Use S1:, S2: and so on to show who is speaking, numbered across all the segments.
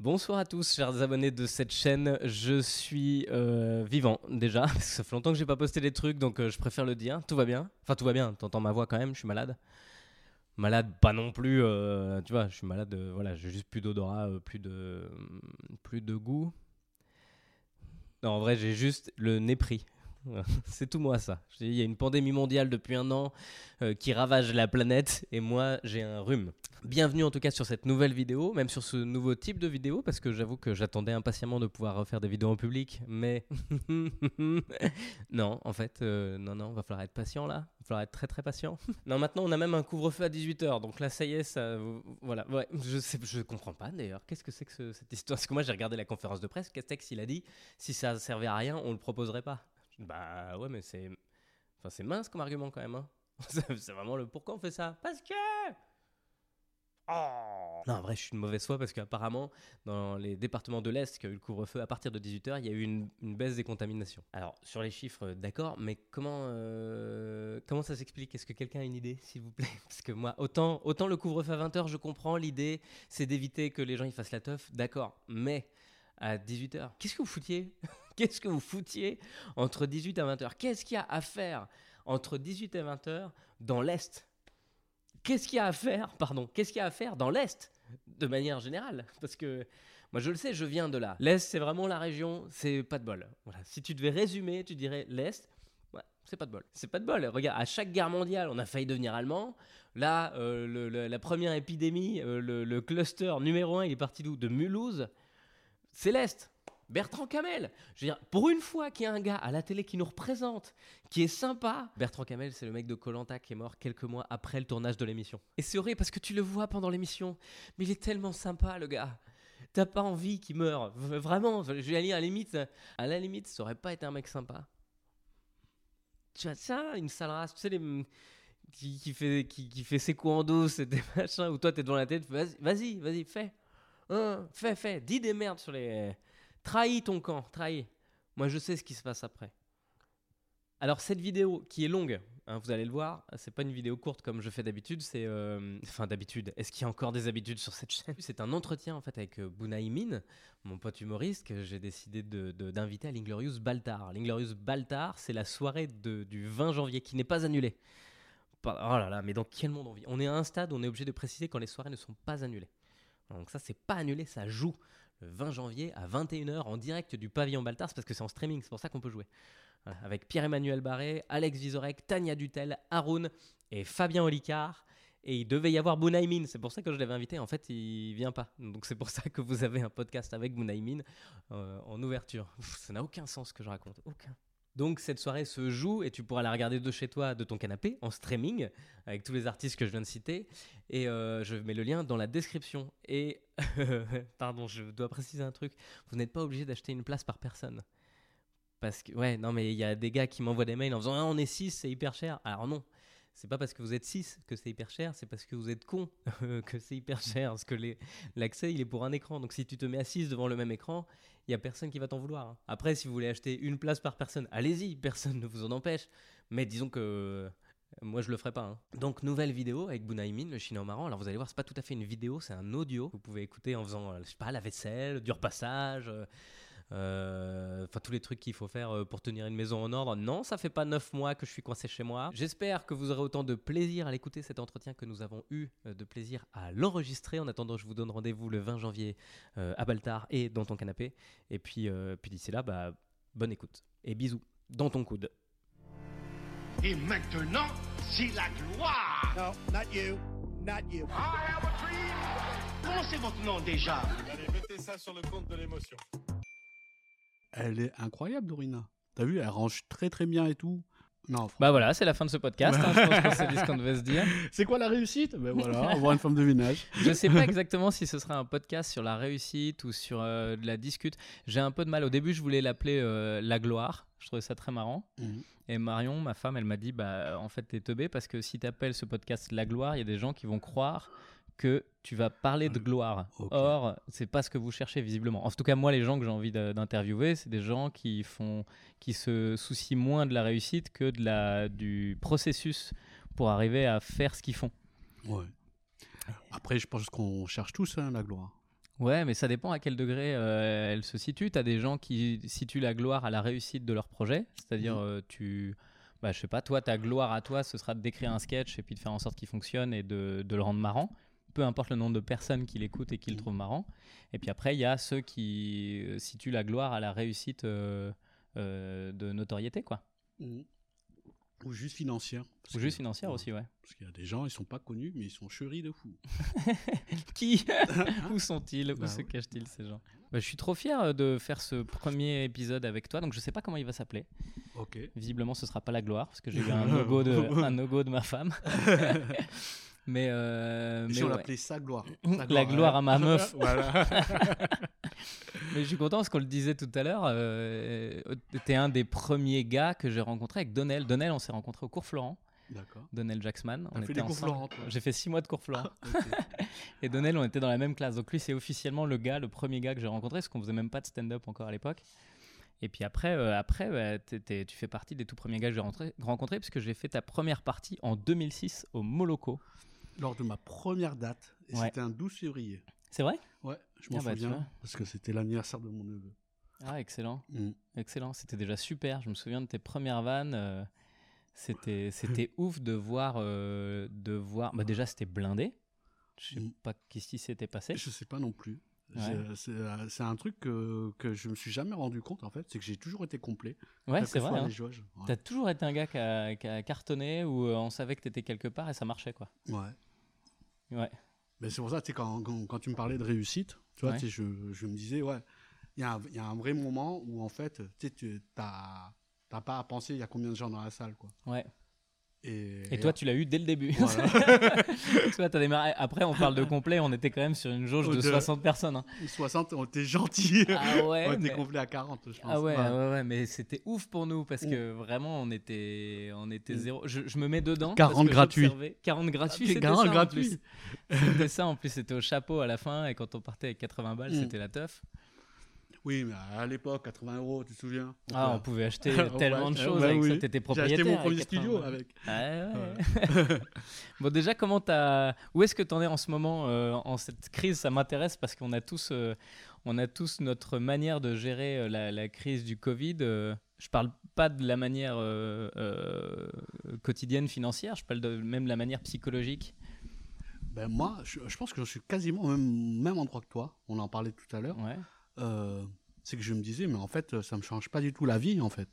S1: Bonsoir à tous, chers abonnés de cette chaîne. Je suis euh, vivant déjà, parce ça fait longtemps que j'ai pas posté des trucs, donc euh, je préfère le dire. Tout va bien? Enfin, tout va bien. T'entends ma voix quand même, je suis malade. Malade, pas non plus. euh, tu vois, je suis malade. voilà, j'ai juste plus d'odorat, plus de, plus de goût. Non, en vrai, j'ai juste le nez pris. C'est tout moi ça. Il y a une pandémie mondiale depuis un an euh, qui ravage la planète et moi j'ai un rhume. Bienvenue en tout cas sur cette nouvelle vidéo, même sur ce nouveau type de vidéo parce que j'avoue que j'attendais impatiemment de pouvoir refaire des vidéos en public, mais non, en fait, euh, non, non, va falloir être patient là, va falloir être très très patient. non, maintenant on a même un couvre-feu à 18h, donc là ça y est, ça, voilà, je sais, comprends pas d'ailleurs, qu'est-ce que c'est que ce- cette histoire? Parce que moi j'ai regardé la conférence de presse, Castex il a dit, si ça servait à rien, on le proposerait pas. Bah ouais, mais c'est. Enfin, c'est mince comme argument quand même. Hein. C'est vraiment le pourquoi on fait ça Parce que. Oh non, en vrai, je suis une mauvaise foi parce qu'apparemment, dans les départements de l'Est qui ont eu le couvre-feu, à partir de 18h, il y a eu une, une baisse des contaminations. Alors, sur les chiffres, euh, d'accord, mais comment, euh, comment ça s'explique? Est-ce que quelqu'un a une idée, s'il vous plaît? Parce que moi, autant, autant le couvre-feu à 20h, je comprends l'idée, c'est d'éviter que les gens ils fassent la teuf, d'accord, mais à 18h, qu'est-ce que vous foutiez Qu'est-ce que vous foutiez entre 18 et 20h Qu'est-ce qu'il y a à faire entre 18 et 20h dans l'Est? Qu'est-ce qu'il y a à faire, pardon, qu'est-ce qu'il y a à faire dans l'Est de manière générale? Parce que moi je le sais, je viens de là. L'Est, c'est vraiment la région, c'est pas de bol. Voilà. Si tu devais résumer, tu dirais l'Est, c'est pas de bol. C'est pas de bol. Regarde, à chaque guerre mondiale, on a failli devenir allemand. Là, euh, la première épidémie, euh, le, le cluster numéro 1, il est parti d'où? De Mulhouse. C'est l'Est. Bertrand Camel. Je veux dire, pour une fois qu'il y a un gars à la télé qui nous représente, qui est sympa. Bertrand Camel, c'est le mec de Colanta qui est mort quelques mois après le tournage de l'émission. Et c'est horrible parce que tu le vois pendant l'émission, mais il est tellement sympa, le gars. T'as pas envie qu'il meure. Vraiment, je vais aller à la limite, à la limite, ça aurait pas été un mec sympa. Tu vois ça, une sale race, tu sais les qui, qui fait qui, qui fait ses coups en douce et des machins où toi t'es devant la tête, vas-y, vas-y, fais. Hein, fais, fais, dis des merdes sur les. Trahis ton camp, trahis. Moi, je sais ce qui se passe après. Alors, cette vidéo qui est longue, hein, vous allez le voir, c'est pas une vidéo courte comme je fais d'habitude, c'est. euh, Enfin, d'habitude, est-ce qu'il y a encore des habitudes sur cette chaîne? C'est un entretien en fait avec euh, Bunai Min, mon pote humoriste, que j'ai décidé de- de- d'inviter à l'Inglorious Baltar. L'Inglorious Baltar, c'est la soirée du 20 janvier qui n'est pas annulée. Oh là là, mais dans quel monde on vit? On est à un stade où on est obligé de préciser quand les soirées ne sont pas annulées. Donc ça, c'est pas annulé, ça joue le 20 janvier à 21h en direct du pavillon Baltars parce que c'est en streaming, c'est pour ça qu'on peut jouer. Voilà, avec Pierre-Emmanuel Barré, Alex Vizorek, Tania Dutel, Haroun et Fabien Olicard. Et il devait y avoir Bunaimin, c'est pour ça que je l'avais invité. En fait, il vient pas. Donc c'est pour ça que vous avez un podcast avec Bunaimin euh, en ouverture. Ça n'a aucun sens ce que je raconte, aucun. Donc cette soirée se joue et tu pourras la regarder de chez toi, de ton canapé, en streaming, avec tous les artistes que je viens de citer. Et euh, je mets le lien dans la description. Et, pardon, je dois préciser un truc. Vous n'êtes pas obligé d'acheter une place par personne. Parce que, ouais, non, mais il y a des gars qui m'envoient des mails en disant ah, on est 6, c'est hyper cher. Alors non, c'est pas parce que vous êtes 6 que c'est hyper cher, c'est parce que vous êtes con que c'est hyper cher. Parce que l'accès, il est pour un écran. Donc si tu te mets à 6 devant le même écran, il y a personne qui va t'en vouloir. hein. Après, si vous voulez acheter une place par personne, allez-y, personne ne vous en empêche. Mais disons que moi, je le ferai pas. hein. Donc, nouvelle vidéo avec Bunaimin, le chinois marrant. Alors, vous allez voir, c'est pas tout à fait une vidéo, c'est un audio. Vous pouvez écouter en faisant, euh, je sais pas, la vaisselle, du repassage. euh, euh, Enfin, tous les trucs qu'il faut faire euh, pour tenir une maison en ordre. Non, ça fait pas 9 mois que je suis coincé chez moi. J'espère que vous aurez autant de plaisir à l'écouter cet entretien que nous avons eu euh, de plaisir à l'enregistrer. En attendant, je vous donne rendez-vous le 20 janvier euh, à Baltar et dans ton canapé. Et puis, euh, puis d'ici là, bah, bonne écoute. Et bisous dans ton coude.
S2: Et maintenant, c'est la gloire.
S3: No, not you. Not you.
S2: I have a dream. Comment c'est votre nom déjà?
S4: Allez, mettez ça sur le compte de l'émotion.
S5: Elle est incroyable, Dorina. T'as vu, elle range très très bien et tout. Non.
S6: Bah voilà, c'est la fin de ce podcast. hein, je pense qu'on s'est dit ce qu'on devait se dire.
S5: C'est quoi la réussite? Ben voilà, avoir une forme de ménage.
S6: Je sais pas exactement si ce sera un podcast sur la réussite ou sur euh, de la discute. J'ai un peu de mal. Au début, je voulais l'appeler euh, La gloire. Je trouvais ça très marrant.
S5: Mhm.
S6: Et Marion, ma femme, elle m'a dit bah en fait t'es teubé parce que si t'appelles ce podcast La gloire, il y a des gens qui vont croire que tu vas parler de gloire.
S5: Ok.
S6: Or, c'est pas ce que vous cherchez visiblement. En tout cas, moi, les gens que j'ai envie d'interviewer, c'est des gens qui font, qui se soucient moins de la réussite que de la du processus pour arriver à faire ce qu'ils font.
S5: Ouais. Après, je pense qu'on cherche tous hein, la gloire.
S6: Ouais, mais ça dépend à quel degré euh, elle se situe. Tu as des gens qui situent la gloire à la réussite de leur projet, c'est-à-dire
S5: Mhm.
S6: euh, tu, bah, je sais pas, toi, ta gloire à toi, ce sera de d'écrire un sketch et puis de faire en sorte qu'il fonctionne et de, de le rendre marrant, peu importe le nombre de personnes qui l'écoutent et qui le
S5: Mhm.
S6: trouvent marrant. Et puis après, il y a ceux qui euh, situent la gloire à la réussite euh, euh, de notoriété, quoi.
S5: Ou juste financière.
S6: Ou
S5: que-
S6: juste financière
S5: ouais.
S6: aussi, ouais.
S5: Parce qu'il y a des gens, ils sont pas connus, mais ils sont chéris de fou.
S6: Qui Où sont-ils Où
S5: Bah
S6: se cachent-ils ces gens? Bah, Je suis trop fier de faire ce premier épisode avec toi, donc je sais pas comment il va s'appeler.
S5: Ok.
S6: Visiblement, ce sera pas la gloire, parce que j'ai eu un no-go de, un no-go de ma femme. Mais euh,
S5: Et
S6: mais
S5: si on
S6: ouais.
S5: l'appelait sa gloire.
S6: La gloire à ma meuf. Mais je suis content parce qu'on le disait tout à l'heure. Euh, T'es un des premiers gars que j'ai rencontré avec Donnell. Donnell, on s'est rencontré au cours Florent.
S5: D'accord.
S6: Donnell Jacksman. On
S5: fait cours. Florent, toi
S6: J'ai fait six mois de cours Florent. Et Donnell, on était dans la même classe. Donc lui, c'est officiellement le gars, le premier gars que j'ai rencontré, parce qu'on faisait même pas de stand-up encore à l'époque. Et puis après, euh, après bah, tu fais partie des tout premiers gars que j'ai rencontrés, puisque j'ai fait ta première partie en 2006 au Moloko.
S5: Lors de ma première date, et
S6: Ouais.
S5: c'était un 12 février.
S6: C'est vrai?
S5: Ouais, je m'en
S6: Ah bah, tu
S5: souviens, parce que c'était l'anniversaire de mon neveu.
S6: Ah, excellent.
S5: Mm.
S6: Excellent. C'était déjà super. Je me souviens de tes premières vannes. euh, c'était, c'était ouf de voir. euh, de voir... Bah, déjà, c'était blindé. Je sais
S5: Mm.
S6: pas qu'est-ce qui s'était passé.
S5: Je sais pas non plus.
S6: Ouais.
S5: C'est- C'est euh, c'est un truc que, que je me suis jamais rendu compte en fait, c'est que j'ai toujours été complet.
S6: Ouais, c'est vrai. hein.
S5: Ouais.
S6: T'as toujours été un gars qui a, qui a cartonné où on savait que t'étais quelque part et ça marchait, quoi.
S5: Ouais.
S6: Ouais.
S5: C'est pour ça, tu sais, quand, quand, quand tu me parlais de réussite, tu vois,
S6: Ouais.
S5: je, je me disais, ouais, il y, a un- il y a un vrai moment où en fait, tu n'as pas à penser il y a combien de gens dans la salle, quoi.
S6: Ouais.
S5: Et,
S6: Et toi, tu l'as eu dès le début.
S5: Voilà.
S6: toi, t'as démarré. Après, on parle de complet. On était quand même sur une jauge de
S5: De-
S6: 60 personnes. hein.
S5: 60, on était gentils.
S6: Ah ouais.
S5: on était
S6: mais-
S5: complet à 40, je pense.
S6: Ah ouais,
S5: Ouais.
S6: ouais, ouais, mais c'était ouf pour nous parce que vraiment on était, on était
S5: Mm.
S6: zéro. Je, je me mets dedans.
S5: 40
S6: parce que
S5: gratuits.
S6: j'observais- 40 gratuits.
S5: Ah,
S6: C'était
S5: 40
S6: ça,
S5: gratuits.
S6: plus. C'était ça en plus. C'était au chapeau à la fin et quand on partait avec 80 balles,
S5: Mm.
S6: c'était la teuf.
S5: Oui, mais à l'époque, 80 euros, tu te souviens
S6: Ah, on pouvait acheter tellement de choses avec
S5: oui.
S6: ça. T'étais
S5: J'ai acheté mon premier
S6: 80
S5: studio avec.
S6: Ouais. bon, déjà, comment t'as. Où est-ce que t'en es en ce moment euh, en cette crise? Ça m'intéresse parce qu'on a tous, euh, on a tous notre manière de gérer euh, la, la crise du Covid. euh, je parle pas de la manière euh, euh, quotidienne financière. Je parle de même de la manière psychologique.
S5: Ben moi, je, je pense que je suis quasiment au même, même endroit que toi. On en parlait tout à l'heure.
S6: Ouais.
S5: Euh, c'est que je me disais, mais en fait, ça me change pas du tout la vie, en fait.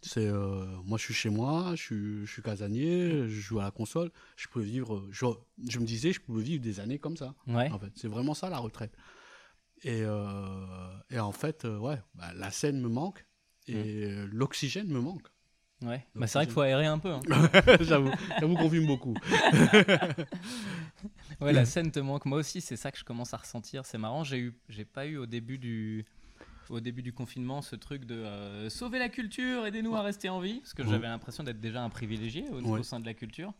S5: C'est, euh, moi, je suis chez moi, je suis, je suis casanier, je joue à la console. Je peux vivre. Je, je me disais, je pouvais vivre des années comme ça.
S6: Ouais.
S5: En fait, c'est vraiment ça la retraite. Et, euh, et en fait, ouais, bah, la scène me manque et euh, l'oxygène me manque.
S6: Ouais. Bah, c'est vrai qu'il faut aérer un peu. hein.
S5: j'avoue qu'on fume beaucoup.
S6: Ouais, la scène te manque. Moi aussi, c'est ça que je commence à ressentir. C'est marrant. J'ai eu, j'ai pas eu au début du, au début du confinement ce truc de euh, sauver la culture, aidez-nous à rester en vie, parce que
S5: Ouais.
S6: j'avais l'impression d'être déjà un privilégié au,
S5: Ouais.
S6: au sein de la culture.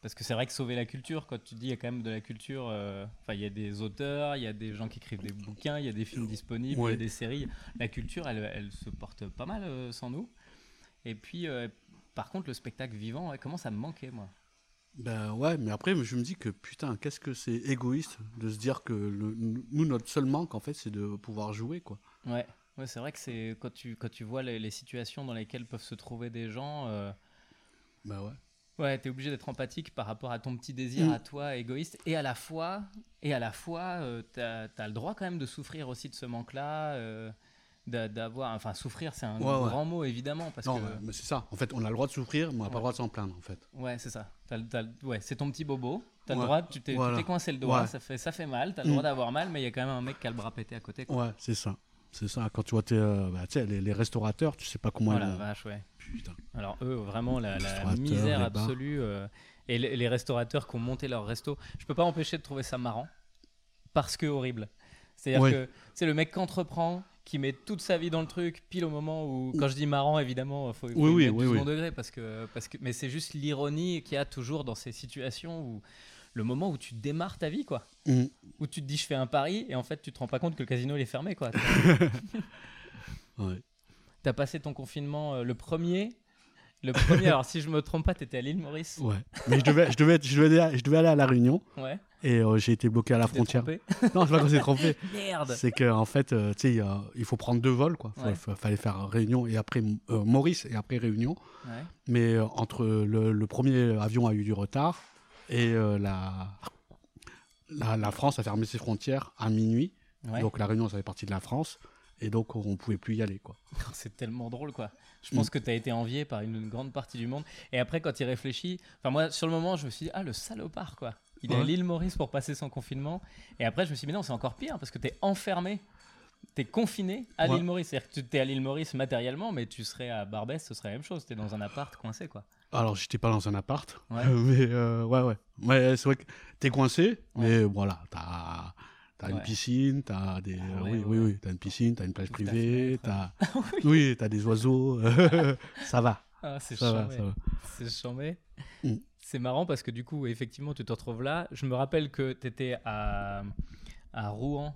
S6: Parce que c'est vrai que sauver la culture, quand tu dis il y a quand même de la culture, euh, enfin il y a des auteurs, il y a des gens qui écrivent des bouquins, il y a des films disponibles, il y a des séries. La culture, elle, elle se porte pas mal euh, sans nous. Et puis, par contre, le spectacle vivant, commence à me manquer, moi?
S5: Ben ouais, mais après, je me dis que putain, qu'est-ce que c'est égoïste de se dire que le, nous, notre seul manque, en fait, c'est de pouvoir jouer, quoi.
S6: Ouais, ouais c'est vrai que c'est quand tu, quand tu vois les, les situations dans lesquelles peuvent se trouver des gens, euh,
S5: Ben ouais.
S6: ouais, t'es obligé d'être empathique par rapport à ton petit désir
S5: Mm.
S6: à toi, égoïste, et à la fois, et à la fois, euh, t'as as le droit quand même de souffrir aussi de ce manque-là, euh, d'avoir, enfin souffrir, c'est un
S5: Ouais, ouais.
S6: grand mot évidemment parce
S5: Non,
S6: que,
S5: mais c'est ça. En fait, on a le droit de souffrir, mais on n'a pas le droit de s'en plaindre, en fait.
S6: ouais, c'est ça. T'as t'as ouais, c'est ton petit bobo. T'as le droit, tu t'es tu t'es coincé le doigt, ça fait, ça fait mal. T'as le
S5: Mm.
S6: droit d'avoir mal, mais il y a quand même un mec qui a le bras pété à côté. Quoi.
S5: Ouais, c'est ça. C'est ça, quand tu vois tes, euh, bah, les, les restaurateurs, tu sais pas comment
S6: Oh la vache, ouais.
S5: Putain.
S6: Alors eux, vraiment, la, misère absolue. euh, et les, les restaurateurs qui ont monté leur resto, je peux pas empêcher de trouver ça marrant parce que horrible. C'est-à-dire que c'est le mec qui entreprend, qui met toute sa vie dans le truc, pile au moment où, quand je dis marrant, évidemment, faut, faut
S5: Oui, oui,
S6: mettre
S5: oui,
S6: second degré parce que, parce que, mais c'est juste l'ironie qu'il y a toujours dans ces situations où le moment où tu démarres ta vie, quoi.
S5: Mm.
S6: Où tu te dis je fais un pari et en fait tu te rends pas compte que le casino il est fermé, quoi.
S5: Ouais.
S6: T'as passé ton confinement euh, le premier. Le premier, alors si je me trompe pas, t'étais à l'île Maurice.
S5: Ouais. Mais je devais, je, devais, être- je, devais, aller- je devais aller à La Réunion
S6: Ouais.
S5: et euh, j'ai été bloqué à la
S6: t'es
S5: frontière.
S6: trompé.
S5: Non, c'est pas qu'on s'est trompé.
S6: Merde.
S5: C'est qu'en en fait, euh, tu sais, il faut prendre deux vols. Quoi.
S6: Ouais.
S5: Il fallait faire Réunion et après euh, Maurice et après Réunion.
S6: Ouais.
S5: Mais euh, entre le, le premier avion a eu du retard et euh, la, la, la France a fermé ses frontières à minuit.
S6: Ouais.
S5: Donc la Réunion, ça fait partie de la France. Et donc, on pouvait plus y aller. Quoi.
S6: C'est tellement drôle, quoi. Je
S5: Mm.
S6: pense que tu as été envié par une grande partie du monde. Et après, quand il réfléchit, enfin, moi, sur le moment, je me suis dit, ah, le salopard, quoi. Il est à l'île Maurice pour passer son confinement. Et après, je me suis dit, mais non, c'est encore pire parce que tu es enfermé. Tu es confiné à l'île Maurice. C'est-à-dire que tu es à l'île Maurice matériellement, mais tu serais à Barbès, ce serait la même chose. Tu es dans un appart coincé, quoi.
S5: Alors, j'étais pas dans un appart.
S6: Ouais.
S5: mais euh, ouais, ouais. Ouais, c'est vrai que t'es coincé, mais voilà, t'as. T'as une piscine, t'as des.
S6: Ah
S5: oui,
S6: ouais,
S5: oui,
S6: ouais.
S5: oui. T'as une piscine, t'as une plage privée, t'as. oui, t'as des oiseaux. ça va.
S6: Ah, c'est chambé. C'est chambé.
S5: Mm.
S6: C'est marrant parce que du coup, effectivement, tu te retrouves là. Je me rappelle que tu étais à, à Rouen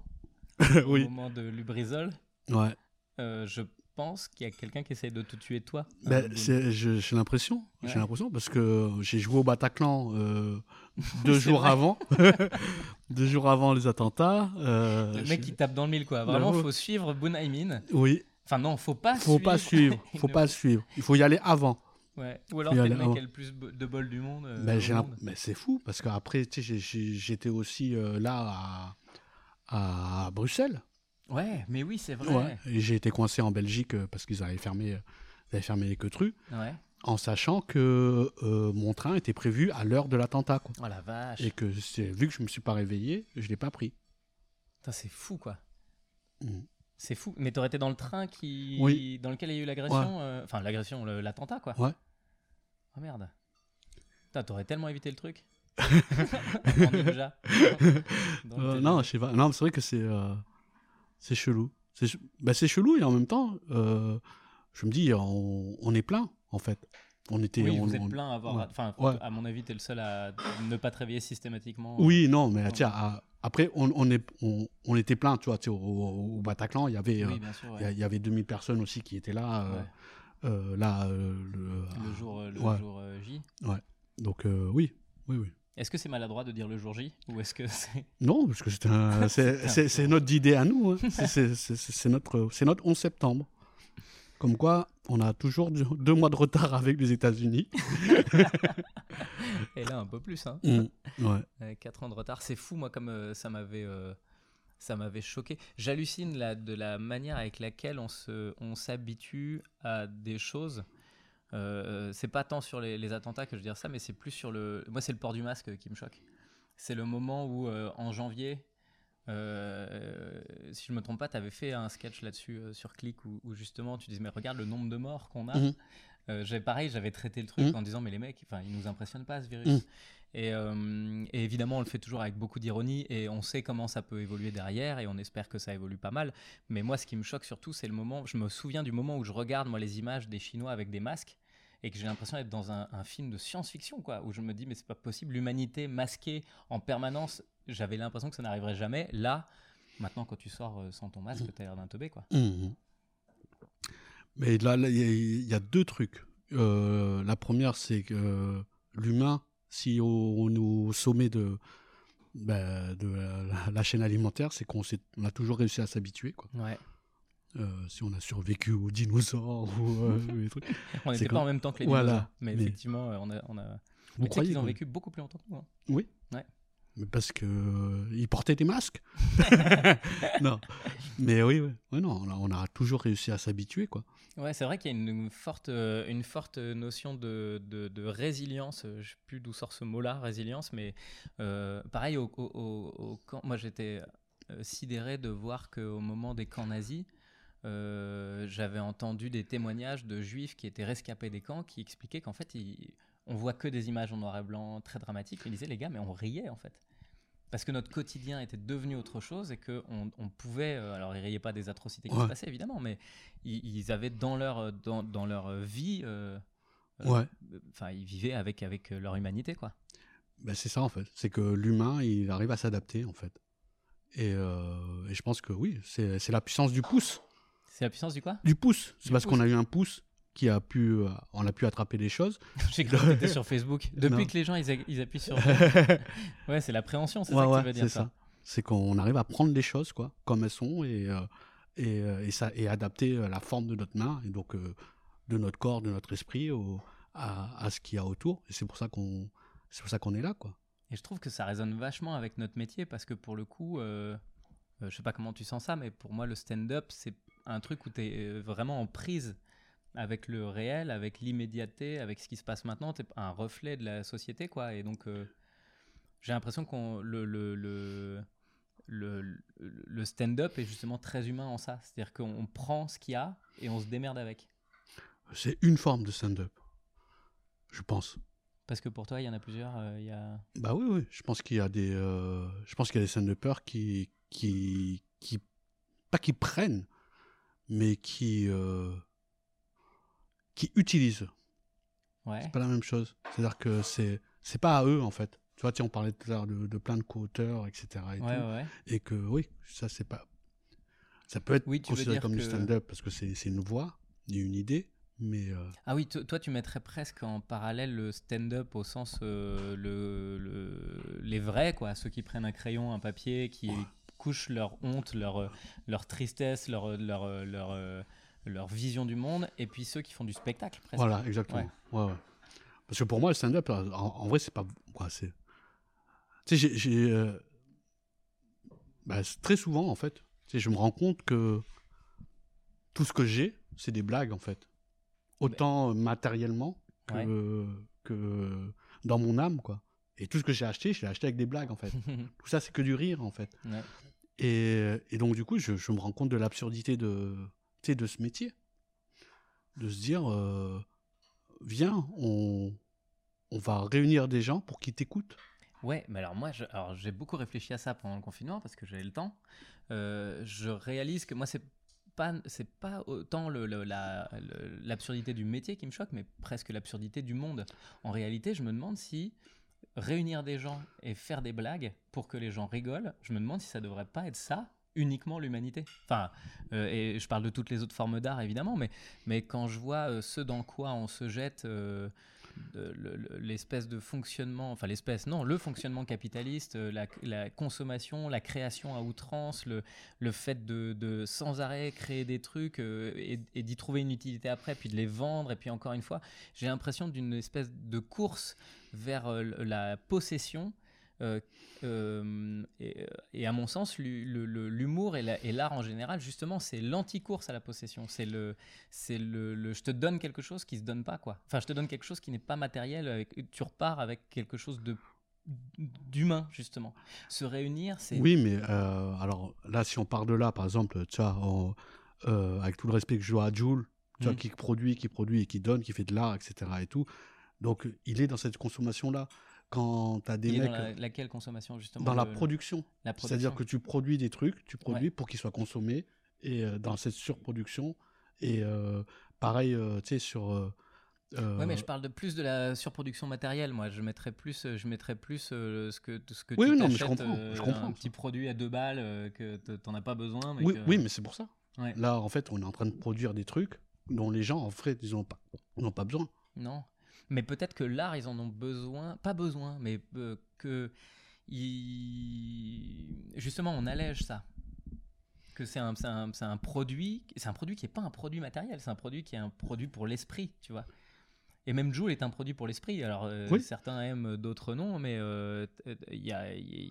S5: oui.
S6: au moment de Lubrizol.
S5: Ouais.
S6: Euh, je pense qu'il y a quelqu'un qui essaye de te tuer toi?
S5: Ben, j'ai l'impression,
S6: Ouais.
S5: j'ai l'impression parce que j'ai joué au Bataclan euh, deux jours
S6: vrai.
S5: avant, deux jours avant les attentats. euh,
S6: le mec qui tape dans le mille, quoi. Vraiment,
S5: Bravo.
S6: faut suivre Bunaimin.
S5: Oui,
S6: Enfin, non, faut pas
S5: faut pas suivre, faut pas suivre. Il faut y aller avant.
S6: Ouais. Ou alors, t'es le mec qui a le plus de bol du monde. euh,
S5: Ben,
S6: monde.
S5: mais c'est fou parce qu'après, j'étais aussi là à, à Bruxelles.
S6: Ouais, mais oui, c'est vrai.
S5: Ouais. Et j'ai été coincé en Belgique euh, parce qu'ils avaient fermé, euh, ils avaient fermé les queutrues,
S6: Ouais.
S5: en sachant que euh, mon train était prévu à l'heure de l'attentat. quoi.
S6: Oh la vache.
S5: Et que vu que je me suis pas réveillé, je l'ai pas pris.
S6: Putain, c'est fou, quoi.
S5: Mm.
S6: C'est fou. Mais t'aurais été dans le train qui...
S5: Oui.
S6: dans lequel il y a eu l'agression euh, Enfin, l'agression, le- l'attentat, quoi.
S5: Ouais.
S6: Oh merde. Putain, t'aurais tellement évité le truc.
S5: Euh, non, je sais pas. Non, c'est vrai que c'est euh, c'est chelou. C'est bah, chelou et en même temps, euh, je me dis, on, on est plein en fait. On était.
S6: Oui,
S5: on-
S6: vous êtes
S5: on-
S6: plein à avoir.
S5: ouais.
S6: Enfin,
S5: Ouais.
S6: à mon avis, t'es le seul à ne pas te réveiller systématiquement.
S5: Oui, non, mais
S6: Ouais.
S5: tiens, à- après, on, on, est, on, on était plein, tu vois, tu sais, au, au- au Bataclan, il y avait,
S6: Oui,
S5: euh, il y a-
S6: ouais.
S5: il y avait 2000 personnes aussi qui étaient là. euh,
S6: Ouais.
S5: euh, là, euh, le,
S6: Le jour, euh, le
S5: ouais.
S6: jour euh, J.
S5: Donc, euh, oui, oui, oui.
S6: Est-ce que c'est maladroit de dire le jour J Ou est-ce que c'est.
S5: Non, parce que c'est un- c'est- c'est c'est notre idée à nous. hein. C'est- notre, c'est notre 11 septembre. Comme quoi, on a toujours deux, mois de retard avec les États-Unis.
S6: Et là, un peu plus, hein.
S5: Mm. Ouais.
S6: 4 ans de retard, c'est fou, moi, comme euh, ça m'avait. euh, ça m'avait choqué. J'hallucine là, de la manière avec laquelle on se, on s'habitue à des choses. Euh, c'est pas tant sur les, les attentats que je veux dire ça, mais c'est plus sur le. Moi, c'est le port du masque qui me choque. C'est le moment où, euh, en janvier, euh, si je me trompe pas, tu avais fait un sketch là-dessus euh, sur Click où, où justement tu disais mais regarde le nombre de morts qu'on a.
S5: Mhm.
S6: Euh, j'avais pareil, j'avais traité le truc
S5: Mhm.
S6: en disant mais les mecs, enfin ils nous impressionnent pas ce virus.
S5: Mhm.
S6: Et, euh, et évidemment, on le fait toujours avec beaucoup d'ironie et on sait comment ça peut évoluer derrière et on espère que ça évolue pas mal. Mais moi, ce qui me choque surtout, c'est le moment. Je me souviens du moment où je regarde moi les images des Chinois avec des masques et que j'ai l'impression d'être dans un, un film de science-fiction, quoi, où je me dis mais c'est pas possible, l'humanité masquée en permanence. J'avais l'impression que ça n'arriverait jamais. Là, maintenant, quand tu sors euh, sans ton masque, t'as l'air d'un teubé, quoi.
S5: Mhm. Mais là, il y, a- il y a deux trucs. Euh, la première, c'est que l'humain, si on, est au sommet de, ben, de la, la chaîne alimentaire, c'est qu'on a toujours réussi à s'habituer.
S6: Ouais.
S5: Euh, si on a survécu aux dinosaures ou euh, trucs.
S6: On n'était pas en même temps que les
S5: Voilà,
S6: dinosaures, mais,
S5: mais-
S6: effectivement, euh, on a, on a...
S5: Vous croyez
S6: qu'ils ont vécu beaucoup plus longtemps que nous. hein.
S5: Oui.
S6: Ouais.
S5: Mais parce que euh, ils portaient des masques. non. Mais oui, oui. Ouais, non, on a, on a toujours réussi à s'habituer, quoi.
S6: Ouais, c'est vrai qu'il y a une, une forte, une forte notion de, de, de résilience. Je sais plus d'où sort ce mot-là, résilience, mais pareil au, au- au- au camp. Moi, j'étais sidéré de voir qu'au moment des camps nazis, euh, j'avais entendu des témoignages de juifs qui étaient rescapés des camps qui expliquaient qu'en fait, ils- on voit que des images en noir et blanc très dramatiques. Ils disaient, les gars, mais on riait en fait. Parce que notre quotidien était devenu autre chose et qu'on on pouvait. euh, alors, ils riaient pas des atrocités qui
S5: Ouais.
S6: se passaient, évidemment, mais ils, ils avaient dans leur, dans, dans leur vie. euh,
S5: Ouais.
S6: Enfin, ils vivaient avec, avec leur humanité, quoi.
S5: Ben, c'est ça en fait. C'est que l'humain, il arrive à s'adapter en fait. Et, euh, et je pense que oui, c'est c'est la puissance du pouce.
S6: C'est la puissance du quoi?
S5: Du pouce. C'est parce qu'on a eu un pouce qui a pu, euh, on a pu attraper des choses.
S6: J'ai cru que sur Facebook. Depuis
S5: Non.
S6: que les gens ils, a- ils appuient sur. ouais, c'est l'appréhension, c'est
S5: Ouais,
S6: ça que
S5: ouais,
S6: tu veux dire.
S5: c'est ça. C'est qu'on arrive à prendre les choses quoi, comme elles sont et euh, et, euh, et ça et adapter la forme de notre main et donc euh, de notre corps, de notre esprit au, à, à ce qu'il y a autour. Et c'est pour ça qu'on c'est pour ça qu'on est là quoi.
S6: Et je trouve que ça résonne vachement avec notre métier parce que pour le coup, je sais pas comment tu sens ça, mais pour moi, le stand-up, c'est un truc où tu es vraiment en prise avec le réel, avec l'immédiateté, avec ce qui se passe maintenant. Tu es un reflet de la société, quoi. Et donc, euh, j'ai l'impression qu'on le, le, le, le, le stand-up est justement très humain en ça. C'est-à-dire qu'on prend ce qu'il y a et on se démerde avec.
S5: C'est une forme de stand-up, je pense.
S6: Parce que pour toi, il y en a plusieurs. euh, Il y a...
S5: Bah oui, oui. Je pense qu'il y a des, euh, je pense qu'il y a des scènes de peur qui, qui, qui, pas qui prennent, mais qui, euh, qui utilisent.
S6: Ouais.
S5: C'est pas la même chose. C'est-à-dire que c'est, c'est pas à eux en fait. Tu vois, tiens, on parlait tout à l'heure de, de plein de co-auteurs, etc. Et,
S6: Ouais,
S5: tout,
S6: ouais, ouais.
S5: et que oui, ça c'est pas, ça peut être
S6: Oui,
S5: considéré comme du stand-up parce que c'est, une voix, une idée, mais euh,
S6: Ah oui, to- toi tu mettrais presque en parallèle le stand-up au sens euh, le, le- les vrais quoi, ceux qui prennent un crayon, un papier, qui couchent leur honte, leur euh, leur tristesse, leur leur euh, leur, euh, leur vision du monde, et puis ceux qui font du spectacle. Presque.
S5: Voilà, exactement. Ouais, ouais. Parce que pour moi, le stand-up, en, en vrai, c'est pas. c'est. Tu sais, j'ai. euh, bah, très souvent, en fait, tu sais, je me rends compte que tout ce que j'ai, c'est des blagues, en fait. Autant matériellement que, dans mon âme, quoi. Et tout ce que j'ai acheté, je l'ai acheté avec des blagues, en fait. tout ça, c'est que du rire, en fait.
S6: Ouais.
S5: Et, donc, du coup, je, me rends compte de l'absurdité de, de ce métier. De se dire, euh, viens, on, va réunir des gens pour qu'ils t'écoutent.
S6: Ouais, mais alors moi, j'ai beaucoup réfléchi à ça pendant le confinement parce que j'avais le temps. Euh, je réalise que moi, c'est pas, c'est pas autant l'absurdité du métier qui me choque, mais presque l'absurdité du monde. En réalité, je me demande si réunir des gens et faire des blagues pour que les gens rigolent, je me demande si ça devrait pas être ça uniquement l'humanité. Enfin, euh, et je parle de toutes les autres formes d'art évidemment, mais, mais quand je vois euh, ce dans quoi on se jette, euh, l'espèce de fonctionnement, enfin l'espèce, non, le fonctionnement capitaliste, la, consommation, la création à outrance, le, le fait de, de sans arrêt créer des trucs et d'y trouver une utilité après, puis de les vendre, et puis encore une fois, j'ai l'impression d'une espèce de course vers euh, la possession. euh, euh, et, et à mon sens, l'humour et la- et l'art en général, justement, c'est l'anti-course à la possession. C'est le, c'est le, le- je te donne quelque chose qui se donne pas, quoi. Enfin, je te donne quelque chose qui n'est pas matériel. Avec, tu repars avec quelque chose de d'humain, justement. Se réunir, c'est.
S5: Oui, mais euh, alors là, si on part de là, par exemple, tu vois, avec tout le respect que je dois à Jules, tu vois,
S6: Mhm.
S5: qui produit, qui produit et qui donne, qui fait de l'art, etc. et tout. Donc, il est dans cette consommation-là. Quand tu as des
S6: Il est
S5: mecs
S6: dans la, laquelle consommation, justement
S5: dans la production, c'est-à-dire que tu produis des trucs, tu produis pour qu'ils soient consommés, et euh, dans cette surproduction, et euh, pareil, euh, tu sais, sur... euh,
S6: Ouais, mais je parle de plus de la surproduction matérielle. Moi, je mettrais plus, je mettrais plus euh, ce que ce que
S5: Oui,
S6: tu
S5: non, mais je comprends,
S6: euh,
S5: je comprends,
S6: un petit produit à deux balles que t'en as pas besoin. Mais
S5: oui,
S6: que-
S5: oui, mais c'est pour ça.
S6: Ouais.
S5: Là, en fait, on est en train de produire des trucs dont les gens, en fait, ils n'ont pas, ils ont pas besoin.
S6: Non. Mais peut-être que l'art, ils en ont besoin, pas besoin, mais euh, que ils- justement, on allège ça. Que c'est un, un, un produit, c'est un produit qui est pas un produit matériel, c'est un produit qui est un produit pour l'esprit, tu vois. Et même Joule est un produit pour l'esprit. Alors euh,
S5: Oui.
S6: certains aiment, d'autres non, mais euh, il y a, y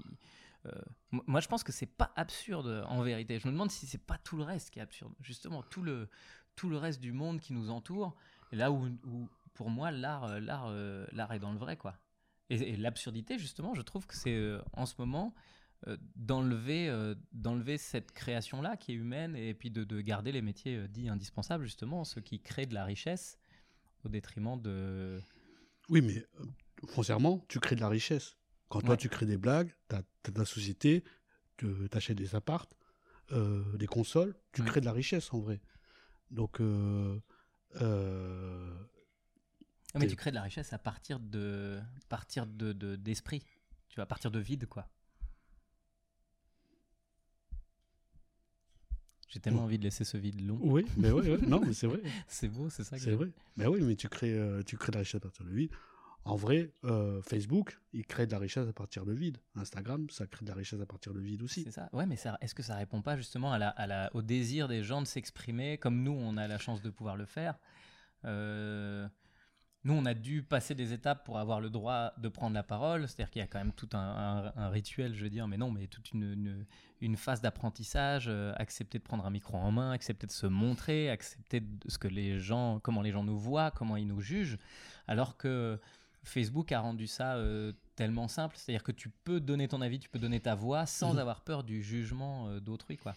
S6: euh, moi je pense que c'est pas absurde en vérité. Je me demande si c'est pas tout le reste qui est absurde. Justement, tout le, tout le reste du monde qui nous entoure, là où, où, pour moi l'art, euh, l'art, euh, l'art est dans le vrai quoi. Et, et l'absurdité justement, je trouve que c'est euh, en ce moment d'enlever d'enlever cette création-là qui est humaine et puis de, de garder les métiers dits indispensables, justement, ceux qui créent de la richesse au détriment de.
S5: Oui, mais foncièrement, tu crées de la richesse. Quand toi, tu crées des blagues, tu as, ta société, tu achètes des appartes, euh, des consoles, tu crées de la richesse en vrai. Donc, euh,
S6: mais tu crées de la richesse à partir de partir de de- d'esprit. tu vois, à partir de vide, quoi. J'ai tellement
S5: Mm.
S6: envie de laisser ce vide long.
S5: oui, mais ouais, ouais, non, mais c'est vrai.
S6: C'est beau, c'est ça.
S5: C'est vrai. Mais oui, mais tu crées, euh, tu crées de la richesse à partir de vide. En vrai, euh, Facebook, il crée de la richesse à partir de vide. Instagram, ça crée de la richesse à partir de vide aussi.
S6: C'est ça. Ouais, mais est-ce que ça répond pas justement à la, à la- au désir des gens de s'exprimer comme nous, on a la chance de pouvoir le faire? Euh, Nous, on a dû passer des étapes pour avoir le droit de prendre la parole. C'est-à-dire qu'il y a quand même tout un, un- un rituel, je veux dire, mais non, mais toute une, une, une phase d'apprentissage. euh, accepter de prendre un micro en main, accepter de se montrer, accepter de- ce que les gens, comment les gens nous voient, comment ils nous jugent. Alors que Facebook a rendu ça euh, tellement simple, c'est-à-dire que tu peux donner ton avis, tu peux donner ta voix sans avoir peur du jugement euh, d'autrui, quoi.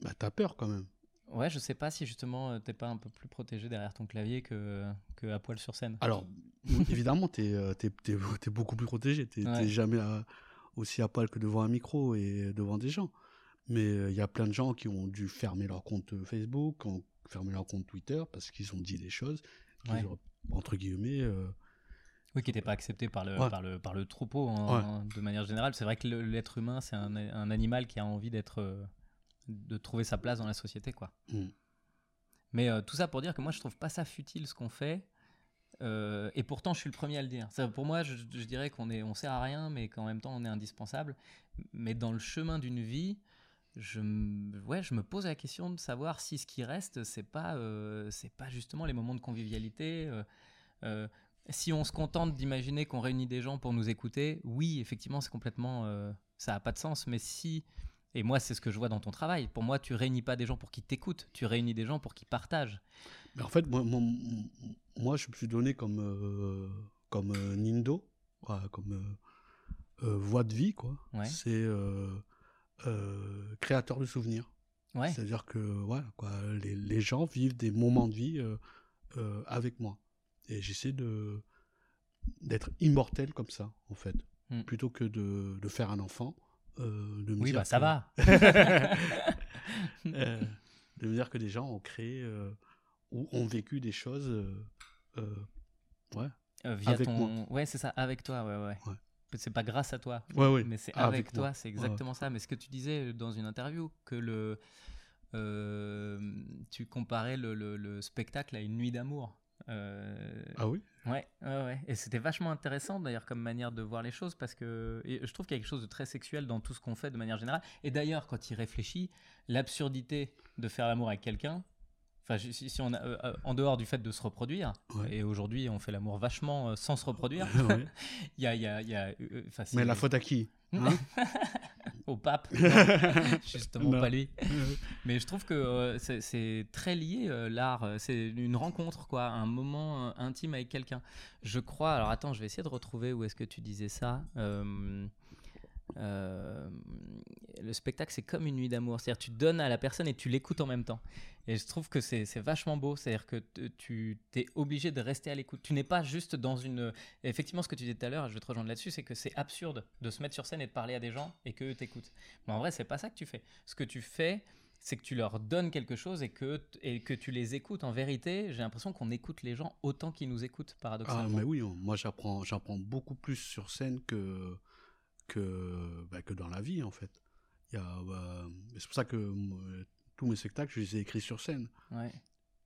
S5: Bah, t'as peur quand même.
S6: Ouais, je sais pas si justement euh, t'es pas un peu plus protégé derrière ton clavier que, que à poil sur scène.
S5: Alors, évidemment, t'es es, t'es beaucoup plus protégé. T'es
S6: Ouais.
S5: jamais à- aussi à poil que devant un micro et devant des gens. Mais euh, il y a plein de gens qui ont dû fermer leur compte Facebook, qui ont fermé leur compte Twitter parce qu'ils ont dit des choses qui,
S6: Ouais.
S5: auraient, entre guillemets, euh,
S6: Oui, qui n'était pas accepté par le,
S5: Ouais.
S6: par le, par le troupeau en- de manière générale. C'est vrai que l'être humain, c'est un, un animal qui a envie d'être, euh, de trouver sa place dans la société, quoi.
S5: Mm.
S6: Mais euh, tout ça pour dire que moi, je trouve pas ça futile ce qu'on fait. Euh, et pourtant, je suis le premier à le dire. Ça, pour moi, je, je dirais qu'on est, on sert à rien, mais qu'en même temps, on est indispensable. Mais dans le chemin d'une vie, je, ouais, je me pose la question de savoir si ce qui reste, c'est pas, euh, c'est pas justement les moments de convivialité. si on se contente d'imaginer qu'on réunit des gens pour nous écouter, oui, effectivement, c'est complètement, ça a pas de sens. Mais si, et moi, c'est ce que je vois dans ton travail. Pour moi, tu réunis pas des gens pour qu'ils t'écoutent, tu réunis des gens pour qu'ils partagent.
S5: Mais en fait, moi, moi, moi, je me suis donné comme, euh, comme euh, Nindo, comme euh, euh, voix de vie, quoi.
S6: Ouais.
S5: C'est créateur de souvenirs.
S6: Ouais.
S5: C'est-à-dire que voilà, quoi, les, les gens vivent des moments de vie avec moi. Et j'essaie de d'être immortel comme ça, en fait.
S6: Hmm.
S5: Plutôt que de, de faire un enfant. Euh, de me
S6: Oui,
S5: dire
S6: bah ça
S5: que-
S6: va.
S5: euh, de me dire que des gens ont créé euh, ou ont vécu des choses ouais
S6: via
S5: Avec
S6: ton... Ouais, c'est ça, avec toi, ouais, ouais.
S5: Ouais.
S6: C'est pas grâce à toi,
S5: ouais
S6: mais c'est
S5: avec
S6: avec, toi,
S5: moi.
S6: c'est exactement ça. Mais ce que tu disais dans une interview, que le, euh, tu comparais le, le- le spectacle à une nuit d'amour. Euh,
S5: ah oui?
S6: Ouais, ouais, ouais. Et c'était vachement intéressant d'ailleurs comme manière de voir les choses parce que je trouve qu'il y a quelque chose de très sexuel dans tout ce qu'on fait de manière générale. Et d'ailleurs, quand il réfléchit, l'absurdité de faire l'amour avec quelqu'un, enfin, si, si on a, euh, euh, en dehors du fait de se reproduire,
S5: Ouais.
S6: et aujourd'hui on fait l'amour vachement euh, sans se reproduire,
S5: Ouais.
S6: il y a, il y a, il y a, euh, enfin, c'est-
S5: mais la faute à qui hein
S6: au pape, justement
S5: Non.
S6: pas lui. Mais je trouve que c'est- très lié, l'art. C'est une rencontre, quoi, un moment intime avec quelqu'un. Je crois. Alors attends, je vais essayer de retrouver où est-ce que tu disais ça. Euh, le spectacle, c'est comme une nuit d'amour. C'est-à-dire, tu donnes à la personne et tu l'écoutes en même temps. Et je trouve que c'est vachement beau. C'est-à-dire que tu es obligé de rester à l'écoute. Tu n'es pas juste dans une. Effectivement, ce que tu disais tout à l'heure, je vais te rejoindre là-dessus, c'est que c'est absurde de se mettre sur scène et de parler à des gens et qu'eux t'écoutent. Mais en vrai, c'est pas ça que tu fais. Ce que tu fais, c'est que tu leur donnes quelque chose et que, et que tu les écoutes. En vérité, j'ai l'impression qu'on écoute les gens autant qu'ils nous écoutent,
S5: ah
S6: paradoxalement.
S5: mais oui on- moi j'apprends j'apprends beaucoup plus sur scène que que bah, que dans la vie en fait bah, c'est pour ça que moi, tous mes spectacles je les ai écrits sur scène.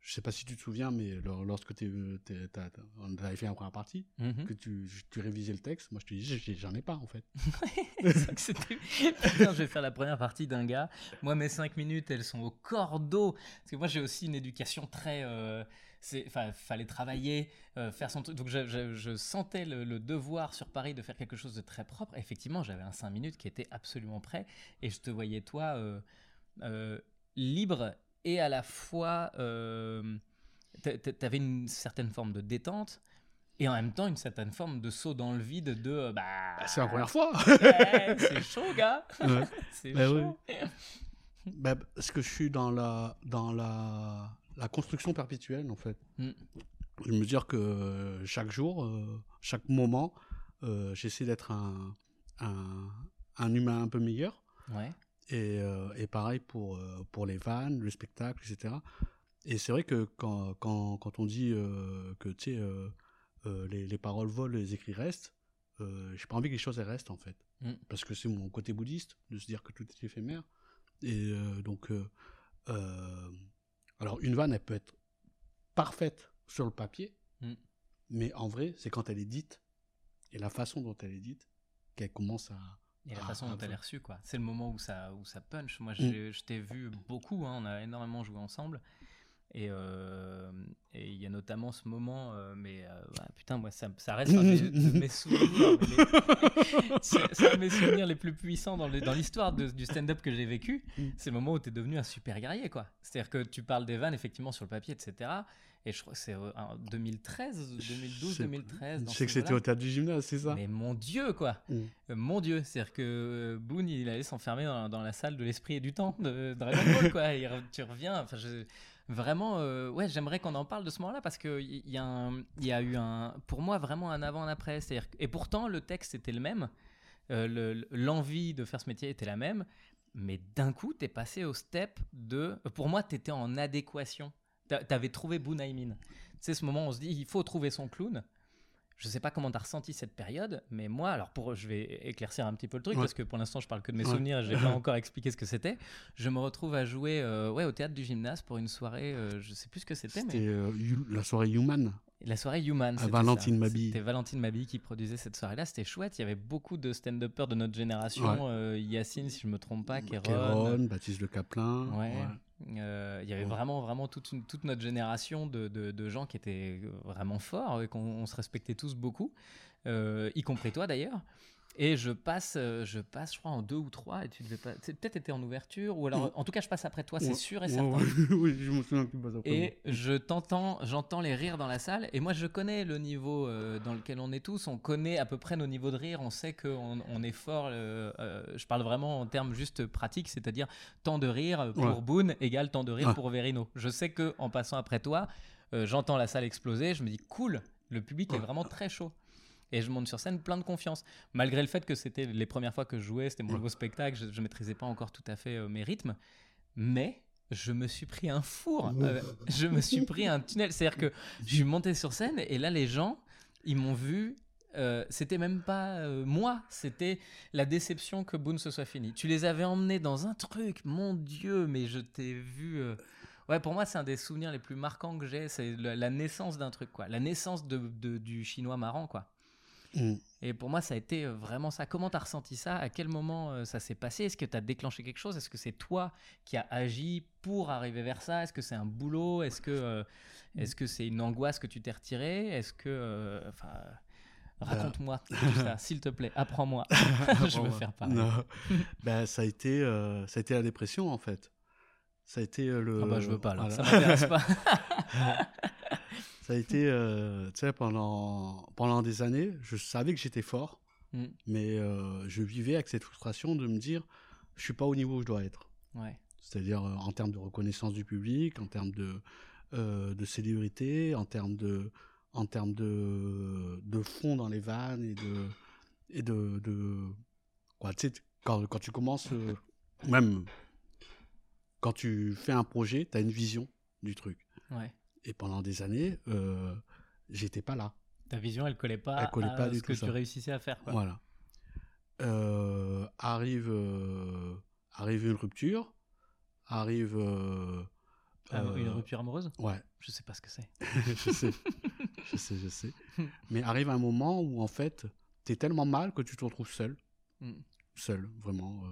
S5: Je sais pas si tu te souviens mais lor- lorsque t'as- t'as- on avait fait la première partie
S6: Mhm.
S5: que tu, tu révisais le texte moi je te dis j'ai- j'en ai pas en fait
S6: Putain, je vais faire la première partie d'un gars. Moi, mes 5 minutes, elles sont au cordeau. Parce que moi, j'ai aussi une éducation très. euh, Enfin, fallait travailler, euh, faire son truc. Donc, je, je- je sentais le, le devoir sur Paris de faire quelque chose de très propre. Effectivement, j'avais un 5 minutes qui était absolument prêt. Et je te voyais, toi, euh, euh, libre et à la fois. Euh, t'a- t'a- T'avais une certaine forme de détente. Et en même temps, une certaine forme de saut dans le vide de. euh, Bah,
S5: Bah, c'est la première fois.
S6: ouais, c'est chaud, gars.
S5: Ouais.
S6: c'est
S5: Bah
S6: chaud.
S5: Bah, parce que je suis dans la, dans la, la construction perpétuelle, en fait.
S6: Mm.
S5: Je me dire que euh, chaque jour, euh, chaque moment, euh, j'essaie d'être un, un, un humain un peu meilleur.
S6: Ouais.
S5: Et, euh, et pareil pour, euh, pour les vannes, le spectacle, etc. Et c'est vrai que quand, quand, quand on dit euh, que tu sais, euh, les, les paroles volent, les écrits restent, j'ai pas envie que les choses elles restent en fait.
S6: Mm.
S5: Parce que c'est mon côté bouddhiste de se dire que tout est éphémère. Et donc, alors une vanne, elle peut être parfaite sur le papier,
S6: Mm.
S5: mais en vrai, c'est quand elle est dite et la façon dont elle est dite qu'elle commence à.
S6: Et la
S5: à-
S6: façon dont elle est reçue, quoi. C'est le moment où ça, où ça punch.
S5: Mm.
S6: Moi, j'ai- je t'ai vu beaucoup, hein, on a énormément joué ensemble. Et euh, et il y a notamment ce moment, euh, mais euh, putain, moi, ça, ça reste un des- de mes souvenirs. les- mes souvenirs les plus puissants dans l'histoire du stand-up que j'ai vécu.
S5: Mm.
S6: C'est le moment où tu es devenu un super guerrier, quoi. C'est-à-dire que tu parles des vannes, effectivement, sur le papier, etc. Et je crois que c'est en 2013, 2012,
S5: Je sais-
S6: 2013. dans
S5: Je sais que c'était au théâtre du gymnase, c'est ça?
S6: Mais mon Dieu, quoi.
S5: Mm.
S6: Euh, Mon Dieu, c'est-à-dire que Boone, il allait s'enfermer dans, dans la salle de l'esprit et du temps de Dragon Ball, quoi. Et tu reviens, enfin, je- vraiment, euh, ouais, j'aimerais qu'on en parle de ce moment-là parce que il y, y a eu un, pour moi, vraiment un avant, un après. Et pourtant, le texte était le même, euh, le- l'envie de faire ce métier était la même, mais d'un coup, t'es passé au step de, pour moi, t'étais en adéquation. T'a- T'avais trouvé Boone Aimin. C'est ce moment où on se dit, il faut trouver son clown. Je sais pas comment tu as ressenti cette période, mais moi, alors pour, je vais éclaircir un petit peu le truc
S5: Ouais.
S6: parce que pour l'instant, je parle que de mes
S5: Ouais.
S6: souvenirs, je n'ai pas encore expliqué ce que c'était. Je me retrouve à jouer euh, ouais, au théâtre du gymnase pour une soirée, euh, je sais plus ce que c'était, mais
S5: C'était euh, You- la soirée Human.
S6: la soirée Human. C'était
S5: Valentine
S6: ça.
S5: Mabille.
S6: C'était Valentine Mabille qui produisait cette soirée-là. C'était chouette. Il y avait beaucoup de stand-uppers de notre génération.
S5: Ouais.
S6: Euh, Yacine, si je me trompe pas, Kéron.
S5: Kéron, Baptiste Le Caplin.
S6: Ouais. Euh, Il y avait
S5: Ouais.
S6: vraiment, vraiment toute, une- toute notre génération de, de- de gens qui étaient vraiment forts et qu'on on se respectait tous beaucoup, euh, y compris toi d'ailleurs. Et je passe, euh, je passe, je crois, en deux ou trois, et tu devais pas. c'est- Peut-être été en ouverture, ou alors,
S5: Ouais.
S6: en tout cas, je passe après toi, c'est
S5: Ouais.
S6: sûr et
S5: Ouais,
S6: certain.
S5: oui, je me souviens que tu passes après
S6: Et je t'entends, j'entends les rires dans la salle. Et moi, je connais le niveau euh, dans lequel on est tous. On connaît à peu près nos niveaux de rire. On sait qu'on on est fort. euh, euh, je parle vraiment en termes juste pratiques, c'est-à-dire temps de rire pour. Boone égale temps de rire pour Verino. Je sais que en passant après toi, j'entends la salle exploser. Je me dis cool, le public est vraiment très chaud. Et je monte sur scène plein de confiance. Malgré le fait que c'était les premières fois que je jouais, c'était mon nouveau spectacle, je, je maîtrisais pas encore tout à fait euh, mes rythmes. Mais je me suis pris un four. Euh, je me suis pris un tunnel. C'est-à-dire que je suis monté sur scène et là, les gens, ils m'ont vu. euh, c'était même pas euh, moi, c'était la déception que Boone se soit fini. Tu les avais emmenés dans un truc, mon Dieu, mais je t'ai vu. Ouais, pour moi, c'est un des souvenirs les plus marquants que j'ai. C'est la, la naissance d'un truc, quoi. La naissance de, de- du chinois marrant, quoi.
S5: Mm.
S6: Et pour moi, ça a été euh, vraiment ça. Comment t'as ressenti ça? À quel moment euh, ça s'est passé? Est-ce que t'as déclenché quelque chose? Est-ce que c'est toi qui as agi pour arriver vers ça? Est-ce que c'est un boulot? Est-ce que euh, est-ce que c'est une angoisse que tu t'es retirée? Est-ce que euh, enfin raconte-moi tout ça, s'il te plaît. Apprends-moi. Je veux faire pareil.
S5: Non. ben, ça a été, euh, ça a été la dépression en fait. Ça a été le.
S6: Ah bah je veux pas là.
S5: voilà.
S6: Ça m'intéresse pas.
S5: Ça a été, euh, tu sais, pendant, pendant des années, je savais que j'étais fort,
S6: Mm.
S5: mais euh, je vivais avec cette frustration de me dire, je suis pas au niveau où je dois être.
S6: ouais.
S5: C'est-à-dire euh, en termes de reconnaissance du public, en termes de, de célébrité, en termes de, en termes de, de fond dans les vannes et de, et de, de quoi, tu sais, quand, quand tu commences, même quand tu fais un projet, tu as une vision du truc.
S6: Ouais.
S5: Et pendant des années, euh, j'étais pas là.
S6: Ta vision, elle collait pas
S5: Elle collait
S6: à
S5: pas
S6: ce que
S5: tout,
S6: tu
S5: ça.
S6: réussissais à faire. Quoi.
S5: Voilà. Euh, arrive, euh, arrive une rupture, arrive.
S6: Ah, Une rupture amoureuse?
S5: Ouais,
S6: Je sais pas ce que c'est.
S5: je sais, je sais, je sais. Mais arrive un moment où en fait, t'es tellement mal que tu te retrouves seul,
S6: Mm.
S5: seul, vraiment.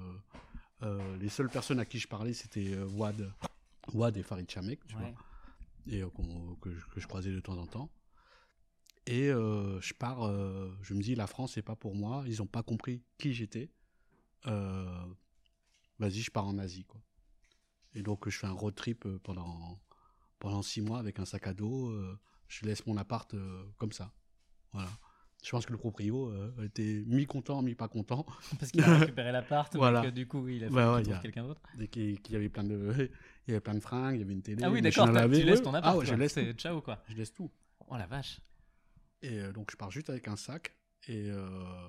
S5: les seules personnes à qui je parlais, c'était Wad, Wad et Farid Chamek, tu
S6: Ouais.
S5: vois, et euh, que, je, que je croisais de temps en temps. Et euh, je pars, euh, je me dis, la France, c'est pas pour moi. Ils ont pas compris qui j'étais. Vas-y, je pars en Asie, quoi. Et donc, je fais un road trip pendant, pendant six mois avec un sac à dos. je laisse mon appart comme ça. Voilà. Je pense que le proprio euh, était mi-content, mi-pas content.
S6: Parce qu'il a récupéré l'appart,
S5: Voilà.
S6: donc euh, du coup, il a fait
S5: Bah ouais,
S6: qu'il quelqu'un d'autre.
S5: Et qu'il qu'il y avait plein de, il y avait plein de fringues, il y avait une télé.
S6: Ah oui, d'accord, tu laisses ton appart.
S5: Ah ouais, je laisse tout.
S6: ciao, quoi.
S5: Je laisse tout.
S6: Oh la vache.
S5: Et euh, donc je pars juste avec un sac. Et, euh,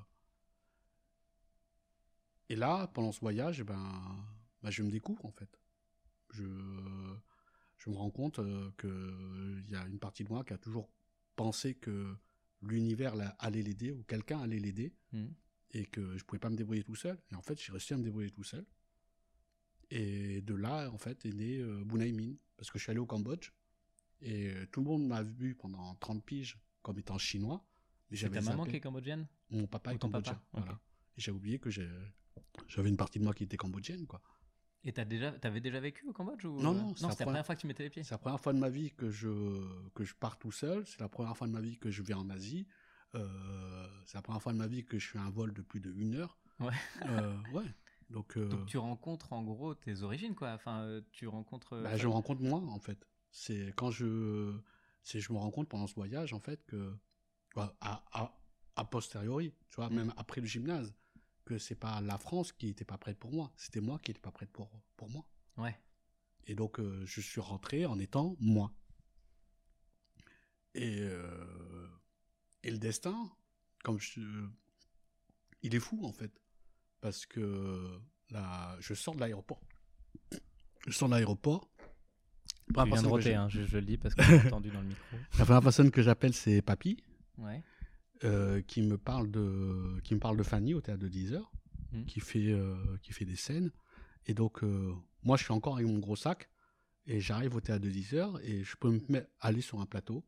S5: et là, pendant ce voyage, eh ben, bah, je me découvre en fait. Je, je me rends compte euh, que il y a une partie de moi qui a toujours pensé que l'univers allait l'aider ou quelqu'un allait l'aider
S6: Mhm.
S5: et que je pouvais pas me débrouiller tout seul. Et en fait, j'ai réussi à me débrouiller tout seul. Et de là, en fait, est né euh, Bunai Min, parce que je suis allé au Cambodge et euh, tout le monde m'a vu pendant 30 piges comme étant chinois. Mais j'avais
S6: ta maman
S5: zappé.
S6: qui est cambodgienne?
S5: Mon papa
S6: Ou
S5: est cambodgien.
S6: papa.
S5: Et j'ai oublié que j'avais une partie de moi qui était cambodgienne, quoi.
S6: Et t'as déjà, t'avais déjà vécu au Cambodge ou...
S5: Non,
S6: euh,
S5: non, c'est la première-
S6: fois que tu mettais les pieds.
S5: C'est la première fois de ma vie que je, que je pars tout seul. C'est la première fois de ma vie que je vais en Asie. Euh, c'est la première fois de ma vie que je fais un vol de plus de une heure.
S6: Ouais.
S5: Euh, ouais. Donc, euh,
S6: Donc tu rencontres en gros tes origines, quoi. Enfin, euh, tu rencontres. euh,
S5: bah, je compte moi, en fait. C'est quand je, c'est je me rends compte pendant ce voyage, en fait, que bah, à, à, a posteriori, tu vois,
S6: Mm.
S5: même après le gymnase, que c'est pas la France qui était pas prête pour moi, c'était moi qui n'étais pas prête pour pour moi.
S6: Ouais.
S5: Et donc, euh, je suis rentré en étant moi. Et, euh, et le destin, comme je, il est fou en fait, parce que là, je sors de l'aéroport. Je sors de l'aéroport.
S6: Tu viens de roter, hein, je, je le dis parce que j'ai entendu dans le micro.
S5: La première personne que j'appelle, c'est Papy,
S6: Ouais.
S5: Euh, qui me parle de, qui me parle de Fanny au théâtre de 10 heures,
S6: Mhm.
S5: qui fait, euh, qui fait des scènes. Et donc, euh, moi, je suis encore avec mon gros sac, et j'arrive au théâtre de 10 heures, et je peux me mettre, aller sur un plateau,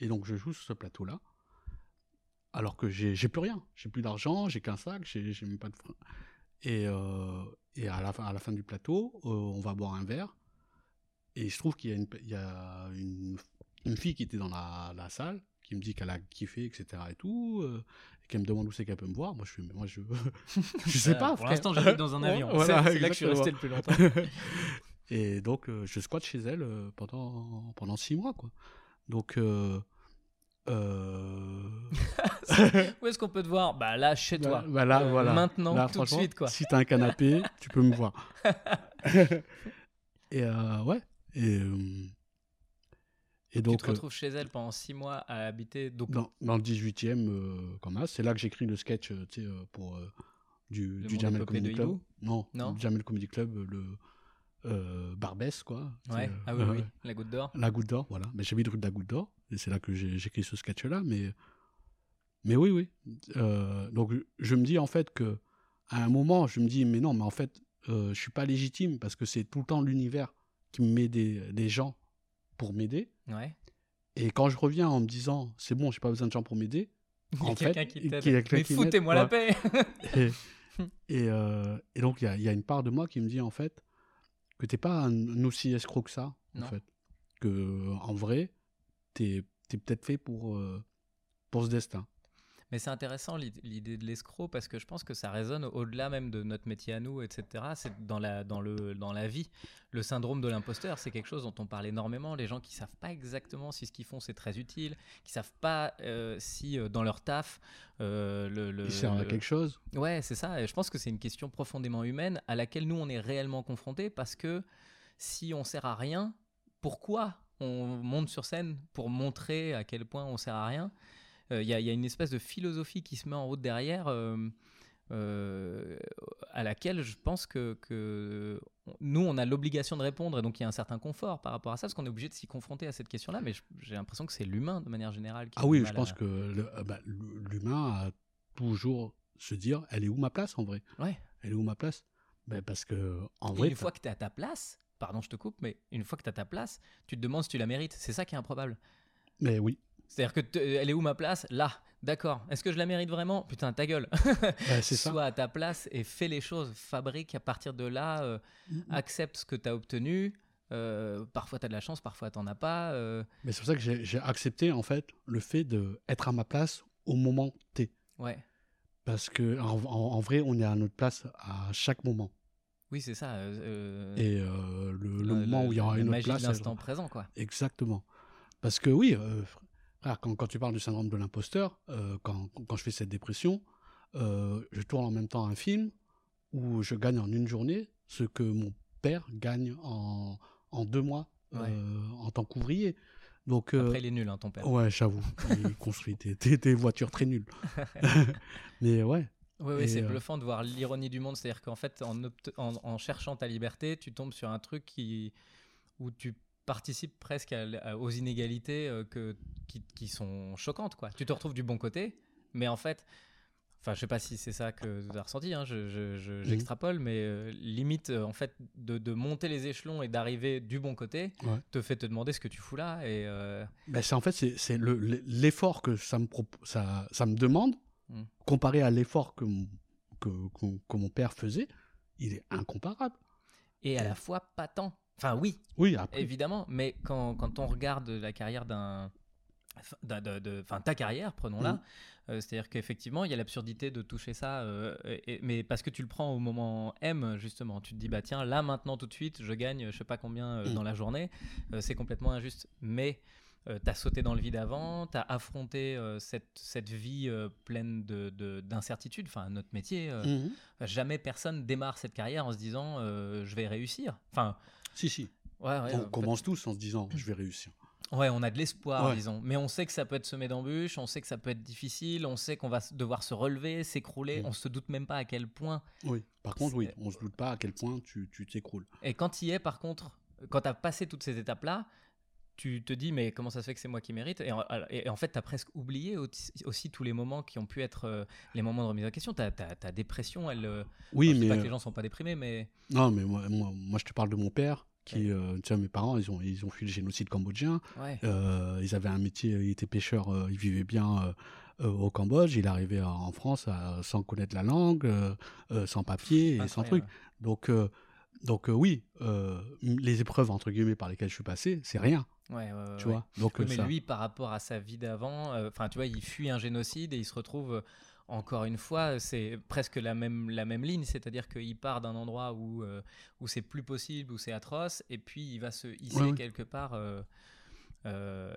S5: et donc je joue sur ce plateau-là, alors que j'ai plus rien, j'ai plus d'argent, j'ai qu'un sac, j'ai j'ai même pas de. Et, et à, la fin, à la fin du plateau, on va boire un verre, et il se trouve qu'il y a une, il y a une, une fille qui était dans la, la salle, qui me dit qu'elle a kiffé, etc. et tout, euh, et qu'elle me demande où c'est qu'elle peut me voir. Moi, je mais moi, je, je sais pas,
S6: Pour l'instant, j'habite dans un avion.
S5: Voilà,
S6: c'est là que je suis resté le plus longtemps.
S5: Et donc, euh, je squatte chez elle euh, pendant, pendant six mois, quoi. Donc, euh,
S6: Où est-ce qu'on peut te voir? Bah là, chez toi.
S5: bah, là, voilà.
S6: Maintenant,
S5: Là,
S6: tout de suite, quoi.
S5: Si t'as un canapé, tu peux me voir. et ouais. Et, euh, et
S6: tu
S5: donc,
S6: te retrouves chez elle pendant 6 mois à habiter.
S5: Euh, dans, dans le 18e, euh, comme ça, c'est là que j'écris le sketch euh, tu euh, pour euh, du,
S6: Le
S5: du Jamel Comedy Club. Non,
S6: Non
S5: le Jamel Comedy Club, euh, le euh, Barbès, quoi. tu
S6: ouais.
S5: euh,
S6: Ah oui, oui. La goutte d'or.
S5: La Goutte d'Or, voilà. Mais j'habite rue de la Goutte d'Or, et c'est là que j'ai j'ai écrit ce sketch-là. Mais, mais oui, oui. Euh, donc je me dis en fait que à un moment, je me dis, mais non, mais en fait, euh, je suis pas légitime parce que c'est tout le temps l'univers qui me met des, des gens pour m'aider.
S6: Ouais.
S5: Et quand je reviens en me disant, c'est bon, j'ai pas besoin de gens pour m'aider,
S6: Il y a
S5: en fait,
S6: qui t'aide. Mais foutez-moi la paix
S5: et, et, euh, et donc, il y a, y a une part de moi qui me dit, en fait, que t'es pas un, un aussi escroc que ça, en fait. Que, en vrai, t'es es, peut-être fait pour, euh, pour ce destin.
S6: Mais c'est intéressant l'id- l'idée de l'escroc parce que je pense que ça résonne au-delà même de notre métier à nous, etc. C'est dans la, dans, le, dans la vie. Le syndrome de l'imposteur, c'est quelque chose dont on parle énormément. Les gens qui savent pas exactement si ce qu'ils font c'est très utile, qui savent pas euh, si euh, dans leur taf euh, le, le-
S5: Il sert à quelque chose.
S6: Ouais, c'est ça. Et je pense que c'est une question profondément humaine à laquelle nous, on est réellement confrontés parce que si on sert à rien, pourquoi on monte sur scène pour montrer à quel point on sert à rien? Il y, a- y a une espèce de philosophie qui se met en route derrière. euh, euh, à laquelle je pense que, que nous, on a l'obligation de répondre, et donc il y a un certain confort par rapport à ça, parce qu'on est obligé de s'y confronter à cette question-là, mais j'ai l'impression que c'est l'humain, de manière générale. Qui
S5: Ah oui, je pense
S6: à-
S5: que euh, bah, l'humain a toujours se dire, elle est où ma place en vrai?
S6: Ouais.
S5: Elle est où ma place? Ben, Parce que, en
S6: Et
S5: vrai,
S6: une fois que tu es à ta place, pardon, je te coupe, mais une fois que tu as ta place, tu te demandes si tu la mérites. C'est ça qui est improbable.
S5: mais oui,
S6: C'est-à-dire que te- elle est où ma place? Là, d'accord. Est-ce que je la mérite vraiment? Putain, ta gueule.
S5: C'est ça.
S6: Sois à ta place et fais les choses. Fabrique à partir de là. euh, accepte ce que tu as obtenu. Euh, parfois, tu as de la chance, parfois, tu n'en as pas. euh,
S5: Mais c'est pour ça que j'ai accepté en fait le fait d'être à ma place au moment T.
S6: ouais.
S5: Parce que en, vrai, on est à notre place à chaque moment.
S6: Oui, c'est ça. euh,
S5: Et le, le moment où il y aura une autre place.
S6: l'instant présent, quoi.
S5: Exactement. Parce que oui, Ah, quand, quand tu parles du syndrome de l'imposteur, euh, quand, quand je fais cette dépression, euh, je tourne en même temps un film où je gagne en une journée ce que mon père gagne en, en deux mois
S6: Ouais.
S5: euh, en tant qu'ouvrier. Donc,
S6: Après, il est nul, hein, ton père.
S5: ouais, j'avoue, il construit des, des- des voitures très nulles. Mais ouais,
S6: Oui, oui, c'est bluffant de voir l'ironie du monde. C'est-à-dire qu'en fait, en, obt- en, en cherchant ta liberté, tu tombes sur un truc qui, où tu participes presque à l- à- aux inégalités euh, que, qui, qui sont choquantes. Quoi. Tu te retrouves du bon côté, mais en fait, enfin, je sais pas si c'est ça que tu as ressenti, hein, je- je- je- j'extrapole, mais euh, limite, euh, en fait, de, de monter les échelons et d'arriver du bon côté
S5: Ouais.
S6: te fait te demander ce que tu fous là. Et,
S5: Ben, c'est en fait c'est c'est le- le- l'effort que ça me ça, ça me demande
S6: Mm.
S5: comparé à l'effort que, mon- que, que- que mon père faisait, il est incomparable.
S6: et à la fois, pas tant. Enfin, oui,
S5: Oui, après,
S6: Évidemment, mais quand, quand on regarde la carrière d'un. de- de- Enfin, ta carrière, prenons-la.
S5: Mhm.
S6: euh, C'est-à-dire qu'effectivement, il y a l'absurdité de toucher ça, euh, et- mais parce que tu le prends au moment M, justement. Tu te dis, bah tiens, là, maintenant, tout de suite, je gagne je sais pas combien euh,
S5: Mhm.
S6: dans la journée. Euh, c'est complètement injuste. Mais tu as sauté dans le vide avant, tu as affronté euh, cette, cette vie euh, pleine de- de- d'incertitudes. Enfin, notre métier, euh,
S5: Mhm.
S6: jamais personne démarre cette carrière en se disant, euh, je vais réussir. Enfin,
S5: si, si.
S6: ouais, ouais.
S5: on
S6: euh,
S5: commence tous en se disant je vais réussir.
S6: Ouais, on a de l'espoir,
S5: Ouais.
S6: disons. Mais on sait que ça peut être semé d'embûches, on sait que ça peut être difficile, on sait qu'on va devoir se relever, s'écrouler.
S5: Mm.
S6: On se doute même pas à quel point.
S5: Oui. Par contre, oui, on se doute pas à quel point tu tu t'écroules.
S6: Et quand il est, par contre, quand tu as passé toutes ces étapes-là, tu te dis, mais comment ça se fait que c'est moi qui mérite? Et en, et en fait, tu as presque oublié aussi, tous les moments qui ont pu être euh, les moments de remise en question. Ta, ta, ta dépression, elle. euh,
S5: Oui,
S6: je
S5: mais
S6: pas que
S5: euh,
S6: les gens sont pas déprimés, mais.
S5: non, mais moi, moi, moi, je te parle de mon père qui, euh, tu vois, mes parents, ils ont ils ont fui le génocide cambodgien.
S6: Ouais.
S5: Euh, ils avaient un métier, ils étaient pêcheurs, euh, ils vivaient bien au Cambodge. Il arrivait en- France sans connaître la langue, sans papier et sans truc. Donc, donc oui, les épreuves entre guillemets par lesquelles je suis passé, c'est rien,
S6: Ouais, ouais, ouais,
S5: tu
S6: ouais.
S5: vois. Donc
S6: Oui,
S5: euh,
S6: mais
S5: ça-
S6: lui, par rapport à sa vie d'avant, euh, enfin, tu vois, il fuit un génocide et il se retrouve euh, encore une fois, c'est presque la même, la même ligne, c'est-à-dire qu'il part d'un endroit où, euh, où c'est plus possible, où c'est atroce, et puis il va se hisser
S5: Ouais,
S6: quelque part. euh,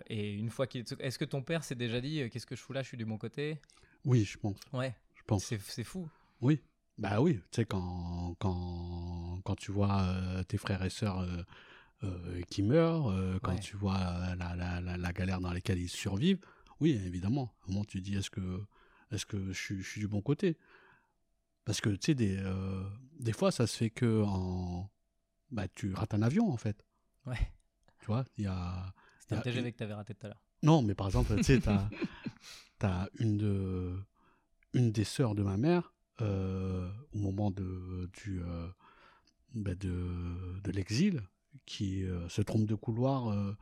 S6: et une fois qu'il est. Est-ce que ton père s'est déjà dit qu'est-ce que je fous là, je suis du bon côté?
S5: Oui, je pense,
S6: Ouais,
S5: je pense.
S6: c'est c'est fou.
S5: Oui, bah oui, tu sais quand quand quand tu vois tes frères et sœurs euh, qui meurent, euh, quand
S6: Ouais.
S5: tu vois la, la, la, la galère dans laquelle ils survivent, oui, évidemment. À un moment, tu te dis est-ce que est-ce que je suis, je suis du bon côté? Parce que tu sais des euh, des fois ça se fait que en bah tu rates un avion en fait.
S6: Ouais.
S5: Tu vois, il y a
S6: C'était un TGV que tu avais raté tout à l'heure.
S5: non, mais par exemple, tu sais, t'as as une, de, une des sœurs de ma mère, au moment de, du, bah, de, de l'exil, qui euh, se trompe de couloir euh,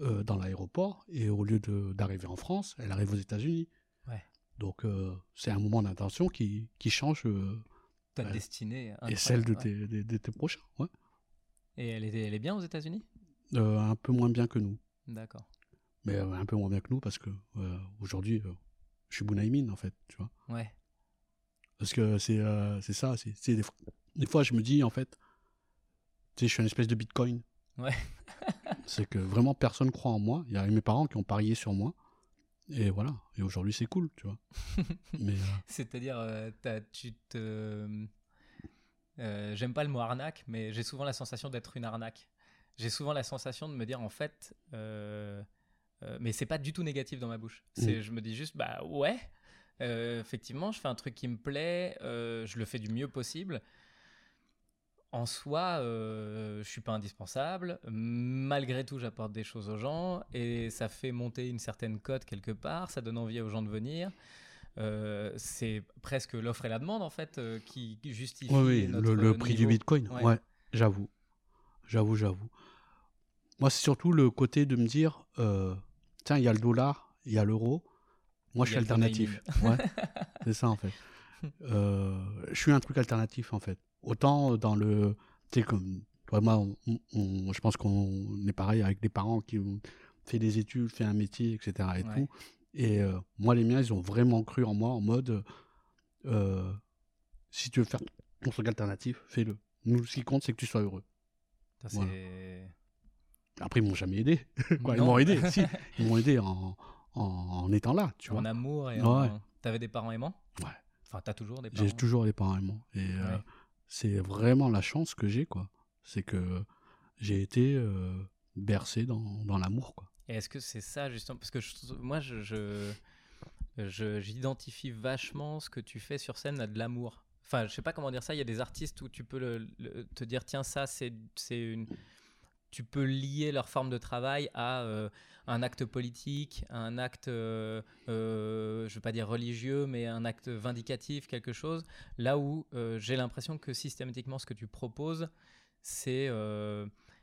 S5: euh, dans l'aéroport, et au lieu d'arriver en France, elle arrive aux États-Unis.
S6: Ouais.
S5: Donc, c'est un moment d'intention qui, qui change,
S6: Ta destinée.
S5: et celle de
S6: ouais.
S5: tes, de- de tes prochains. Ouais.
S6: Et elle est, elle est bien aux États-Unis?
S5: Euh, un peu moins bien que nous.
S6: D'accord.
S5: Mais euh, un peu moins bien que nous, parce que aujourd'hui, je suis Bounaïmine, en fait, tu vois.
S6: Ouais.
S5: Parce que c'est ça. c'est des fois, je me dis, en fait, tu sais, je suis une espèce de bitcoin.
S6: Ouais.
S5: c'est que vraiment personne croit en moi. Il y a mes parents qui ont parié sur moi. Et voilà. Et aujourd'hui, c'est cool, tu vois. Mais euh,
S6: C'est-à-dire, euh, tu te. euh, J'aime pas le mot arnaque, mais j'ai souvent la sensation d'être une arnaque. J'ai souvent la sensation de me dire, en fait. mais c'est pas du tout négatif dans ma bouche. C'est, Je me dis juste, bah ouais, effectivement, je fais un truc qui me plaît, je le fais du mieux possible. En soi, euh, je suis pas indispensable. Malgré tout, j'apporte des choses aux gens et ça fait monter une certaine cote quelque part. Ça donne envie aux gens de venir. Euh, c'est presque l'offre et la demande en fait euh, qui justifie
S5: oui, oui,
S6: notre
S5: le, le prix du bitcoin.
S6: Ouais.
S5: Ouais, j'avoue. J'avoue, j'avoue. Moi, c'est surtout le côté de me dire, euh, tiens, il y a le dollar, il y a l'euro. Moi, je suis alternatif. Ouais, c'est ça, en fait. Je suis un truc alternatif, en fait. Autant dans le. Tu sais, comme. toi, moi, on- on- je pense qu'on est pareil avec des parents qui ont fait des études, fait un métier, etc. Et,
S6: Ouais.
S5: tout. et euh, moi, les miens, ils ont vraiment cru en moi en mode. euh, si tu veux faire ton truc alternatif, fais-le. Nous, ce qui compte, c'est que tu sois heureux.
S6: Ça,
S5: Voilà.
S6: c'est-
S5: Après, ils m'ont jamais aidé. Quoi, ils m'ont aidé, si. Ils m'ont aidé en, en, en étant là, tu
S6: en
S5: vois.
S6: amour et
S5: Ouais.
S6: en... T'avais des parents aimants?
S5: Ouais.
S6: Enfin, t'as toujours des parents?
S5: J'ai toujours des parents aimants. Et euh. C'est vraiment la chance que j'ai, quoi. C'est que j'ai été bercé dans, dans l'amour, quoi.
S6: Est-ce que c'est ça justement? Parce que moi, je, je- j'identifie vachement ce que tu fais sur scène à de l'amour. Enfin, je sais pas comment dire ça. Il y a des artistes où tu peux te dire, tiens, ça, c'est, c'est une. Tu peux lier leur forme de travail à euh, un acte politique, un acte, euh, euh, je veux pas dire religieux, mais un acte vindicatif, quelque chose. Là où j'ai l'impression que systématiquement, ce que tu proposes, c'est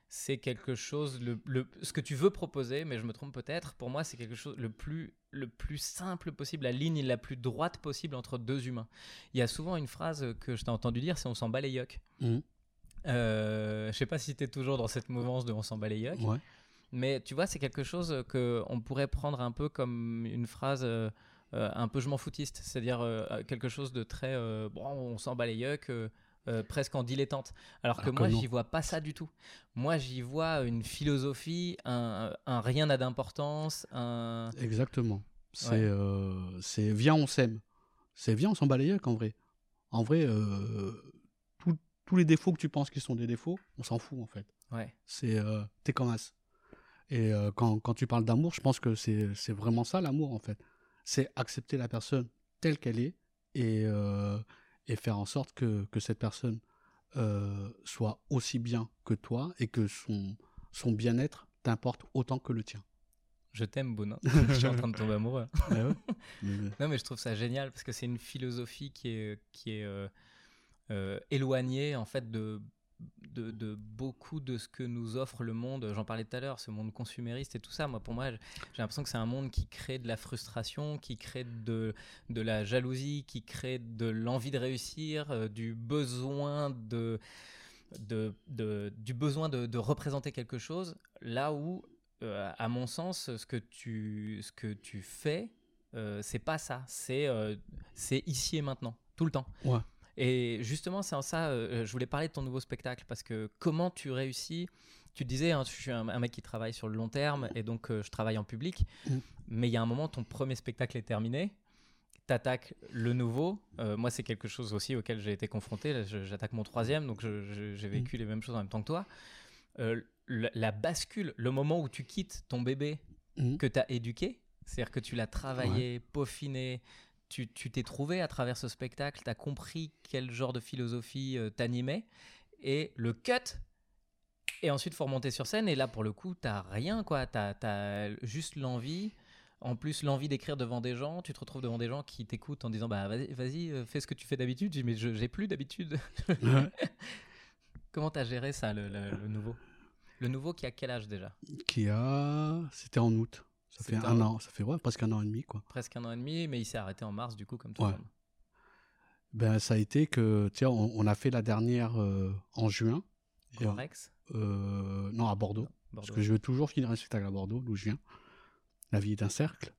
S6: c'est quelque chose, le, le- ce que tu veux proposer, mais je me trompe peut-être, pour moi c'est quelque chose le plus, le plus simple possible, la ligne la plus droite possible entre deux humains. Il y a souvent une phrase que je t'ai entendu dire, c'est on s'en bat les yeux.
S5: Mhm.
S6: Euh, je sais pas si tu es toujours dans cette mouvance de on s'en bat les yeux.
S5: Ouais.
S6: Mais tu vois, c'est quelque chose que on pourrait prendre un peu comme une phrase euh, euh, un peu je m'en foutiste, c'est-à-dire euh, quelque chose de très bon, on s'en bat les yeux, presque en dilettante. Alors que
S5: Alors que
S6: moi, j'y vois pas ça du tout. Moi, j'y vois une philosophie, un, un rien n'a d'importance, un
S5: Exactement. C'est
S6: Ouais.
S5: viens, on s'aime. C'est viens, on s'en bat les yeux, qu'en vrai. En vrai, tous les défauts que tu penses qui sont des défauts, on s'en fout, en fait.
S6: ouais.
S5: C'est euh, t'es comme as. Et euh, quand, quand tu parles d'amour, je pense que c'est vraiment ça l'amour en fait. C'est accepter la personne telle qu'elle est et, euh, et faire en sorte que, que cette personne euh, soit aussi bien que toi et que son, son bien-être t'importe autant que le tien.
S6: Je t'aime, Bonin. je suis en train de tomber amoureux.
S5: Mais-
S6: Non, mais je trouve ça génial parce que c'est une philosophie qui est, qui est euh, éloignée en fait de, de, beaucoup de ce que nous offre le monde. J'en parlais tout à l'heure, ce monde consumériste et tout ça. Moi, pour moi, j'ai l'impression que c'est un monde qui crée de la frustration, qui crée de, de la jalousie, qui crée de l'envie de réussir, euh, du besoin de, de, de- du besoin de, représenter quelque chose. Là où, euh, à mon sens, ce que tu, ce que tu fais, c'est pas ça. C'est ici et maintenant, tout le temps. Et justement, c'est en ça, euh, je voulais parler de ton nouveau spectacle parce que comment tu réussis Tu disais, hein, je suis un, un mec qui travaille sur le long terme et donc euh, je travaille en public.
S5: Mm.
S6: Mais il y a un moment, ton premier spectacle est terminé. T'attaques le nouveau. Euh, moi, c'est quelque chose aussi auquel j'ai été confronté. J'attaque mon troisième, donc j'ai vécu les mêmes choses en même temps que toi. Euh, la, la bascule, le moment où tu quittes ton bébé
S5: Mhm.
S6: que tu as éduqué, c'est-à-dire que tu l'as travaillé, peaufiné, tu tu t'es trouvé à travers ce spectacle, tu as compris quel genre de philosophie euh, t'animait, et le cut, et ensuite faut remonter sur scène, et là pour le coup, t'as rien, quoi, t'as as juste l'envie. En plus, l'envie d'écrire devant des gens, tu te retrouves devant des gens qui t'écoutent en disant bah vas-y, euh, fais ce que tu fais d'habitude. Je dis mais je j'ai plus d'habitude. Comment t'as géré ça, le, le- le nouveau? Le nouveau qui a quel âge déjà?
S5: Qui a. C'était en août. Ça fait un an. Ça fait ouais, presque un an et demi, quoi.
S6: Presque un an et demi, mais il s'est arrêté en mars du coup comme tout
S5: Ouais.
S6: le monde.
S5: Ben, ça a été que, tiens, on, on a fait la dernière euh, en juin. Et,
S6: Au Rex,
S5: euh, non, à Bordeaux.
S6: Bordeaux.
S5: Parce que je veux toujours finir un spectacle à Bordeaux, d'où je viens. La vie est un cercle.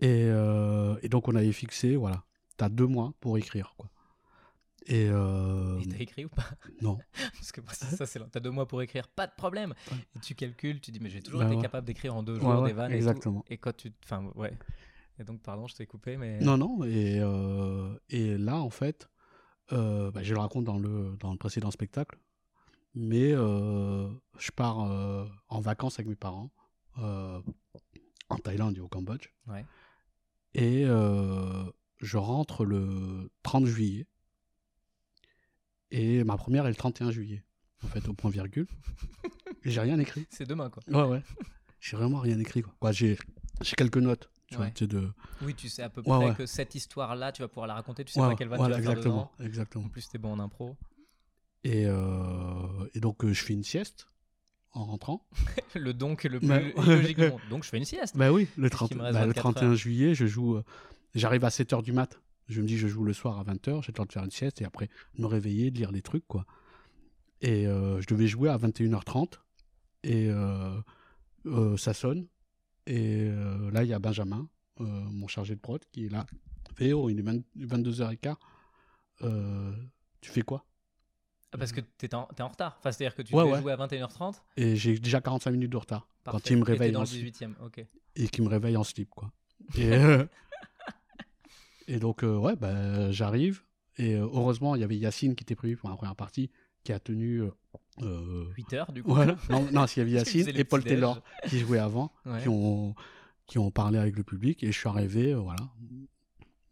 S5: Et, euh, et donc, on avait fixé, voilà, t'as deux mois pour écrire, quoi. Et, euh,
S6: Et t'as écrit ou pas?
S5: Non.
S6: Parce que ça, ça, c'est. T'as deux mois pour écrire, pas de problème. Et tu calcules, tu dis mais j'ai toujours
S5: Bah
S6: été
S5: ouais.
S6: capable d'écrire en deux jours
S5: ouais,
S6: des vannes et tout.
S5: exactement.
S6: Et quand tu, enfin ouais. Et donc pardon, je t'ai coupé, mais
S5: Non, non. Et, euh, et là, en fait, euh, bah, je le raconte dans le, dans le précédent spectacle, mais je pars en vacances avec mes parents en Thaïlande et au Cambodge.
S6: Ouais.
S5: Et je rentre le 30 juillet. Et ma première est le 31 juillet, en fait, au point virgule. Et j'ai rien écrit.
S6: c'est demain quoi.
S5: Ouais, ouais. J'ai vraiment rien écrit, quoi. Quoi, j'ai, quelques notes, tu vois,
S6: Ouais.
S5: sais, de...
S6: Oui, tu sais à peu près
S5: ouais.
S6: que cette histoire-là, tu vas pouvoir la raconter. Tu sais pas quelle vanne
S5: voilà,
S6: tu vas
S5: exactement, exactement.
S6: En plus, t'es bon en impro.
S5: Et, euh, et donc, euh, je fais une sieste en rentrant.
S6: le donc le plus du monde. Donc je fais une sieste.
S5: Bah oui, le,
S6: Parce
S5: 30,
S6: qu'il me reste
S5: bah, le
S6: 24
S5: 31
S6: heures.
S5: juillet, je joue. euh, J'arrive à 7h du mat. Je me dis, je joue le soir à 20h, j'ai le temps de faire une sieste et après me réveiller, de lire des trucs, quoi. Et euh, je devais jouer à 21h30 et euh, euh, ça sonne. Et là, il y a Benjamin, mon chargé de prod, qui est là. Féo, il est 20 22h15. Euh, tu fais quoi?
S6: Ah, parce que t'es en, t'es en retard. Enfin, c'est-à-dire que tu
S5: Ouais,
S6: devais
S5: ouais.
S6: jouer à 21h30
S5: Et j'ai déjà 45 minutes de retard quand il me
S6: Et t'es
S5: réveille
S6: dans
S5: en
S6: le
S5: slip.
S6: 18 ok.
S5: et qui me réveille en slip quoi. Et, euh, et donc euh, ouais bah, j'arrive et euh, heureusement il y avait Yacine qui était prévu pour la première partie qui a tenu euh, euh,
S6: 8 heures, du coup.
S5: non non s'il y avait Yacine et Paul. Taylor qui jouaient avant
S6: Ouais.
S5: qui ont qui ont parlé avec le public et je suis arrivé euh, voilà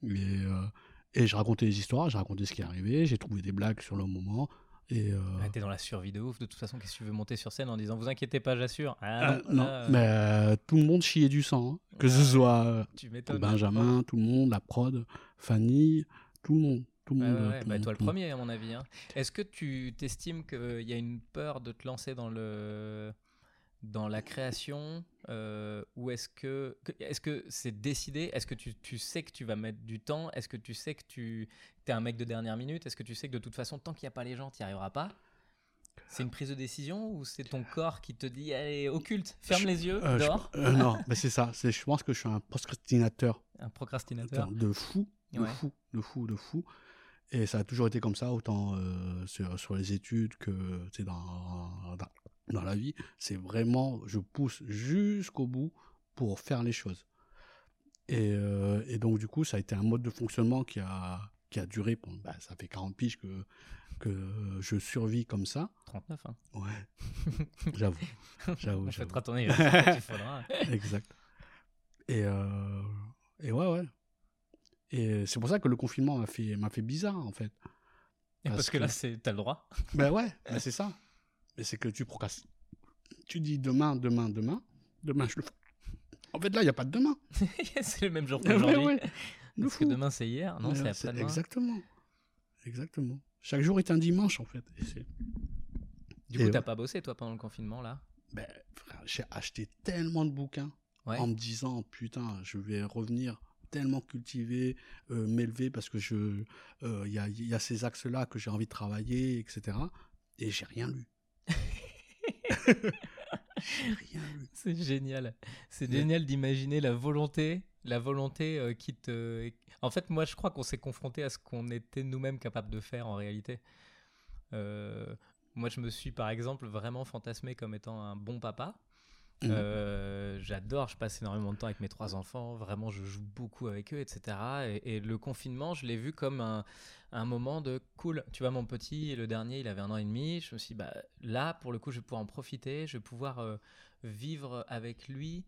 S5: et, euh, et je racontais des histoires j'ai raconté ce qui est arrivé j'ai trouvé des blagues sur le moment et euh,
S6: Ouais, t'es dans la survie de ouf. De toute façon, qu'est-ce que tu veux monter sur scène en disant Vous inquiétez pas, j'assure Ah,
S5: euh, non
S6: là,
S5: mais euh, tout le monde chiait du sang hein. que ce soit euh,
S6: Tu.
S5: Benjamin, tout le monde, la prod, Fanny, tout le monde. Tout le monde.
S6: ouais,
S5: euh, tout
S6: bah,
S5: monde,
S6: toi le premier à mon avis. hein. Est-ce que tu t'estimes qu'il y a une peur de te lancer dans le dans la création euh, ou est-ce que est-ce que c'est décidé? Est-ce que tu, tu sais que tu vas mettre du temps? Est-ce que tu sais que tu es un mec de dernière minute? Est-ce que tu sais que de toute façon tant qu'il n'y a pas les gens, tu n'y arriveras pas? C'est une prise de décision ou c'est ton corps qui te dit allez occulte, ferme
S5: Je-
S6: les yeux,
S5: Euh, je-
S6: dors?
S5: euh, non, mais c'est ça. c'est- Je pense que je suis un procrastinateur
S6: Un procrastinateur.
S5: de fou, de
S6: Ouais.
S5: fou, de fou, de fou. Et ça a toujours été comme ça, autant euh, sur, sur les études que dans, dans, dans la vie. C'est vraiment, je pousse jusqu'au bout pour faire les choses. Et, euh, et donc, du coup, ça a été un mode de fonctionnement qui a, qui a duré. pendant- bah, ça fait 40 piges que, que je survis comme ça.
S6: 39 hein.
S5: Ouais, j'avoue. J'avoue, j'avoue.
S6: tu faudra.
S5: exact. Et, euh, et ouais, ouais. Et c'est pour ça que le confinement m'a fait, m'a fait bizarre, en fait.
S6: Et parce,
S5: Parce
S6: que là
S5: que-
S6: c'est t'as le droit.
S5: Ben ouais, ben c'est ça. Mais c'est que tu procrastines. Tu dis demain, demain, demain. Demain, je le fais. En fait, là, il n'y a pas de demain.
S6: c'est le même jour qu'aujourd'hui.
S5: ouais.
S6: Parce que demain c'est hier, non c'est
S5: c'est-
S6: après-demain.
S5: Exactement. Exactement. Chaque jour est un dimanche, en fait. Et
S6: Du coup t'as
S5: ouais.
S6: pas bossé toi pendant le confinement là?
S5: Ben, j'ai acheté tellement de bouquins
S6: Ouais.
S5: en me disant putain je vais revenir tellement cultivé euh, m'élever parce que je euh, il y, a, y a ces axes là que j'ai envie de travailler etc et j'ai rien lu
S6: C'est génial. C'est
S5: Ouais.
S6: génial d'imaginer la volonté, la volonté euh, qui te. En fait, moi, je crois qu'on s'est confronté à ce qu'on était nous-mêmes capables de faire en réalité. Euh, moi, je me suis, par exemple, vraiment fantasmé comme étant un bon papa.
S5: Mhm.
S6: Euh, J'adore, je passe énormément de temps avec mes trois enfants. Vraiment, je joue beaucoup avec eux, etc. Et, et le confinement, je l'ai vu comme un, un moment de cool. Tu vois, mon petit, le dernier, il avait un an et demi. Je me suis dit, bah, là, pour le coup, je vais pouvoir en profiter. Je vais pouvoir euh, vivre avec lui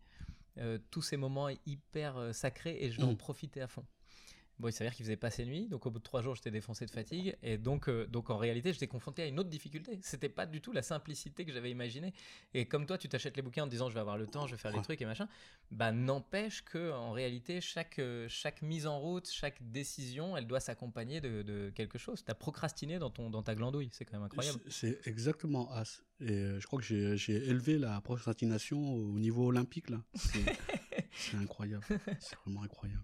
S6: euh, tous ces moments hyper sacrés et je vais en
S5: Mm.
S6: profiter à fond. Bon, il s'avère qu'il faisait passer nuit, donc au bout de trois jours, j'étais défoncé de fatigue, et donc, euh, donc en réalité, j'étais confronté à une autre difficulté. C'était pas du tout la simplicité que j'avais imaginée. Et comme toi, tu t'achètes les bouquins en te disant je vais avoir le temps, je vais faire des
S5: Ouais.
S6: trucs et machin, bah n'empêche que en réalité, chaque, euh, chaque mise en route, chaque décision, elle doit s'accompagner de, de quelque chose. Tu as procrastiné dans, ton, dans ta glandouille, c'est quand même incroyable.
S5: C'est- exactement as et euh, je crois que j'ai élevé la procrastination au niveau olympique là c'est incroyable c'est vraiment incroyable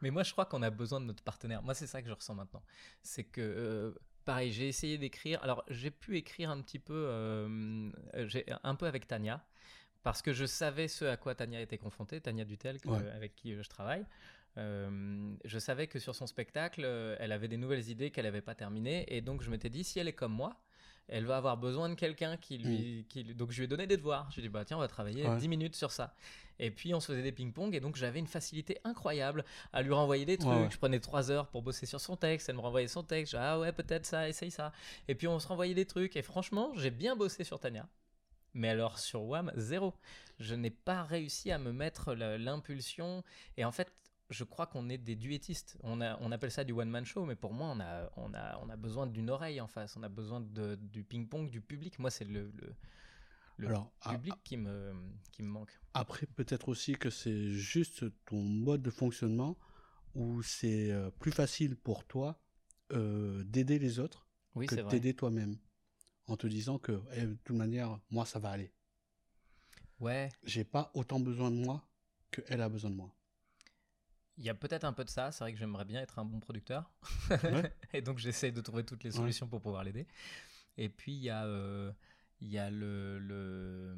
S6: Mais moi, je crois qu'on a besoin de notre partenaire. Moi, c'est ça que je ressens maintenant. C'est que, euh, pareil, j'ai essayé d'écrire. Alors, j'ai pu écrire un petit peu, euh, un peu avec Tania, parce que je savais ce à quoi Tania était confrontée, Tania Dutel, que-
S5: Ouais.
S6: avec qui euh, je travaille. Euh, je savais que sur son spectacle, elle avait des nouvelles idées qu'elle n'avait pas terminées. Et donc, je m'étais dit, si elle est comme moi, Elle va avoir besoin de quelqu'un qui lui, qui lui- Donc je lui ai donné des devoirs. Je lui ai dit, bah tiens, on va travailler
S5: Mm. Ouais.
S6: 10 minutes sur ça. Et puis on se faisait des ping-pong et donc j'avais une facilité incroyable à lui renvoyer des trucs.
S5: Ouais, ouais.
S6: Je prenais 3 heures pour bosser sur son texte. Elle me renvoyait son texte. Je dis, ah ouais, peut-être ça, essaye ça. Et puis on se renvoyait des trucs. Et franchement, j'ai bien bossé sur Tania. Mais alors sur WAM, zéro. Je n'ai pas réussi à me mettre l'impulsion. Et en fait, je crois qu'on est des duettistes. On, a, on appelle ça du one-man show, mais pour moi, on a, on a, on a besoin d'une oreille en face. On a besoin de, du ping-pong, du public. Moi, c'est le, le, le
S5: Alors, ah,
S6: public qui, me, qui me manque.
S5: Après, peut-être aussi que c'est juste ton mode de fonctionnement où c'est euh, plus facile pour toi euh, d'aider les autres
S6: Oui,
S5: que t'aider toi-même. En te disant que, eh, de toute manière, moi, ça va aller.
S6: Ouais,
S5: J'ai pas autant besoin de moi qu'elle a besoin de moi.
S6: Il y a peut-être un peu de ça. C'est vrai que j'aimerais bien être un bon producteur.
S5: Ouais.
S6: et donc, j'essaie de trouver toutes les
S5: Ouais.
S6: solutions pour pouvoir l'aider. Et puis, il y a, euh, il y a le. le...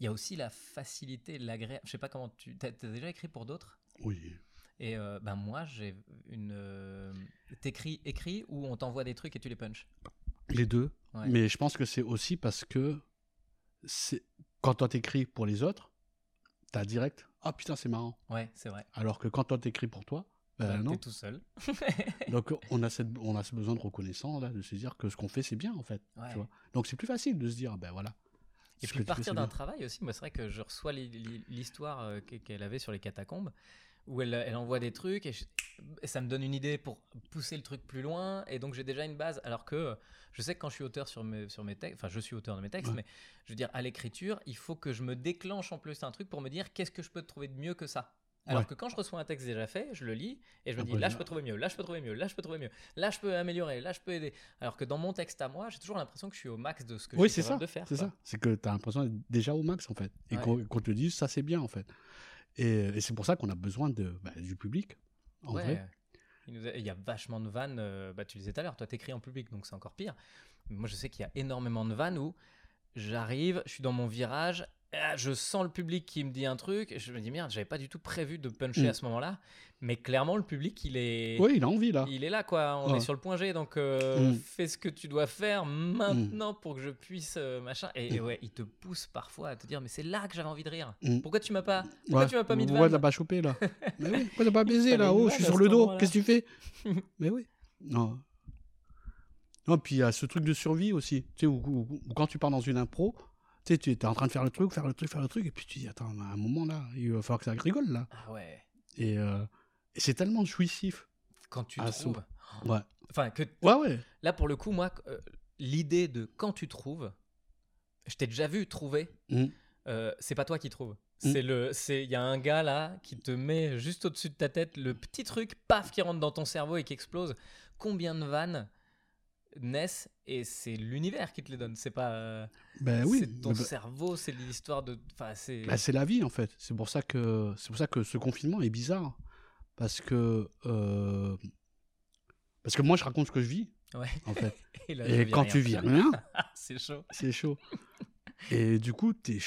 S6: Il y a aussi la facilité, l'agréable. Je sais pas comment tu. T'as t'as déjà écrit pour d'autres?
S5: Oui.
S6: Et euh, ben moi, j'ai une. euh, T'écris écrit ou on t'envoie des trucs et tu les punches?
S5: Les deux.
S6: Ouais.
S5: Mais je pense que c'est aussi parce que c'est quand toi t'écris pour les autres, t'as direct Ah putain, c'est marrant.
S6: Ouais, c'est vrai.
S5: Alors que quand toi t'écris pour toi, ben non.
S6: T'es tout seul.
S5: Donc on a, cette, on a ce besoin de reconnaissance, là, de se dire que ce qu'on fait, c'est bien en fait.
S6: Ouais.
S5: Tu vois Donc c'est plus facile de se dire, ben voilà.
S6: Et puis partir d'un travail aussi, moi c'est vrai que je reçois l'histoire euh, qu'e- qu'elle avait sur les catacombes, où elle, elle envoie des trucs et, je- et ça me donne une idée pour pousser le truc plus loin, et donc j'ai déjà une base. Alors que je sais que quand je suis auteur sur mes, sur mes textes, enfin je suis auteur de mes textes,
S5: Ouais.
S6: mais je veux dire à l'écriture, il faut que je me déclenche en plus un truc pour me dire qu'est-ce que je peux trouver de mieux que ça? Alors
S5: Ouais.
S6: que quand je reçois un texte déjà fait, je le lis et je me dis là je peux trouver mieux, là je peux trouver mieux, là je peux trouver mieux, là je peux améliorer, là je peux aider. Alors que dans mon texte à moi, j'ai toujours l'impression que je suis au max de ce que
S5: Oui,
S6: je suis
S5: c'est
S6: capable
S5: ça.
S6: de faire.
S5: C'est ça. C'est que tu as l'impression d'être déjà au max en fait. Et
S6: Ouais.
S5: qu'on qu'on te dise, ça c'est bien en fait. Et, et c'est pour ça qu'on a besoin de, bah, du public. En vrai.
S6: Il, y a vachement de vannes, euh, bah, tu le disais tout à l'heure, toi t'écris en public donc c'est encore pire. Moi je sais qu'il y a énormément de vannes où j'arrive, je suis dans mon virage, ah, je sens le public qui me dit un truc, je me dis merde, j'avais pas du tout prévu de puncher
S5: Mm.
S6: à ce moment-là, mais clairement le public il est,
S5: Oui, il a envie là.
S6: il est là quoi, on
S5: Ouais.
S6: est sur le point G donc euh,
S5: Mm.
S6: fais ce que tu dois faire maintenant pour que je puisse euh, machin. Et, et ouais, il te pousse parfois à te dire mais c'est là que j'avais envie de rire.
S5: Mm.
S6: Pourquoi tu m'as pas, pourquoi
S5: Ouais.
S6: tu m'as pas mis de
S5: Pourquoi t'as pas chopé là Mais oui, pourquoi t'as pas baisé là Oh, je suis sur le dos, qu'est-ce que tu fais Mais oui. Non. Non, puis il y a ce truc de survie aussi. Tu sais, où, où- où quand tu pars dans une impro, tu sais, tu es en train de faire le truc, faire le truc, faire le truc, et puis tu dis, attends, à un moment là, il va falloir que ça rigole là.
S6: Ah ouais,
S5: Et, euh, et c'est tellement jouissif.
S6: quand tu
S5: Ah, son-
S6: trouves.
S5: Ouais.
S6: Enfin, que
S5: Ouais, ouais.
S6: Là, pour le coup, moi, euh, l'idée de quand tu trouves, je t'ai déjà vu trouver,
S5: Mm.
S6: euh, c'est pas toi qui trouves.
S5: Mm.
S6: C'est le, c'est, il y a un gars là qui te met juste au-dessus de ta tête le petit truc, paf, qui rentre dans ton cerveau et qui explose. Combien de vannes naissent et c'est l'univers qui te les donne. C'est pas, euh,
S5: Ben oui.
S6: c'est ton
S5: bah-
S6: cerveau, c'est l'histoire de, enfin, c'est.
S5: Bah, c'est la vie en fait. C'est pour ça que c'est pour ça que ce confinement est bizarre parce que euh, parce que moi je raconte ce que je vis
S6: Ouais.
S5: en fait.
S6: Et, là, je
S5: Et
S6: vis
S5: quand
S6: rien.
S5: tu vis rien,
S6: c'est chaud.
S5: c'est chaud. Et du coup, es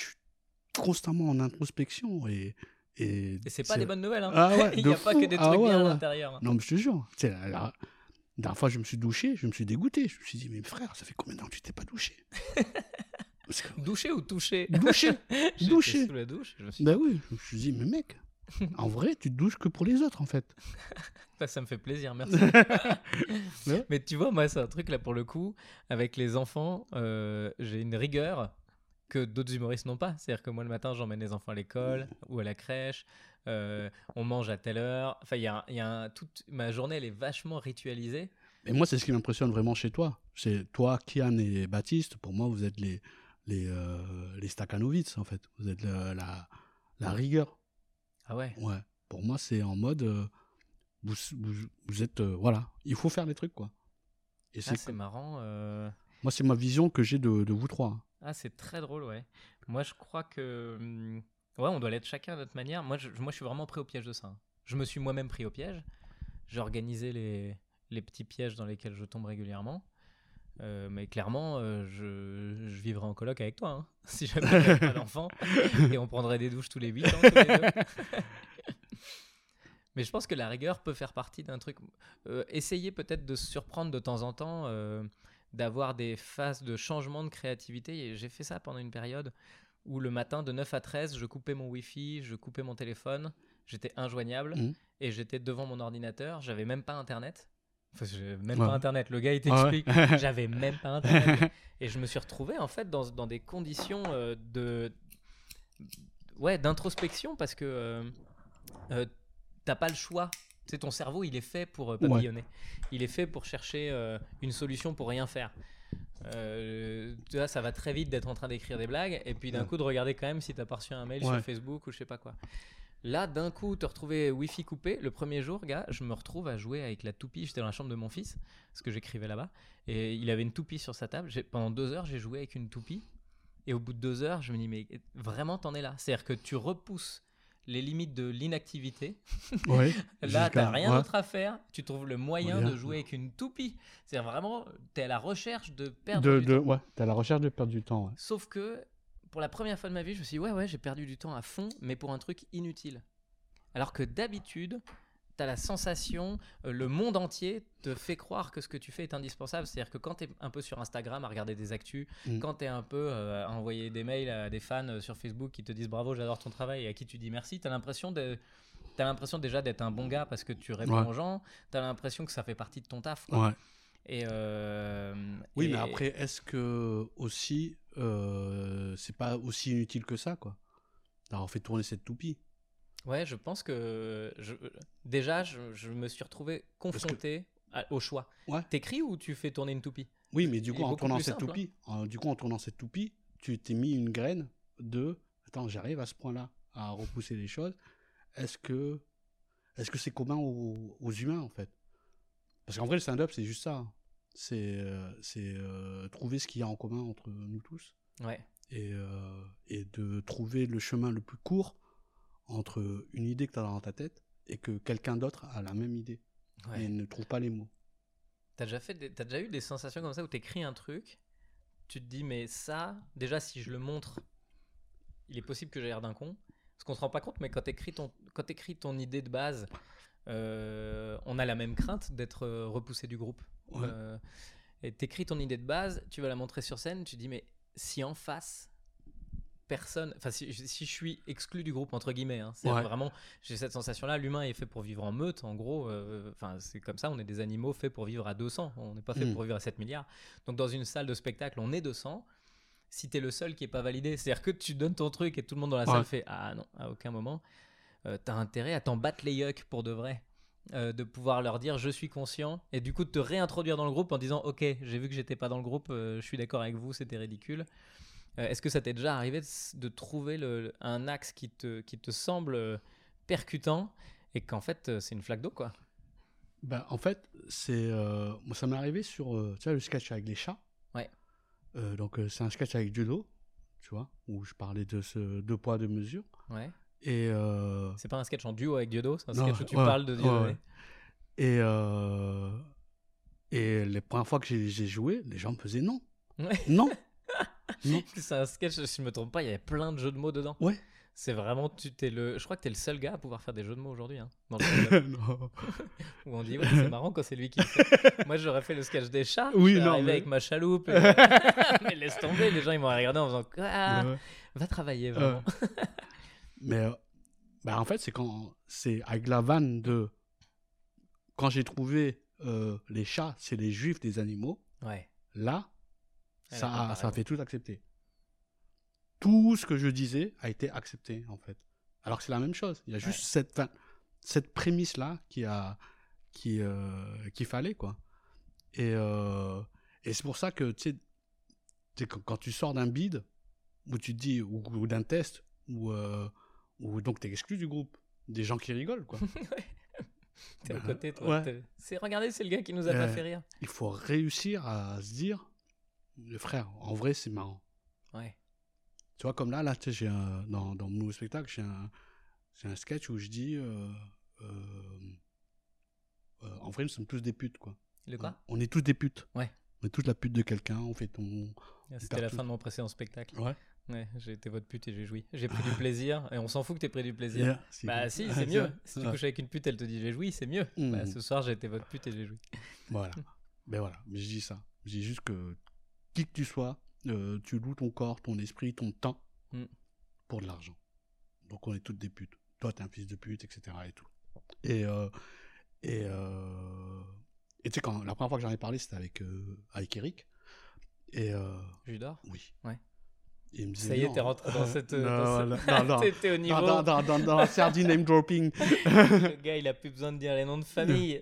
S5: constamment en introspection et et,
S6: Et c'est pas des bonnes nouvelles. Hein.
S5: Ah ouais,
S6: Il n'y a pas que des
S5: Ah
S6: trucs
S5: ouais,
S6: bien à l'intérieur. hein.
S5: Non, mais je te jure. Sais, la, la- la dernière fois, je me suis douché, je me suis dégoûté. Je me suis dit, mais frère, ça fait combien de temps que tu t'es pas douché? Que-
S6: Doucher ou toucher
S5: Doucher
S6: J'étais
S5: Doucher.
S6: sous la douche. Je me suis
S5: Ben oui, je me suis dit, mais mec, en vrai, tu te douches que pour les autres en fait.
S6: Ça, ça me fait plaisir, merci.
S5: Ouais.
S6: Mais tu vois, moi, c'est un truc là pour le coup, avec les enfants, euh, j'ai une rigueur que d'autres humoristes n'ont pas. C'est-à-dire que moi, le matin, j'emmène les enfants à l'école ou à la crèche, euh, on mange à telle heure. Enfin, il y a, un- il y a un- toute ma journée, elle est vachement ritualisée.
S5: Et moi, c'est ce qui m'impressionne vraiment chez toi. C'est toi, Kian et Baptiste. Pour moi, vous êtes les les euh, les Stakhanovitz en fait. Vous êtes la la, la rigueur.
S6: Ah ouais
S5: Ouais. Pour moi, c'est en mode euh, vous, vous, vous êtes voilà. Il faut faire les trucs quoi. Et
S6: Ah,
S5: c'est
S6: marrant.
S5: moi, c'est ma vision que j'ai de, de vous trois.
S6: Ah, c'est très drôle, ouais. Moi, je crois que. Ouais, on doit l'être chacun à notre manière. Moi je, moi, je suis vraiment pris au piège de ça. hein. Je me suis moi-même pris au piège. J'ai organisé les, les petits pièges dans lesquels je tombe régulièrement. Euh, mais clairement, euh, je, je vivrai en coloc avec toi, hein, si jamais j'avais pas d'enfant. Et on prendrait des douches tous les 8 ans. mais je pense que la rigueur peut faire partie d'un truc. Euh, essayer peut-être de se surprendre de temps en temps. d'avoir des phases de changement de créativité. Et j'ai fait ça pendant une période où le matin, de 9 à 13, je coupais mon Wi-Fi, je coupais mon téléphone, j'étais injoignable
S5: Mhm.
S6: et j'étais devant mon ordinateur. J'avais même pas Internet. Enfin, même
S5: Ouais.
S6: pas Internet. Le gars, il
S5: Ah
S6: t'explique.
S5: ouais.
S6: J'avais même pas Internet. et je me suis retrouvé, en fait, dans, dans des conditions euh, de. Ouais, d'introspection parce que euh, euh, t'as pas le choix. Sais, ton cerveau, il est fait pour euh,
S5: Ouais.
S6: papillonner. Il est fait pour chercher euh, une solution pour rien faire. Euh, tu vois, ça va très vite d'être en train d'écrire des blagues et puis d'un
S5: Ouais.
S6: coup de regarder quand même si t'as pas reçu un mail
S5: Ouais.
S6: sur Facebook ou je sais pas quoi. Là, d'un coup, te retrouver Wi-Fi coupé. Le premier jour, gars, je me retrouve à jouer avec la toupie. J'étais dans la chambre de mon fils, parce que j'écrivais là-bas. Et il avait une toupie sur sa table. Pendant deux heures, j'ai joué avec une toupie. Et au bout de deux heures, je me dis, mais vraiment, t'en es là. C'est-à-dire que tu repousses les limites de l'inactivité.
S5: Ouais,
S6: Là,
S5: jusqu'à-
S6: t'as rien
S5: ouais.
S6: d'autre à faire. Tu trouves le moyen de jouer avec une toupie. C'est vraiment, t'es à la recherche de perdre
S5: De,
S6: du
S5: de,
S6: temps.
S5: ouais, à la recherche de perdre du temps.
S6: Sauf que pour la première fois de ma vie, je me suis dit, ouais, ouais, j'ai perdu du temps à fond, mais pour un truc inutile. Alors que d'habitude, tu as la sensation, euh, le monde entier te fait croire que ce que tu fais est indispensable. C'est-à-dire que quand tu es un peu sur Instagram à regarder des actus,
S5: Mm.
S6: quand tu es un peu euh, à envoyer des mails à des fans euh, sur Facebook qui te disent bravo, j'adore ton travail et à qui tu dis merci, tu as l'impression de. T'as l'impression déjà d'être un bon gars parce que tu réponds
S5: Ouais.
S6: aux gens. T'as l'impression que ça fait partie de ton taf. quoi.
S5: Ouais.
S6: Et euh,
S5: Oui,
S6: et-
S5: mais après, est-ce que aussi, euh, c'est pas aussi inutile que ça, quoi? D'avoir fait tourner cette toupie.
S6: Ouais, je pense que je- déjà, je, je me suis retrouvé confronté à- au choix.
S5: Ouais.
S6: T'écris ou tu fais tourner une toupie?
S5: Oui, mais du coup, en tournant cette
S6: simple, hein.
S5: toupie, du coup, en tournant cette toupie, tu t'es mis une graine de attends, j'arrive à ce point-là à repousser les choses. Est-ce que est-ce que c'est commun aux, aux humains en fait? Parce qu'en vrai, le stand-up, c'est juste ça. hein. C'est euh, c'est euh, trouver ce qu'il y a en commun entre nous tous
S6: Ouais.
S5: et, euh, et de trouver le chemin le plus court entre une idée que tu as dans ta tête et que quelqu'un d'autre a la même idée
S6: ouais.
S5: et ne trouve pas les mots.
S6: T'as déjà, fait des- déjà eu des sensations comme ça où t'écris un truc, tu te dis, mais ça, déjà, si je le montre, il est possible que j'ai l'air d'un con. Parce qu'on se rend pas compte, mais quand t'écris ton, quand t'écris ton idée de base, euh, on a la même crainte d'être euh, repoussé du groupe.
S5: Ouais.
S6: Euh, et t'écris ton idée de base, tu vas la montrer sur scène, tu te dis, mais si en face, personne, enfin, si, si je suis exclu du groupe, entre guillemets, hein, c'est
S5: Ouais.
S6: vraiment, j'ai cette sensation-là, l'humain est fait pour vivre en meute, en gros, euh, enfin, c'est comme ça, on est des animaux faits pour vivre à 200, on n'est pas fait
S5: Mm.
S6: pour vivre à 7 milliards. Donc, dans une salle de spectacle, on est 200. Si t'es le seul qui est pas validé, c'est-à-dire que tu donnes ton truc et tout le monde dans la
S5: Ouais.
S6: salle fait Ah non, à aucun moment, euh, t'as intérêt à t'en battre les yucks pour de vrai. Euh, de pouvoir leur dire je suis conscient et du coup de te réintroduire dans le groupe en disant ok j'ai vu que j'étais pas dans le groupe euh, je suis d'accord avec vous c'était ridicule Euh, est-ce que ça t'est déjà arrivé de, trouver le, un axe qui te, qui te semble euh, percutant et qu'en fait euh, c'est une flaque d'eau quoi?
S5: Ben, en fait, c'est euh, moi ça m'est arrivé sur euh, tu vois, le sketch avec les chats.
S6: Ouais.
S5: Donc c'est un sketch avec Judo, tu vois, où je parlais de ce deux poids deux mesures.
S6: ouais
S5: Et
S6: c'est pas un sketch en duo avec Diodo c'est un
S5: Non,
S6: sketch où tu
S5: ouais,
S6: parles de Diodo
S5: ouais. et et les premières fois que j'ai joué, les gens me faisaient non,
S6: Ouais.
S5: non, non.
S6: C'est un sketch, si je me trompe pas, il y avait plein de jeux de mots dedans.
S5: Ouais.
S6: C'est vraiment, tu t'es le, je crois que t'es le seul gars à pouvoir faire des jeux de mots aujourd'hui, hein, dans le stand-up,
S5: Non.
S6: où on dit ouais, c'est marrant quand c'est lui qui le fait. Moi, j'aurais fait le sketch des chats.
S5: Oui,
S6: je serais
S5: non,
S6: arrivé
S5: mais-
S6: avec ma chaloupe. et- mais laisse tomber, les gens ils m'ont regardé en faisant quoi
S5: Ouais.
S6: Va travailler vraiment.
S5: Mais euh, bah, en fait, c'est quand c'est avec la vanne de quand j'ai trouvé euh, les chats, c'est les juifs des animaux.
S6: Ouais.
S5: Là,
S6: Elle
S5: ça, a, ça a fait tout accepter. Tout ce que je disais a été accepté, en fait. Alors que c'est la même chose. Il y a juste
S6: Ouais.
S5: cette, fin- cette prémisse-là qui a, qui, euh, qu'il fallait, quoi. Et, euh, et c'est pour ça que, tu sais, quand, tu sors d'un bid, où tu te dis, ou, ou d'un test, où, euh, où donc t'es exclu du groupe, des gens qui rigolent, quoi.
S6: T'es à
S5: Ben,
S6: côté, toi.
S5: ouais.
S6: C'est regardez, c'est le gars qui nous a pas
S5: Euh,
S6: fait rire.
S5: Il faut réussir à se dire, frère, en vrai, c'est marrant.
S6: Ouais.
S5: Tu vois, comme là, là tu sais, un- dans, dans mon nouveau spectacle, j'ai un, un sketch où je dis euh, euh, euh, En vrai, nous sommes tous des putes, quoi.
S6: Le quoi?
S5: On est tous des putes.
S6: Ouais.
S5: On est tous la pute de quelqu'un, on fait ton.
S6: C'était la fin de mon précédent spectacle.
S5: Ouais.
S6: Ouais, j'ai été votre pute et j'ai joui. J'ai pris du plaisir et on s'en fout que t'aies pris du plaisir.
S5: Yeah,
S6: Bah
S5: cool.
S6: si,
S5: Ah,
S6: c'est mieux. Si tu couches avec une pute, elle te dit j'ai joui, c'est mieux. Bah, ce soir, j'ai été votre pute et j'ai joui.
S5: Voilà. ben voilà, mais je dis ça. Je dis juste que qui que tu sois, euh, tu loues ton corps, ton esprit, ton temps
S6: Mm.
S5: pour de l'argent. Donc on est toutes des putes. Toi, t'es un fils de pute, etc. Et tout. Et euh, et euh, tu sais quand la première fois que j'en ai parlé, c'était avec euh, avec Eric. Et euh,
S6: Judor
S5: oui.
S6: Ouais.
S5: Et il me disait,
S6: Ça y est, t'es rentré dans cette.
S5: Non,
S6: dans
S5: non, non.
S6: T'es- au niveau.
S5: Dans, dans, dans, dans la name dropping.
S6: Le gars, il a plus besoin de dire les noms de famille.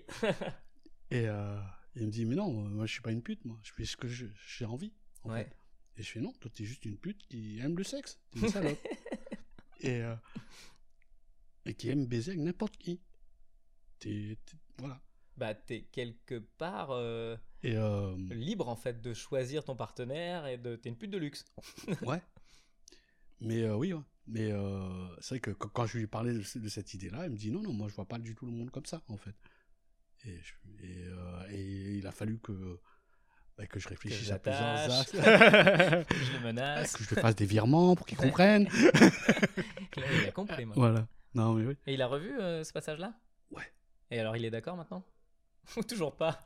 S5: Et euh, il me dit, mais non, moi je suis pas une pute, moi. Je fais ce que j'ai envie. en
S6: Ouais.
S5: fait. Et je fais, non, toi t'es juste une pute qui aime le sexe. T'es une salope. et, euh, et qui aime baiser avec n'importe qui. T'es, voilà.
S6: bah, t'es quelque part euh,
S5: Et euh,
S6: libre en fait de choisir ton partenaire et de. T'es une pute de luxe.
S5: ouais. Mais oui, ouais. mais c'est vrai que quand, je lui parlais de, de cette idée-là, il me dit, non, non, moi je vois pas du tout le monde comme ça, en fait. Et, je- et, euh, et il a fallu que, bah, que je réfléchisse à plusieurs axes.
S6: que je le menace.
S5: que je lui fasse des virements pour qu'il comprenne.
S6: Là, il a compris, moi.
S5: voilà. Non, mais oui.
S6: Et il a revu euh, ce passage-là?
S5: Ouais.
S6: Et alors, il est d'accord maintenant? Ou toujours pas?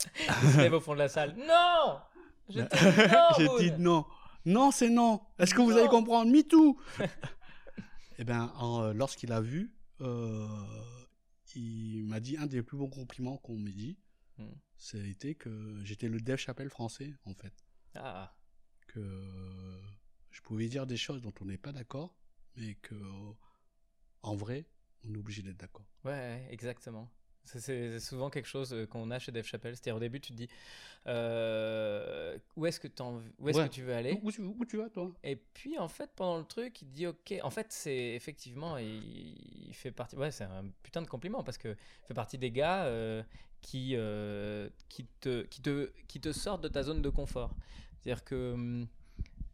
S6: Il se lève au fond de la salle. Non non,
S5: J'ai dit non. Non, c'est non. Est-ce que vous allez comprendre? Me too. Eh bien, en, euh, lorsqu'il a vu, euh, il m'a dit un des plus bons compliments qu'on m'ait dit.
S6: Hmm.
S5: C'était que j'étais le Dave Chappelle français, en fait.
S6: Ah,
S5: Que je pouvais dire des choses dont on n'est pas d'accord, mais que en vrai, on est obligé d'être d'accord.
S6: ouais, exactement. C'est- souvent quelque chose euh, qu'on a chez Dave Chappelle. C'est-à-dire, au début, tu te dis euh, où est-ce que, t'en- où est-ce
S5: Ouais.
S6: que tu veux aller
S5: Où, tu, où tu vas, toi?
S6: Et puis, en fait, pendant le truc, il dit Ok. En fait, c'est effectivement, il, il fait partie. Ouais, c'est un putain de compliment parce que il fait partie des gars euh, qui, euh, qui, te, qui, te, qui te sortent de ta zone de confort. C'est-à-dire que. hum,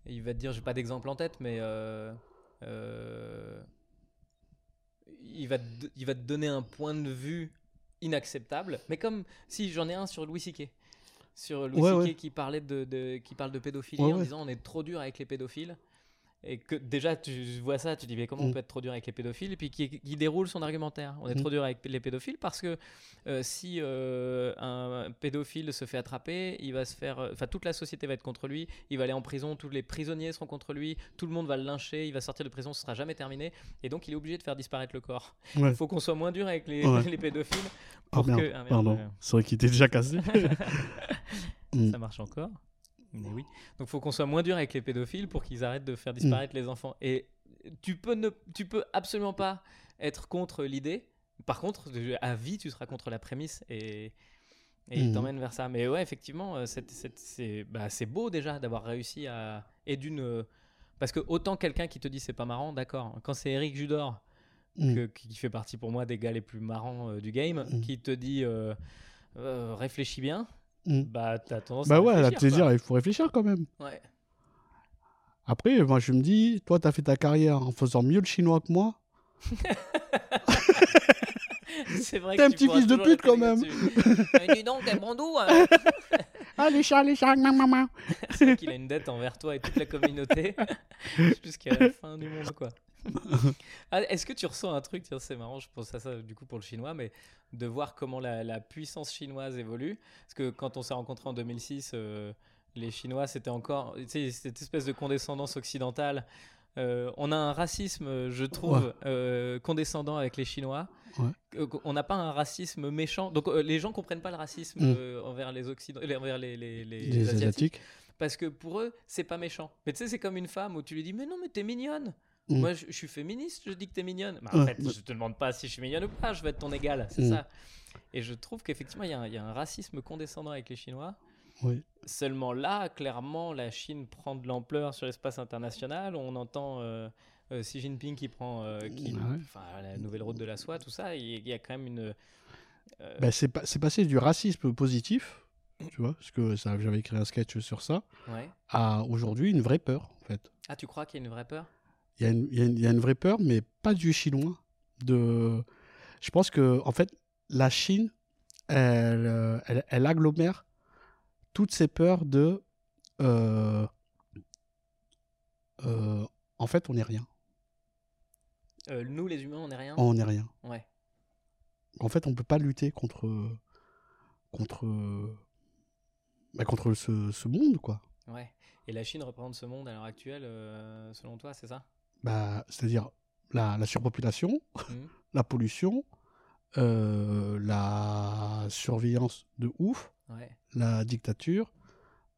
S6: il va te dire, j'ai pas d'exemple en tête, mais. il, va te, il va te donner un point de vue inacceptable. Mais comme si j'en ai un sur Louis C.K. Sur Louis
S5: Ouais, ouais.
S6: qui parlait de, de- qui parle de pédophilie
S5: Ouais,
S6: en disant on est trop dur avec les pédophiles. Et que déjà tu vois ça, tu dis mais comment on
S5: Mm.
S6: peut être trop dur avec les pédophiles? Et puis qui, qui déroule son argumentaire. On est
S5: Mm.
S6: trop dur avec les pédophiles parce que euh, si euh, un pédophile se fait attraper, il va se faire, euh, enfin toute la société va être contre lui. Il va aller en prison, tous les prisonniers seront contre lui, tout le monde va le lyncher, il va sortir de prison, ce sera jamais terminé. Et donc il est obligé de faire disparaître le corps.
S5: Ouais.
S6: Il faut qu'on soit moins dur avec les,
S5: Ouais.
S6: les pédophiles
S5: Ah
S6: pour
S5: merde,
S6: que. ah, merde,
S5: pardon.
S6: ouais.
S5: C'est vrai qu'il était déjà cassé. Mm.
S6: Ça marche encore. Mais oui. Donc il faut qu'on soit moins dur avec les pédophiles pour qu'ils arrêtent de faire disparaître les enfants. Et tu peux, ne, tu peux absolument pas être contre l'idée. Par contre, à vie, tu seras contre la prémisse et, et
S5: Mhm.
S6: t'emmène vers ça. Mais ouais, effectivement, euh, c'est- bah, c'est beau déjà d'avoir réussi à. Et d'une. Parce que autant quelqu'un qui te dit c'est pas marrant, d'accord. Quand c'est Eric Judor,
S5: Mm.
S6: que- qui fait partie pour moi des gars les plus marrants euh, du game,
S5: Mm.
S6: qui te dit euh, euh, réfléchis bien,
S5: Mm.
S6: bah t'as tendance
S5: Bah
S6: à
S5: ouais,
S6: réfléchir,
S5: dire,
S6: quoi.
S5: il faut réfléchir quand même.
S6: Ouais.
S5: Après, moi, je me dis, toi, t'as fait ta carrière en faisant mieux le chinois que moi.
S6: C'est vrai
S5: T'es un petit fils de pute, quand
S6: l'appeler là-dessus. Euh, dis donc, t'es brandou hein.
S5: Ah, les chats, les chats, maman.
S6: C'est vrai qu'il a une dette envers toi et toute la communauté jusqu'à la fin du monde, quoi. Ah, Est-ce que tu ressens un truc, tiens, c'est marrant, je pense à ça du coup pour le chinois, mais de voir comment la, la puissance chinoise évolue? Parce que quand on s'est rencontrés en 2006, euh, les Chinois, c'était encore tu sais, cette espèce de condescendance occidentale. Euh, on a un racisme, je trouve,
S5: Ouais.
S6: euh, condescendant avec les Chinois.
S5: Ouais.
S6: On n'a pas un racisme méchant. Donc les gens comprennent pas le racisme
S5: Mm.
S6: envers les Occidentaux, envers les, les, les-
S5: Les
S6: les Asiatiques.
S5: Asiatiques.
S6: Parce que pour eux, c'est pas méchant. Mais tu sais, c'est comme une femme où tu lui dis Mais non, mais t'es mignonne.
S5: Mm.
S6: Moi, je, je suis féministe, je dis que t'es mignonne. Mais en
S5: Ouais,
S6: fait,
S5: bah-
S6: je te demande pas si je suis mignonne ou pas, je vais être ton égal. C'est
S5: Mm.
S6: ça. Et je trouve qu'effectivement, il y, a un- il y a un racisme condescendant avec les Chinois.
S5: Oui.
S6: Seulement là, clairement, la Chine prend de l'ampleur sur l'espace international. On entend euh, euh, Xi Jinping qui prend euh, qui,
S5: Ouais.
S6: enfin, la nouvelle route de la soie, tout ça. Il y- a quand même une.
S5: Ben, c'est pas- c'est passé du racisme positif, tu vois, parce que j'avais écrit un sketch sur ça, à aujourd'hui une vraie peur, en fait.
S6: Ah, tu crois qu'il y a une vraie peur?
S5: Il y, a une- y y a vraie peur, mais pas du chinois. De... Je pense que, en fait, la Chine, elle, euh, elle, elle agglomère toutes ces peurs de. euh, euh, en fait, on n'est rien.
S6: Euh, Nous, les humains, on n'est rien.
S5: On n'est rien.
S6: Ouais.
S5: En fait, on peut pas lutter contre contre bah, contre ce, ce monde, quoi.
S6: Ouais. Et la Chine représente ce monde à l'heure actuelle, selon toi, c'est ça?
S5: Bah, C'est-à-dire la, la surpopulation,
S6: Mhm.
S5: la pollution, euh, la surveillance de ouf,
S6: Ouais.
S5: la dictature,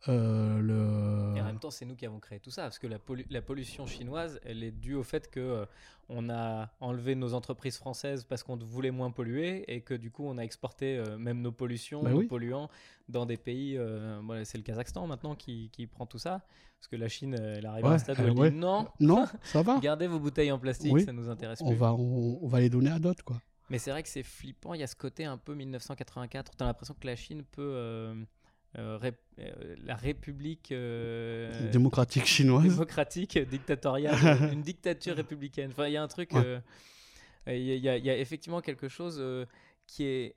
S5: euh, le...
S6: Et en même temps, c'est nous qui avons créé tout ça, parce que la, pollu- la pollution chinoise, elle est due au fait que euh, on a enlevé nos entreprises françaises parce qu'on voulait moins polluer, et que du coup, on a exporté euh, même nos pollutions,
S5: Bah
S6: nos
S5: oui.
S6: polluants, dans des pays. voilà, c'est le Kazakhstan maintenant qui, qui prend tout ça, parce que la Chine, elle arrive à un stade où elle
S5: ouais.
S6: dit non,
S5: Non, ça va.
S6: gardez vos bouteilles en plastique,
S5: Oui.
S6: ça nous intéresse
S5: On
S6: plus.
S5: va, on, on va les donner à d'autres, quoi.
S6: Mais c'est vrai que c'est flippant, il y a ce côté un peu 1984, t'as l'impression que la Chine peut. Euh, euh, ré- euh, la République euh,
S5: Démocratique chinoise.
S6: démocratique, dictatoriale, une dictature républicaine. Enfin, il y a un truc.
S5: Ouais.
S6: Il y, a- y y effectivement quelque chose qui est.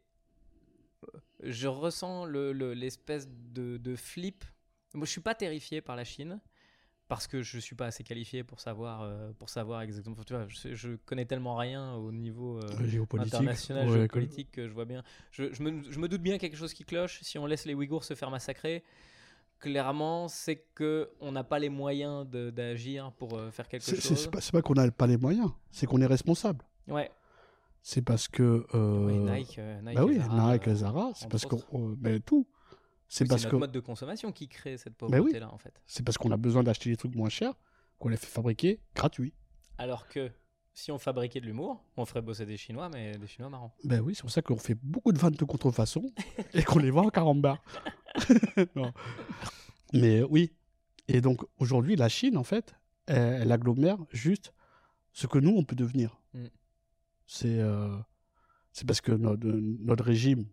S6: Je ressens le- le- l'espèce de, de flip. Moi, je suis pas terrifié par la Chine parce que je suis pas assez qualifié pour savoir, euh, pour savoir exactement. Tu vois, je, je connais tellement rien au niveau euh,
S5: géopolitique.
S6: international,
S5: Ouais,
S6: géopolitique que je vois bien. Je, je me, je me doute bien quelque chose qui cloche. Si on laisse les Ouïghours se faire massacrer, clairement, c'est que on n'a pas les moyens d'agir pour euh, faire quelque chose.
S5: c'est pas, pas qu'on n'a pas les moyens, c'est qu'on est responsable.
S6: Ouais.
S5: C'est parce que. euh,
S6: Oui, Nike, Nike,
S5: bah oui,
S6: Zara,
S5: Nike, Zara, c'est parce euh, mais tout. C'est parce
S6: notre
S5: que.
S6: mode de consommation qui crée cette
S5: oui.
S6: pauvreté-là, en fait.
S5: C'est parce qu'on a besoin d'acheter des trucs moins chers qu'on les fait fabriquer gratuits.
S6: Alors que si on fabriquait de l'humour, on ferait bosser des Chinois, mais des Chinois marrants.
S5: Ben oui, c'est pour ça qu'on fait beaucoup de ventes de contrefaçon et qu'on les vend en carambar. Mais euh, oui. Et donc aujourd'hui, la Chine, en fait, elle, elle agglomère juste ce que nous, on peut devenir.
S6: Mm.
S5: C'est euh, c'est parce que notre, notre régime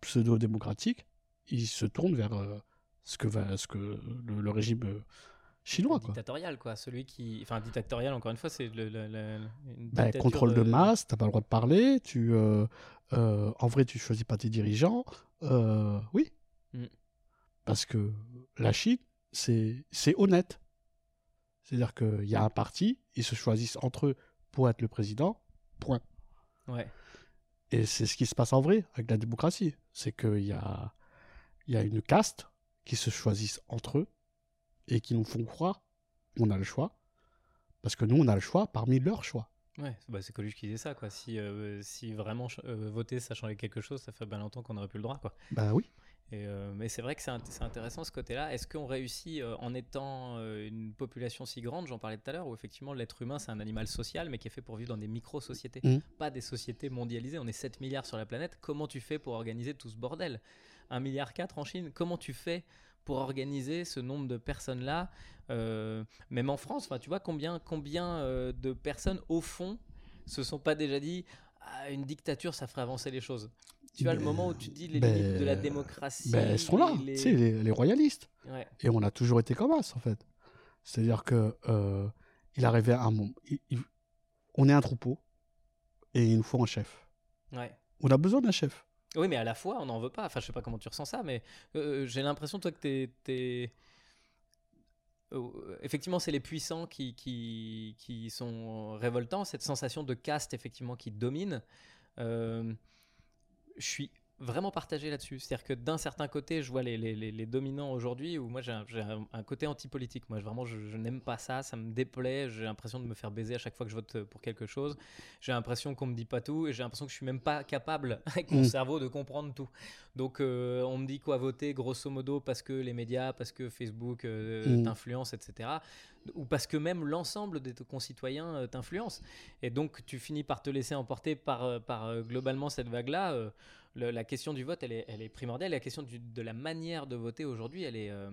S5: pseudo-démocratique, il se tourne vers euh, ce que, va, ce que le, le régime euh, chinois. Quoi.
S6: Dictatorial, quoi. Celui qui. Enfin, dictatorial, encore une fois, c'est le, le- le- une dictature
S5: contrôle de masse, t'as pas le droit de parler, tu, euh, euh, en vrai, tu choisis pas tes dirigeants. euh, oui.
S6: Mm.
S5: Parce que la Chine, c'est c'est honnête. C'est-à-dire qu'il y a un parti, ils se choisissent entre eux pour être le président, point.
S6: Ouais.
S5: Et c'est ce qui se passe en vrai avec la démocratie. C'est qu'il y a, il y a une caste qui se choisissent entre eux et qui nous font croire qu'on a le choix. Parce que nous, on a le choix parmi leurs choix.
S6: Ouais, bah, c'est Coluche qui disait ça, quoi. Si, euh, si vraiment euh, voter, ça changeait quelque chose, ça fait bien longtemps qu'on aurait plus le droit, quoi.
S5: Bah oui.
S6: Et, euh, mais c'est vrai que c'est int- c'est intéressant ce côté-là. Est-ce qu'on réussit en étant une population si grande, j'en parlais tout à l'heure, où effectivement l'être humain c'est un animal social, mais qui est fait pour vivre dans des micro-sociétés,
S5: Mhm.
S6: pas des sociétés mondialisées. On est 7 milliards sur la planète. Comment tu fais pour organiser tout ce bordel? 1 milliard 4 en Chine, comment tu fais pour organiser ce nombre de personnes-là Euh, Même en France, tu vois combien, combien euh, de personnes au fond se sont pas déjà dit Ah, une dictature, ça ferait avancer les choses? Tu vois, le moment où tu dis les
S5: ben,
S6: limites de la démocratie.
S5: Ben, elles sont là,
S6: les-
S5: tu sais, les, les royalistes.
S6: Ouais.
S5: Et on a toujours été comme ça, en fait. C'est-à-dire que euh, il arrivait un moment. il- il- on est un troupeau et il nous faut un chef.
S6: Ouais.
S5: On a besoin d'un chef.
S6: Oui, mais à la fois, on n'en veut pas. Enfin, je sais pas comment tu ressens ça, mais euh, j'ai l'impression, toi, que t'es. Euh, effectivement, c'est les puissants qui sont révoltants, cette sensation de caste, effectivement, qui domine. Euh, je suis vraiment partagé là-dessus. C'est-à-dire que d'un certain côté, je vois les, les, les- dominants aujourd'hui, où moi j'ai un, j'ai un- un côté anti-politique. Moi, je- vraiment, je, je n'aime pas ça, ça me déplaît. J'ai l'impression de me faire baiser à chaque fois que je vote pour quelque chose. J'ai l'impression qu'on me dit pas tout, et j'ai l'impression que je suis même pas capable, avec mon
S5: Mm.
S6: cerveau, de comprendre tout. Donc, euh, on me dit quoi voter, grosso modo, parce que les médias, parce que Facebook euh,
S5: Mm.
S6: t'influence, etc. Ou parce que même l'ensemble de tes concitoyens euh, t'influence. Et donc, tu finis par te laisser emporter par, euh, par euh, globalement cette vague-là. Le- la question du vote, elle est, elle est primordiale. La question du- de la manière de voter aujourd'hui, elle est, euh,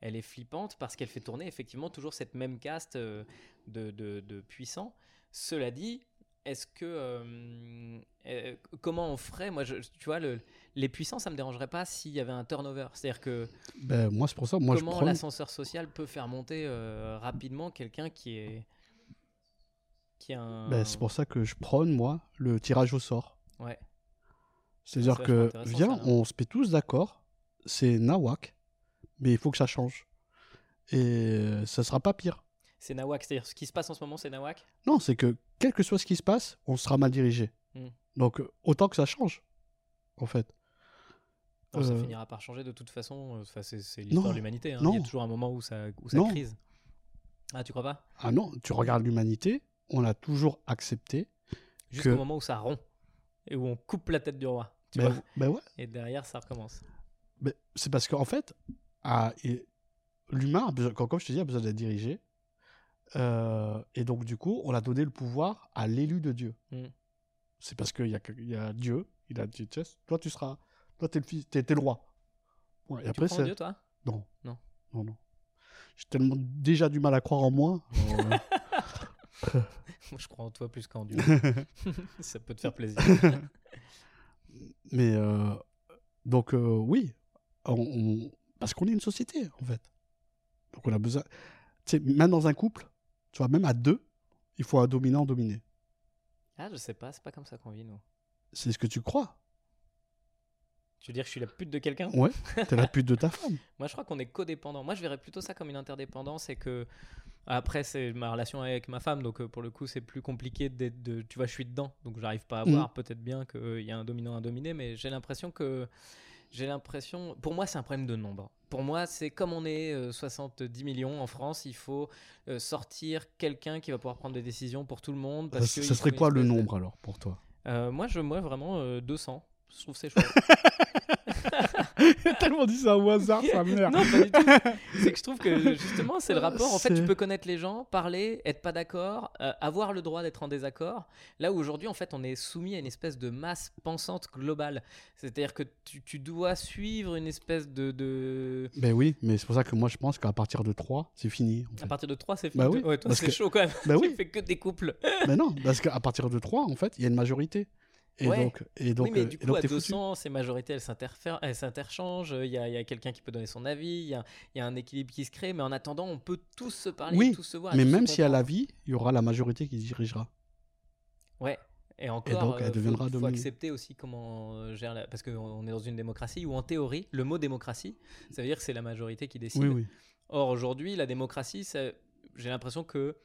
S6: elle est flippante parce qu'elle fait tourner effectivement toujours cette même caste euh, de, de- de puissants. Cela dit, est-ce que euh, euh, comment on ferait? Moi, je- tu vois, le- les puissants, ça me dérangerait pas s'il y avait un turnover. C'est-à-dire que
S5: Ben, moi, c'est pour ça. Moi,
S6: comment
S5: prends.
S6: l'ascenseur social peut faire monter euh, rapidement quelqu'un qui est qui a un
S5: Ben, c'est pour ça que je prône, moi, le tirage au sort.
S6: ouais
S5: C'est-à-dire
S6: C'est
S5: que, viens, on se met tous d'accord, c'est nawak, mais il faut que ça change. Et euh, ça sera pas pire.
S6: c'est Nawak c'est-à-dire ce qui se passe en ce moment c'est Nawak?
S5: Non, c'est que, quel que soit ce qui se passe, on sera mal dirigé.
S6: Mm.
S5: Donc, euh, autant que ça change, en fait.
S6: Non, Ça
S5: Euh,
S6: finira par changer de toute façon. Enfin, c'est l'histoire de l'humanité. hein. Il y a toujours un moment où ça, où ça
S5: Non.
S6: crise. Ah, tu crois pas?
S5: Ah non, tu regardes l'humanité, on a toujours accepté.
S6: Jusqu'au
S5: Que-
S6: moment où ça rompt et où on coupe la tête du roi. Tu
S5: Ben,
S6: vois
S5: ben ouais,
S6: et derrière, ça recommence.
S5: ben, c'est parce qu'en fait, ah, l'humain, a besoin- comme je te dis, a besoin d'être dirigé. Euh, et donc, du coup, on a donné le pouvoir à l'élu de Dieu.
S6: Mm.
S5: C'est parce qu'il y y a Dieu, il a dit, toi, tu seras, toi, t'es le fils, t'es, t'es le roi. Ouais, et
S6: tu
S5: après,
S6: crois en
S5: c'est-
S6: Dieu, toi?
S5: Non.
S6: Non.
S5: Non, non. J'ai tellement déjà du mal à croire en moi. euh,
S6: Moi, je crois en toi plus qu'en Dieu. ça peut te faire plaisir.
S5: Mais euh, donc euh, oui, on, on- parce qu'on est une société en fait. Donc on a besoin. Tu sais, même dans un couple, tu vois, même à deux, il faut un dominant dominé.
S6: ah, je sais pas, c'est pas comme ça qu'on vit, nous.
S5: C'est ce que tu crois.
S6: Tu veux dire que je suis la pute de quelqu'un?
S5: Ouais. T'es la pute de ta femme.
S6: Moi, je crois qu'on est codépendant. Moi, je verrais plutôt ça comme une interdépendance et que. Après, c'est ma relation avec ma femme, donc euh, pour le coup, c'est plus compliqué d'être. De... Tu vois, je suis dedans, donc j'arrive pas à
S5: Mhm.
S6: voir. Peut-être bien qu'il y a un dominant, un dominé, mais j'ai l'impression que. J'ai l'impression. Pour moi, c'est un problème de nombre. Pour moi, c'est comme on est euh, 70 millions en France, il faut euh, sortir quelqu'un qui va pouvoir prendre des décisions pour tout le monde. Parce
S5: ça
S6: que
S5: ça
S6: il
S5: serait quoi le
S6: de-
S5: nombre alors pour toi?
S6: Euh, Moi, je moi vraiment euh, 200. Je trouve c'est chouette.
S5: Tellement dit ça au hasard, ça merde.
S6: Non, pas du tout. C'est que je trouve que justement, c'est le rapport. En fait, tu peux connaître les gens, parler, être pas d'accord, euh, avoir le droit d'être en désaccord. Là où aujourd'hui, en fait, on est soumis à une espèce de masse pensante globale. C'est-à-dire que tu, tu dois suivre une espèce de. de...
S5: Ben oui, mais c'est pour ça que moi je pense qu'à partir de 3, c'est fini. en fait.
S6: À partir de 3, c'est fini.
S5: Bah oui,
S6: ouais, toi, c'est
S5: que-
S6: chaud quand même.
S5: Bah
S6: tu
S5: oui.
S6: fais que des couples.
S5: Mais non, parce qu'à partir de 3, en fait, il y a une majorité. Et
S6: Ouais.
S5: donc, et donc,
S6: oui, mais
S5: euh,
S6: du
S5: et
S6: coup,
S5: donc
S6: à
S5: t'es foutu.
S6: 200, ces majorités, elles s'interchangent. Il y a, a quelqu'un qui peut donner son avis. Il y a, il y a un équilibre qui se crée. Mais en attendant, on peut tous se parler,
S5: Oui,
S6: tous se voir.
S5: mais même si à la
S6: comprendre.
S5: vie, il y aura la majorité qui dirigera.
S6: Ouais. Et encore,
S5: donc, elle
S6: euh,
S5: deviendra
S6: faut, faut accepter aussi comment euh, gère la... Parce qu'on on est dans une démocratie où, en théorie, le mot démocratie, ça veut dire que c'est la majorité qui décide.
S5: Oui, oui.
S6: Or, aujourd'hui, la démocratie, j'ai l'impression que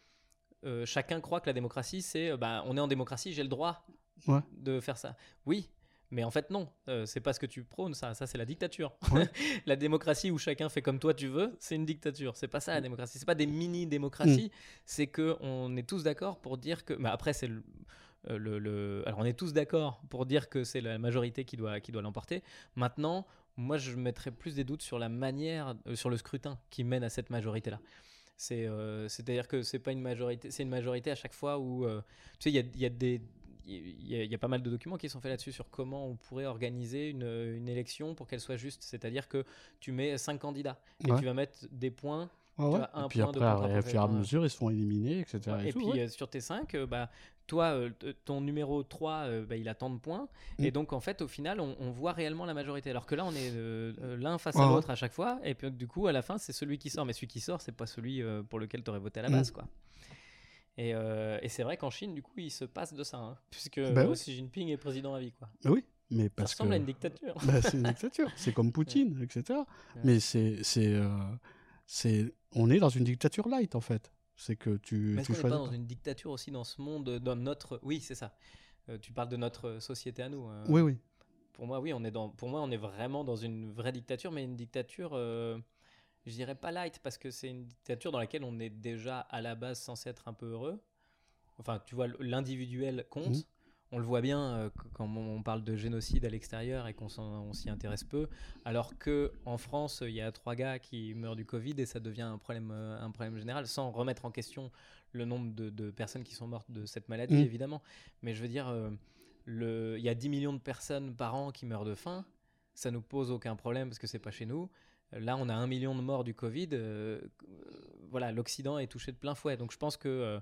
S6: euh, chacun croit que la démocratie, c'est bah, on est en démocratie, j'ai le droit
S5: Ouais.
S6: de faire ça. Oui, mais en fait, non. Euh, c'est pas ce que tu prônes, ça. Ça, c'est la dictature.
S5: Ouais.
S6: la démocratie où chacun fait comme toi tu veux, c'est une dictature. C'est pas ça la démocratie. C'est pas des mini-démocraties. C'est que on est tous d'accord pour dire que. Mais après, c'est le. euh, le- le- Alors, on est tous d'accord pour dire que c'est la majorité qui doit, qui doit l'emporter. Maintenant, moi, je mettrais plus des doutes sur la manière, euh, sur le scrutin qui mène à cette majorité-là. C'est, euh, c'est-à-dire que c'est pas une majorité, c'est une majorité à chaque fois où, tu sais, il y a, y a des, y, y a pas mal de documents qui sont faits là-dessus sur comment on pourrait organiser une, une élection pour qu'elle soit juste. C'est-à-dire que tu mets cinq candidats et
S5: Ouais.
S6: tu vas mettre des points. Tu
S5: ouais.
S6: un
S5: et puis
S6: point de
S5: après,
S6: contre,
S5: au
S6: après,
S5: à mesure, ils se font éliminer, etc.
S6: et
S5: et tout,
S6: puis euh, sur tes 5, bah, toi, euh, ton numéro 3, euh, bah, il a tant de points. Et
S5: Mm.
S6: donc, en fait, au final, on, on voit réellement la majorité. Alors que là, on est euh, euh, l'un face à l'autre à chaque fois. Et puis, du coup, à la fin, c'est celui qui sort. Mais celui qui sort, c'est pas celui euh, pour lequel tu aurais voté à la
S5: Mm.
S6: base. Quoi. Et, euh, et c'est vrai qu'en Chine, du coup, il se passe de ça. hein, puisque
S5: Bah
S6: euh,
S5: oui.
S6: Xi Jinping est président à vie. Quoi.
S5: Mais oui, mais
S6: Ça
S5: parce
S6: ressemble
S5: que.
S6: à une dictature.
S5: Bah, c'est une dictature. C'est comme Poutine, etc. Mais c'est, c'est, euh, c'est, on est dans une dictature light en fait. C'est que tu,
S6: Mais
S5: tu
S6: qu'on n'est pas
S5: choisis.
S6: dans
S5: pas.
S6: une dictature aussi dans ce monde, dans notre... Oui, c'est ça. Euh, tu parles de notre société à nous. euh,
S5: Oui, oui.
S6: Pour moi, oui, on est dans. Pour moi, on est vraiment dans une vraie dictature, mais une dictature, euh, je dirais pas light, parce que c'est une dictature dans laquelle on est déjà à la base censé être un peu heureux. Enfin, tu vois, l'individuel compte.
S5: Mhm.
S6: On le voit bien euh, qu- quand on parle de génocide à l'extérieur et qu'on s'y intéresse peu, alors que en France, il y a trois gars qui meurent du Covid et ça devient un problème, euh, un problème général, sans remettre en question le nombre de, de personnes qui sont mortes de cette maladie,
S5: Mhm.
S6: évidemment. Mais je veux dire, euh, il y a 10 millions de personnes par an qui meurent de faim. Ça nous pose aucun problème parce que c'est pas chez nous. Là, on a un million de morts du Covid. euh, voilà, l'Occident est touché de plein fouet. Donc, je pense que euh,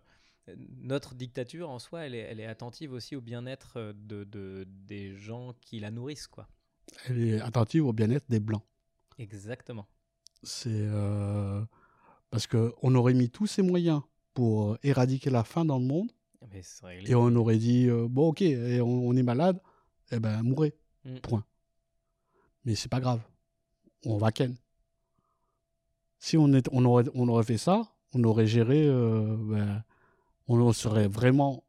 S6: notre dictature en soi, elle est, elle est attentive aussi au bien-être euh, de, de- des gens qui la nourrissent, quoi.
S5: Elle est attentive au bien-être des blancs.
S6: Exactement.
S5: C'est euh, parce que on aurait mis tous ces moyens pour éradiquer la faim dans le monde
S6: Mais réglé.
S5: et on aurait dit bon ok, et on, on est malade, eh ben mourrez.
S6: Mm.
S5: Point. Mais c'est pas grave. On va ken. Si on, est, on, aurait, on aurait fait ça, on aurait géré, euh, ben, on serait vraiment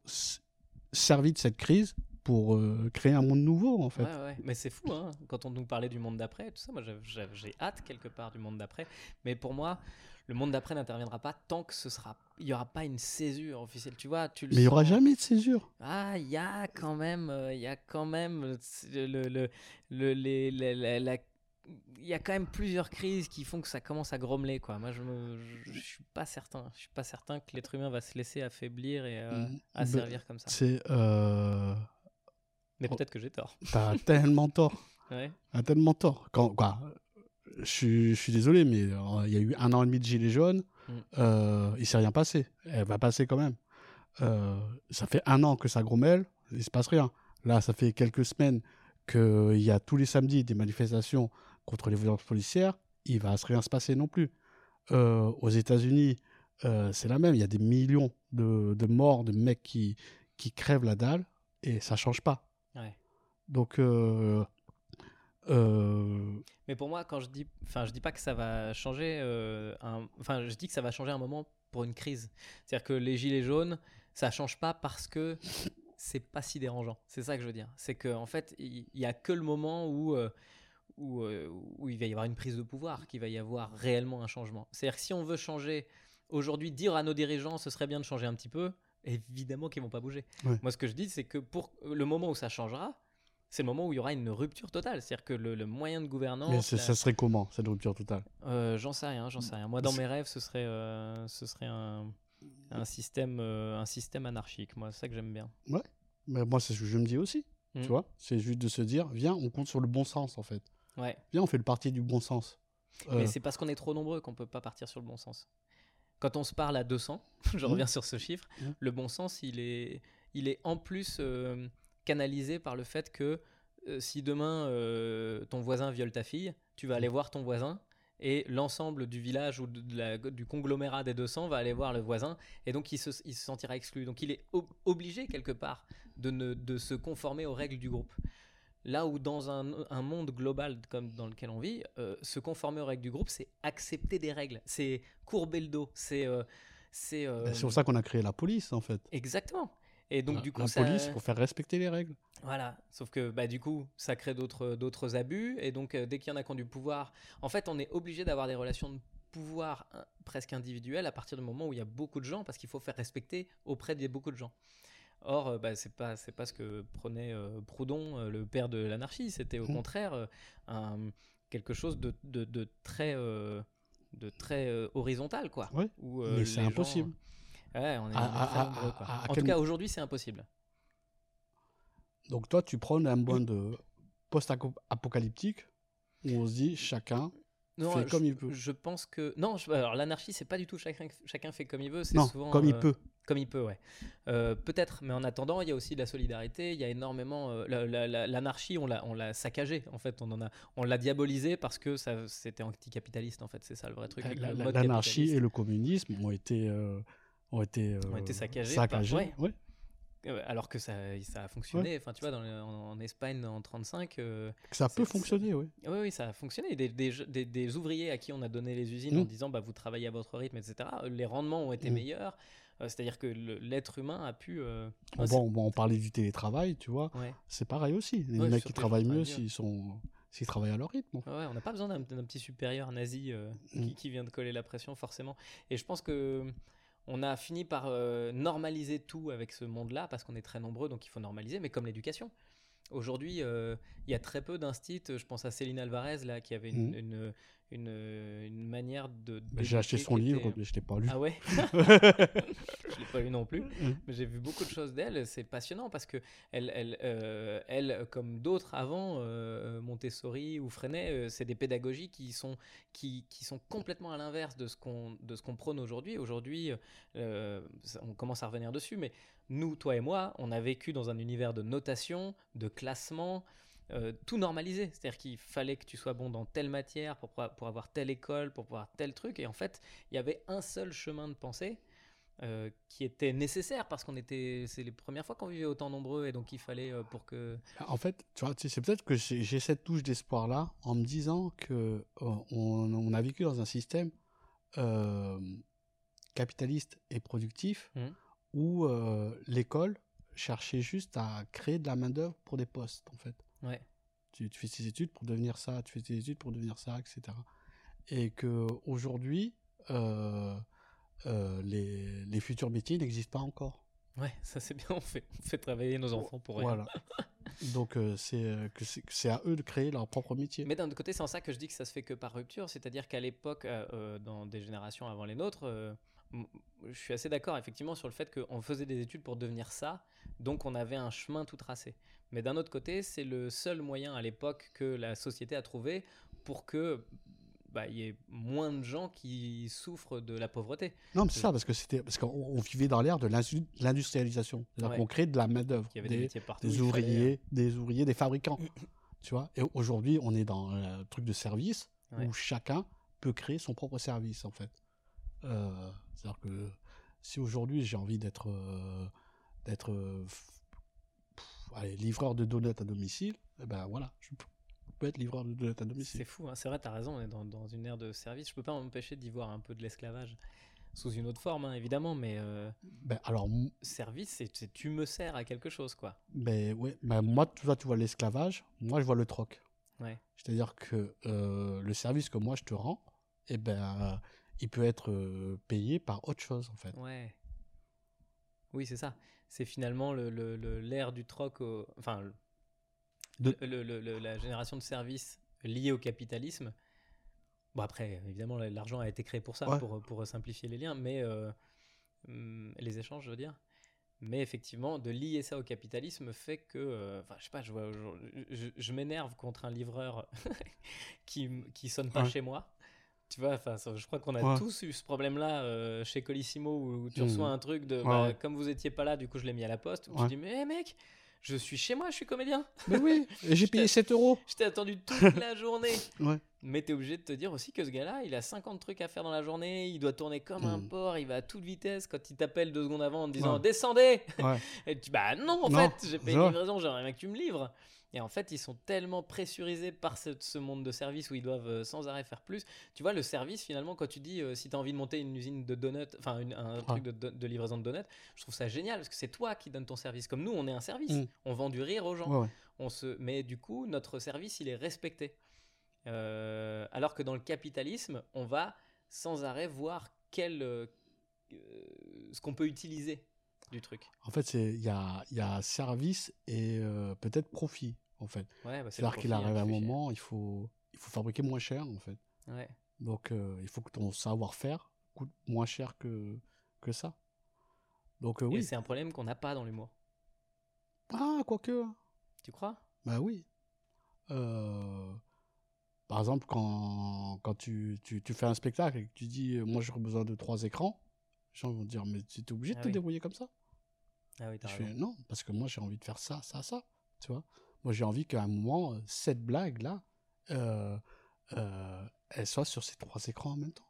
S5: servi de cette crise pour euh, créer un monde nouveau, en fait.
S6: Ouais, ouais. Mais c'est fou, hein, quand on nous parlait du monde d'après, tout ça, moi j'ai- hâte quelque part du monde d'après. Mais pour moi, le monde d'après n'interviendra pas tant que ce sera, il y aura pas une césure officielle. Tu vois, tu le
S5: Mais il n'y aura jamais de césure.
S6: Ah, il y a quand même, euh, il y a quand même le, le, le, le- les- la- il y a quand même plusieurs crises qui font que ça commence à grommeler, quoi. Moi, je me, je, je suis pas certain. Je suis pas certain que l'être humain va se laisser affaiblir et euh,
S5: Mhm.
S6: asservir comme ça.
S5: C'est. Euh...
S6: Mais peut-être que j'ai tort.
S5: T'as tellement tort.
S6: Ouais.
S5: T'as tellement tort. Quand, quoi, je, suis- je suis désolé, mais euh, il y a eu un an et demi de Gilets jaunes.
S6: Mm.
S5: euh, il s'est rien passé. Elle va passer quand même. Euh, ça fait un an que ça grommelle. Il se passe rien. Là, ça fait quelques semaines qu'il y a tous les samedis des manifestations contre les violences policières. Il va rien se passer non plus. Euh, aux États-Unis, euh, c'est la même. Il y a des millions de, de morts, de mecs qui, qui crèvent la dalle et ça change pas.
S6: Ouais.
S5: Donc, euh,
S6: Mais pour moi, quand je dis, enfin, je dis pas que ça va changer, un- enfin, je dis que ça va changer un moment pour une crise. C'est-à-dire que les gilets jaunes, ça change pas parce que c'est pas si dérangeant. C'est ça que je veux dire. C'est qu'en en fait, il il y, a que le moment où où, euh, où il va y avoir une prise de pouvoir, qu'il va y avoir réellement un changement. C'est-à-dire que si on veut changer aujourd'hui, dire à nos dirigeants, ce serait bien de changer un petit peu. Évidemment qu'ils vont pas bouger.
S5: Ouais.
S6: Moi, ce que je dis, c'est que pour le moment où ça changera, c'est le moment où il y aura une rupture totale. C'est-à-dire que le, le moyen de gouvernance.
S5: mais
S6: la-
S5: ça serait comment, cette rupture totale?
S6: Euh, j'en sais rien, j'en sais rien. Moi, dans mes rêves, ce serait, euh, ce serait un, un système, euh, un système anarchique. Moi, c'est ça que j'aime bien.
S5: Mais Moi, c'est ce que je me dis aussi. Tu vois C'est juste de se dire, viens, on compte sur le bon sens, en fait.
S6: Ouais.
S5: Viens, on fait le parti du bon sens. Euh,
S6: Mais c'est parce qu'on est trop nombreux qu'on peut pas partir sur le bon sens. Quand on se parle à 200, je
S5: Mhm.
S6: reviens sur ce chiffre,
S5: Mhm.
S6: le bon sens, il est, il est en plus euh, canalisé par le fait que euh, si demain euh, ton voisin viole ta fille, tu vas aller voir ton voisin et l'ensemble du village ou de- de la- du conglomérat des 200 va aller voir le voisin et donc il se, il se sentira exclu. Donc il est ob- obligé quelque part de, ne, de se conformer aux règles du groupe. Là où dans un, un monde global comme dans lequel on vit, euh, se conformer aux règles du groupe, c'est accepter des règles, c'est courber le dos, c'est... euh, c'est euh,
S5: c'est pour ça qu'on a créé la police, en fait.
S6: Exactement. Et donc
S5: La-
S6: du coup,
S5: la
S6: ça-
S5: police, pour faire respecter les règles.
S6: voilà. Sauf que bah, du coup, ça crée d'autres d'autres abus. Et donc, euh, dès qu'il y en a qui ont du pouvoir, en fait, on est obligé d'avoir des relations de pouvoir hein, presque individuelles à partir du moment où il y a beaucoup de gens, parce qu'il faut faire respecter auprès de beaucoup de gens. Or, euh, bah, c'est pas c'est pas ce que prenait euh, Proudhon, euh, le père de l'anarchie. C'était au
S5: Mhm.
S6: contraire un- quelque chose de, de, de très de très horizontal, quoi. Où, euh,
S5: mais c'est
S6: gens-
S5: impossible.
S6: Ouais, on est,
S5: À-
S6: nombreux, quoi.
S5: à- à
S6: En
S5: quel
S6: tout cas, aujourd'hui, c'est impossible.
S5: Donc, toi, tu prends un monde euh, post-apocalyptique où on se dit, chacun
S6: Non,
S5: fait
S6: je,
S5: comme il peut.
S6: je pense que non. je- alors l'anarchie, c'est pas du tout chacun chacun fait comme il veut. C'est souvent
S5: comme il
S6: euh,
S5: peut.
S6: Comme il peut, ouais. Euh, Peut-être, mais en attendant, il y a aussi de la solidarité. Il y a énormément euh, la- la- la- l'anarchie. on l'a on l'a saccagé. En fait, on en a on l'a diabolisé parce que ça c'était anticapitaliste. En fait, c'est ça le vrai truc.
S5: L'anarchie et le communisme ont été, ont été,
S6: Ont été saccagés
S5: saccagés,
S6: par- ouais.
S5: ouais.
S6: Euh, Alors que ça, ça a fonctionné. Enfin, tu vois, dans le- en, en Espagne en 35. euh,
S5: ça peut fonctionner, oui.
S6: Oui, oui, ça a fonctionné. Des, des, des- des ouvriers à qui on a donné les usines en
S5: Mm.
S6: disant bah, vous travaillez à votre rythme, etc. Les rendements ont été
S5: Mm.
S6: meilleurs. Euh, C'est-à-dire que l'être humain a pu. euh,
S5: Bon, bon, on parlait du télétravail, tu vois.
S6: c'est- ouais.
S5: C'est pareil aussi. Les
S6: Ouais,
S5: mecs qui travaillent
S6: qui
S5: mieux s'ils sont, s'ils travaillent à leur rythme.
S6: Ouais, on n'a pas besoin d'un petit supérieur nazi euh,
S5: Mm.
S6: qui, qui vient de coller la pression, forcément. Et je pense que on a fini par euh, normaliser tout avec ce monde-là, parce qu'on est très nombreux, donc il faut normaliser, mais comme l'éducation. Aujourd'hui, euh, il y a très peu d'instits. Je pense à Céline Alvarez, là, qui avait une,
S5: Mhm.
S6: une, une, une manière de.
S5: Mais J'ai acheté son livre,
S6: était-
S5: mais je l'ai pas lu.
S6: Ah ouais? Je l'ai pas lu non plus.
S5: Mm.
S6: Mais j'ai vu beaucoup de choses d'elle. C'est passionnant parce que elle, elle, euh, elle comme d'autres avant, euh, Montessori ou Freinet, euh, c'est des pédagogies qui sont, qui, qui sont complètement à l'inverse de ce qu'on de ce qu'on prône aujourd'hui. Aujourd'hui, euh, on commence à revenir dessus, mais nous, toi et moi, on a vécu dans un univers de notation, de classement. euh, tout normalisé, c'est-à-dire qu'il fallait que tu sois bon dans telle matière pour, pour avoir telle école, pour pouvoir tel truc, et en fait, il y avait un seul chemin de pensée euh, qui était nécessaire parce qu'on était, c'est les premières fois qu'on vivait autant nombreux et donc il fallait euh, pour que.
S5: En fait, tu vois, c'est peut-être que j'ai cette touche d'espoir-là en me disant que on, on a vécu dans un système capitaliste et productif
S6: Mhm.
S5: Où euh, l'école, chercher juste à créer de la main-d'œuvre pour des postes, en fait.
S6: Ouais.
S5: Tu, tu fais tes études pour devenir ça, tu fais tes études pour devenir ça, etc. Et que aujourd'hui, euh, euh, les, les futurs métiers n'existent pas encore.
S6: Ouais, ça c'est bien, on fait, on fait travailler nos enfants pour rien.
S5: Voilà. Donc euh, c'est euh, que à eux de créer leur propre métier.
S6: Mais d'un autre côté, c'est en ça que je dis que ça se fait que par rupture, c'est-à-dire qu'à l'époque, euh, dans des générations avant les nôtres, je suis assez d'accord effectivement sur le fait qu'on faisait des études pour devenir ça, donc on avait un chemin tout tracé. Mais d'un autre côté, c'est le seul moyen à l'époque que la société a trouvé pour que bah, y ait moins de gens qui souffrent de la pauvreté.
S5: Non, mais c'est ça parce que c'était parce qu'on on vivait dans l'ère de l'indu- l'industrialisation. C'est-à-dire
S6: Ouais.
S5: qu'on crée de la main d'œuvre,
S6: Il y avait des,
S5: des,
S6: métiers partout.
S5: des ouvriers, des ouvriers, des fabricants. tu vois? Et aujourd'hui, on est dans un truc de service
S6: Ouais.
S5: où chacun peut créer son propre service en fait. Euh, C'est-à-dire que si aujourd'hui j'ai envie d'être euh, d'être euh, livreur de donuts à domicile, eh ben voilà, je peux- être livreur de donuts à domicile.
S6: C'est fou, hein. c'est vrai, t'as raison, on est dans, dans une ère de service. Je peux pas m'empêcher d'y voir un peu de l'esclavage. Sous une autre forme, hein, évidemment, mais euh,
S5: Ben, alors
S6: service, c'est c'est tu me sers à quelque chose, quoi.
S5: Ben ouais, ben moi, tu vois, tu vois l'esclavage, moi je vois le troc.
S6: Ouais.
S5: C'est-à-dire que euh, le service que moi je te rends, eh ben, il peut être payé par autre chose en fait.
S6: Ouais. Oui, c'est ça. C'est finalement le- le- le- l'ère du troc, au- enfin,
S5: De-
S6: le- la génération de services liée au capitalisme. Bon, après, évidemment, l'argent a été créé pour ça,
S5: Ouais.
S6: pour, pour simplifier les liens, mais euh, hum, les échanges, je veux dire. Mais effectivement, de lier ça au capitalisme fait que, euh, enfin, je sais pas, je, vois, je, je- je m'énerve contre un livreur qui, qui sonne pas
S5: Ouais.
S6: chez moi. Tu vois, enfin, je crois qu'on a
S5: Ouais.
S6: tous eu ce problème-là euh, chez Colissimo où, tu
S5: Mhm.
S6: reçois un truc de,
S5: Ouais,
S6: bah,
S5: ouais.
S6: comme vous étiez pas là, du coup je l'ai mis à la poste. Tu dis, mais mec, je suis chez moi, je suis comédien.
S5: Mais oui, j'ai payé 7 euros.
S6: Je t'ai attendu toute la journée.
S5: Ouais.
S6: Mais t'es obligé de te dire aussi que ce gars-là, il a 50 trucs à faire dans la journée, il doit tourner comme un
S5: Mhm.
S6: porc, il va à toute vitesse. Quand il t'appelle deux secondes avant en te disant
S5: Ouais.
S6: descendez,
S5: Ouais.
S6: et tu bah non, en
S5: Non,
S6: fait, j'ai payé une
S5: vrai.
S6: livraison, j'aimerais bien que tu me livres. Et en fait, ils sont tellement pressurisés par ce, ce monde de service où ils doivent euh, sans arrêt faire plus. Tu vois, le service, finalement, quand tu dis euh, si tu as envie de monter une usine de donuts, enfin un truc de, de- de livraison de donuts, je trouve ça génial parce que c'est toi qui donnes ton service. Comme nous, on est un service.
S5: Mm.
S6: On vend du rire aux gens.
S5: Ouais, ouais.
S6: On se... Mais du coup, notre service, il est respecté. Euh, alors que dans le capitalisme, on va sans arrêt voir quel, ce qu'on peut utiliser du truc.
S5: En fait, c'est il y a, il y a service et euh, peut-être profit en fait.
S6: Ouais, bah,
S5: C'est-à-dire qu'il
S6: hein,
S5: arrive un moment, il faut, il faut fabriquer moins cher en fait.
S6: Ouais.
S5: Donc euh, il faut que ton savoir-faire coûte moins cher que, que ça. Donc euh, oui.
S6: c'est un problème qu'on n'a pas dans l'humour.
S5: Ah, quoique.
S6: Tu crois?
S5: Bah oui. Euh, par exemple, quand, quand tu, tu, tu fais un spectacle et que tu dis moi j'aurais besoin de trois écrans, les gens vont dire mais tu es obligé de
S6: Ah
S5: te
S6: oui.
S5: débrouiller comme ça
S6: Ah oui,
S5: Je fais non, parce que moi j'ai envie de faire ça, ça, ça. Tu vois Moi j'ai envie qu'à un moment, euh, cette blague-là, euh, euh, elle soit sur ces trois écrans en même temps.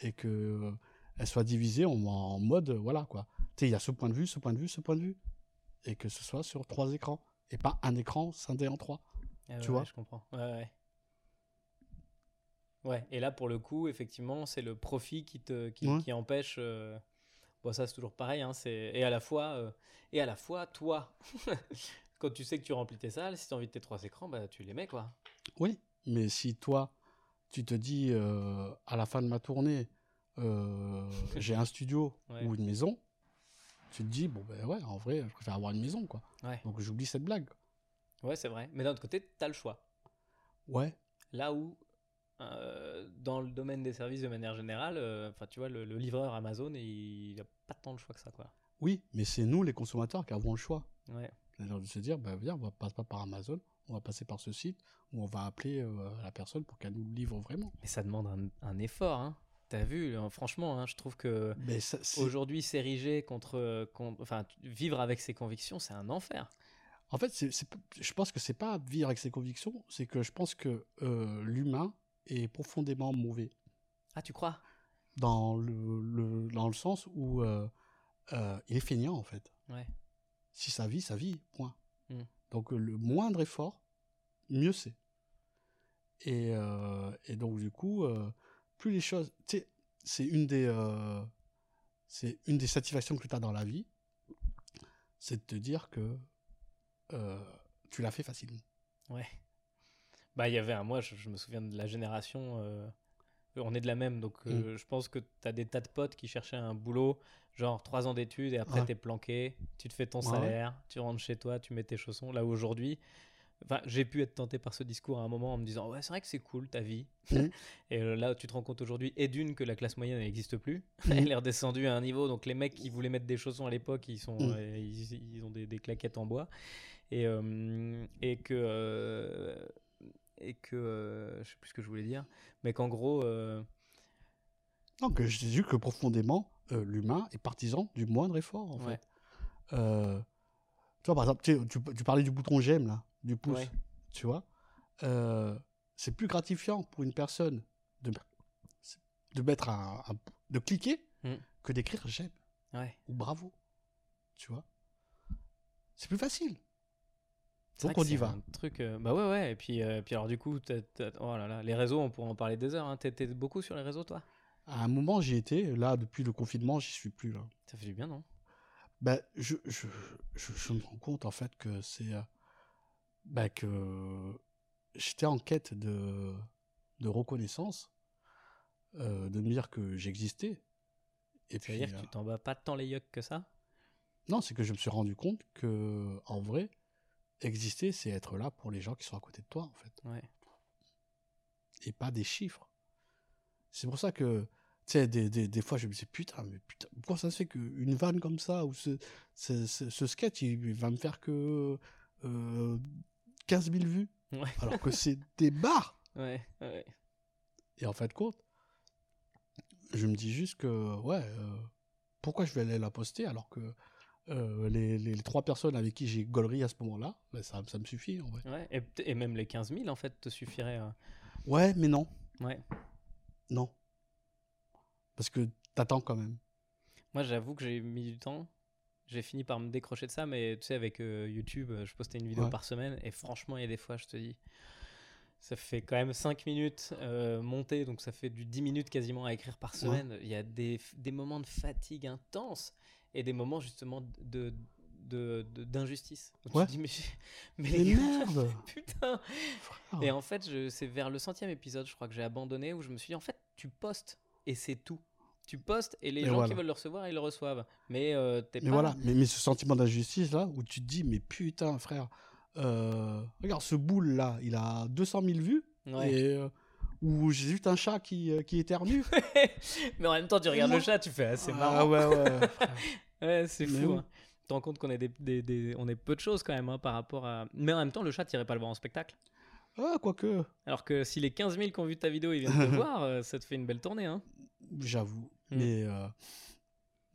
S5: Et que euh, elle soit divisée en, en mode, voilà quoi. Tu sais, il y a ce point de vue, ce point de vue, ce point de vue. Et que ce soit sur trois écrans. Et pas un écran scindé en trois.
S6: Ah
S5: tu
S6: ouais,
S5: vois
S6: Je comprends. Ouais, ouais. Ouais, et là, pour le coup, effectivement, c'est le profit qui, te, qui,
S5: Ouais.
S6: qui empêche. euh, Bon, ça, c'est toujours pareil. Hein, c'est... Et, à la fois, euh, et à la fois, toi, quand tu sais que tu remplis tes salles, si tu as envie de tes trois écrans, bah, tu les mets, quoi.
S5: Oui, mais si toi, tu te dis euh, à la fin de ma tournée, j'ai un studio
S6: Ouais.
S5: ou une maison, tu te dis, bon ben ouais, en vrai, je préfère avoir une maison, quoi.
S6: Ouais,
S5: Donc j'oublie cette blague.
S6: ouais c'est vrai. Mais d'un autre côté, tu as le choix.
S5: Ouais,
S6: Là où, euh, dans le domaine des services de manière générale, euh, enfin, tu vois, le, le livreur Amazon, il n'a pas tant le choix que ça, quoi.
S5: oui, mais c'est nous, les consommateurs, qui avons le choix.
S6: Ouais.
S5: C'est-à-dire de se dire, viens, on va passer pas par Amazon, on va passer par ce site, où on va appeler euh, la personne pour qu'elle nous livre vraiment.
S6: Mais ça demande un, un effort, hein. T'as vu, hein, franchement, hein, je trouve que aujourd'hui s'ériger contre, contre- enfin, vivre avec ses convictions, c'est un enfer.
S5: En fait, je pense que c'est pas vivre avec ses convictions, c'est que je pense que euh, l'humain est profondément mauvais.
S6: Ah, tu crois?
S5: Dans le, le- dans le sens où euh, euh, il est feignant en fait.
S6: Ouais.
S5: Si ça vit, ça vit, point.
S6: Mm.
S5: Donc le moindre effort, mieux c'est. Et, euh, et donc du coup, plus les choses, tu sais, c'est une des, c'est une des satisfactions que tu as dans la vie. c'est de te dire que tu l'as fait facilement.
S6: Ouais. Bah, il y avait un. Moi, je, je me souviens de la génération. euh, on est de la même, donc euh, je pense que tu as des tas de potes qui cherchaient un boulot, genre trois ans d'études, et après
S5: Ouais.
S6: t'es planqué, tu te fais ton
S5: Ouais.
S6: salaire, tu rentres chez toi, tu mets tes chaussons. Là, aujourd'hui, enfin, j'ai pu être tenté par ce discours à un moment en me disant Ouais, c'est vrai que c'est cool ta vie.
S5: Mhm.
S6: et euh, là, tu te rends compte aujourd'hui, et d'une, que la classe moyenne n'existe plus.
S5: Mhm.
S6: Elle est redescendue à un niveau, donc les mecs qui voulaient mettre des chaussons à l'époque, ils, sont, euh, ils, ils ont des, des claquettes en bois. Et, euh, et que. euh, et que. euh, je sais plus ce que je voulais dire, mais qu'en gros. euh,
S5: Non, que j'ai dit que profondément, euh, l'humain est partisan du moindre effort, en
S6: Ouais.
S5: fait. Tu vois, par exemple, tu, tu- tu parlais du bouton j'aime, là, du pouce,
S6: Ouais.
S5: tu vois. Euh, c'est plus gratifiant pour une personne de, de mettre un, un- de cliquer
S6: Mm.
S5: que d'écrire j'aime
S6: Ouais.
S5: ou bravo, tu vois. C'est plus facile. Donc on y va.
S6: Un truc, euh, bah ouais, ouais. Et puis, euh, puis alors, du coup, t'as- oh là là, les réseaux, on pourrait en parler des heures. Hein. T'étais beaucoup sur les réseaux, toi?
S5: À un moment, j'y étais. Là, depuis le confinement, j'y suis plus. Là.
S6: Ça fait du bien, non?
S5: Ben, je, je, je, je me rends compte en fait que c'est euh, ben, que j'étais en quête de, de reconnaissance, euh, de me dire que j'existais. Et puis,
S6: C'est-à-dire que tu t'en bats pas tant les yucks que ça?
S5: Non, c'est que je me suis rendu compte que en vrai, exister, c'est être là pour les gens qui sont à côté de toi, en fait,
S6: Ouais.
S5: et pas des chiffres. C'est pour ça que, tu sais, des, des, des fois, je me dis putain, mais putain, pourquoi ça se fait qu'une vanne comme ça ou ce, ce, ce- ce sketch, il va me faire que euh, 15 000 vues,
S6: Ouais.
S5: alors que c'est des.
S6: Ouais, ouais.
S5: Et en fin de compte, je me dis juste que, ouais, euh, pourquoi je vais aller la poster alors que euh, les, les, les trois personnes avec qui j'ai gaulerie à ce moment-là, ben, ça, ça me suffit en vrai.
S6: ouais. Et, même les 15 000, en fait, te suffiraient. euh.
S5: Ouais, mais non,
S6: Ouais.
S5: non. Parce que t'attends quand même.
S6: Moi, j'avoue que j'ai mis du temps. J'ai fini par me décrocher de ça, mais tu sais, avec euh, YouTube, euh, je postais une vidéo
S5: Ouais.
S6: par semaine, et franchement, il y a des fois, je te dis, ça fait quand même 5 minutes euh, monter, donc ça fait du 10 minutes quasiment à écrire par semaine. Il y a des, des moments de fatigue intense, et des moments justement de d'injustice.
S5: Ouais.
S6: mais, mais
S5: merde
S6: putain
S5: Frère.
S6: Et en fait, je- c'est vers le centième épisode, je crois que j'ai abandonné, où je me suis dit, en fait, tu postes et c'est tout. Tu postes et les
S5: Et
S6: gens
S5: voilà.
S6: qui veulent le recevoir, ils le reçoivent. Mais euh, t'es
S5: Mais
S6: pas.
S5: voilà, mais, mais ce sentiment d'injustice là, où tu te dis, mais putain, frère, euh, regarde ce boule là, il a 200 000 vues,
S6: Ouais.
S5: et euh, où j'ai juste un chat qui, euh, qui éternue.
S6: mais en même temps, tu regardes le chat, tu fais, ah, c'est
S5: Ah
S6: marrant.
S5: ouais, ouais.
S6: Ouais, c'est fou.
S5: oui.
S6: hein. Tu te rends compte qu'on est, des, des- des- on est peu de choses quand même hein, par rapport à. Mais en même temps, le chat, t'irais pas le voir en spectacle.
S5: ah, quoique,
S6: Alors que si les 15 000 qui ont vu ta vidéo, ils viennent te voir, euh, ça te fait une belle tournée. Hein.
S5: j'avoue.
S6: Mm.
S5: Mais euh,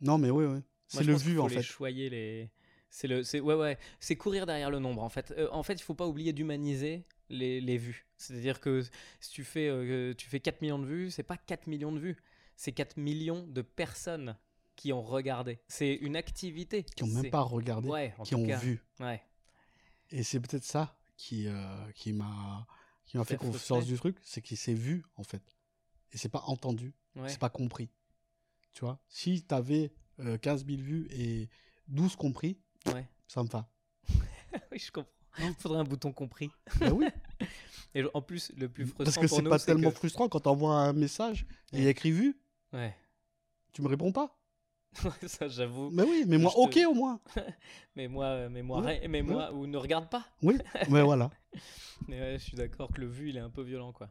S5: non, mais ouais.
S6: Moi,
S5: C'est le vu en
S6: les
S5: fait.
S6: choyer les. C'est le, c'est ouais ouais, c'est courir derrière le nombre en fait. Euh, en fait, il faut pas oublier d'humaniser les, les vues. C'est-à-dire que si tu fais tu fais 4 millions de vues, c'est pas 4 millions de vues, c'est 4 millions de personnes qui ont regardé. C'est une activité.
S5: Qui ont même pas regardé,
S6: Ouais,
S5: qui ont
S6: cas.
S5: vu.
S6: Ouais.
S5: Et c'est peut-être ça qui, euh, qui m'a qui m'a fait
S6: frustrer.
S5: du truc, c'est qu'il s'est vu en fait. Et c'est pas entendu,
S6: Ouais.
S5: c'est pas compris. Tu vois, si t'avais euh, 15 000 vues et 12 compris,
S6: Ouais.
S5: ça me va.
S6: oui, je comprends. Il faudrait un bouton compris.
S5: Ben oui,
S6: Et en plus, le plus frustrant
S5: parce que c'est pas tellement
S6: que-
S5: frustrant quand t'envoies un message et il y a écrit vu,
S6: Ouais.
S5: tu me réponds pas.
S6: ça, j'avoue.
S5: Mais oui, mais moi,
S6: te-
S5: ok au moins.
S6: Mais moi, euh, mais moi,
S5: Ouais,
S6: mais
S5: ouais.
S6: moi, ou ne regarde pas.
S5: Oui, mais voilà.
S6: Mais ouais, je suis d'accord que le vu, il est un peu violent, quoi.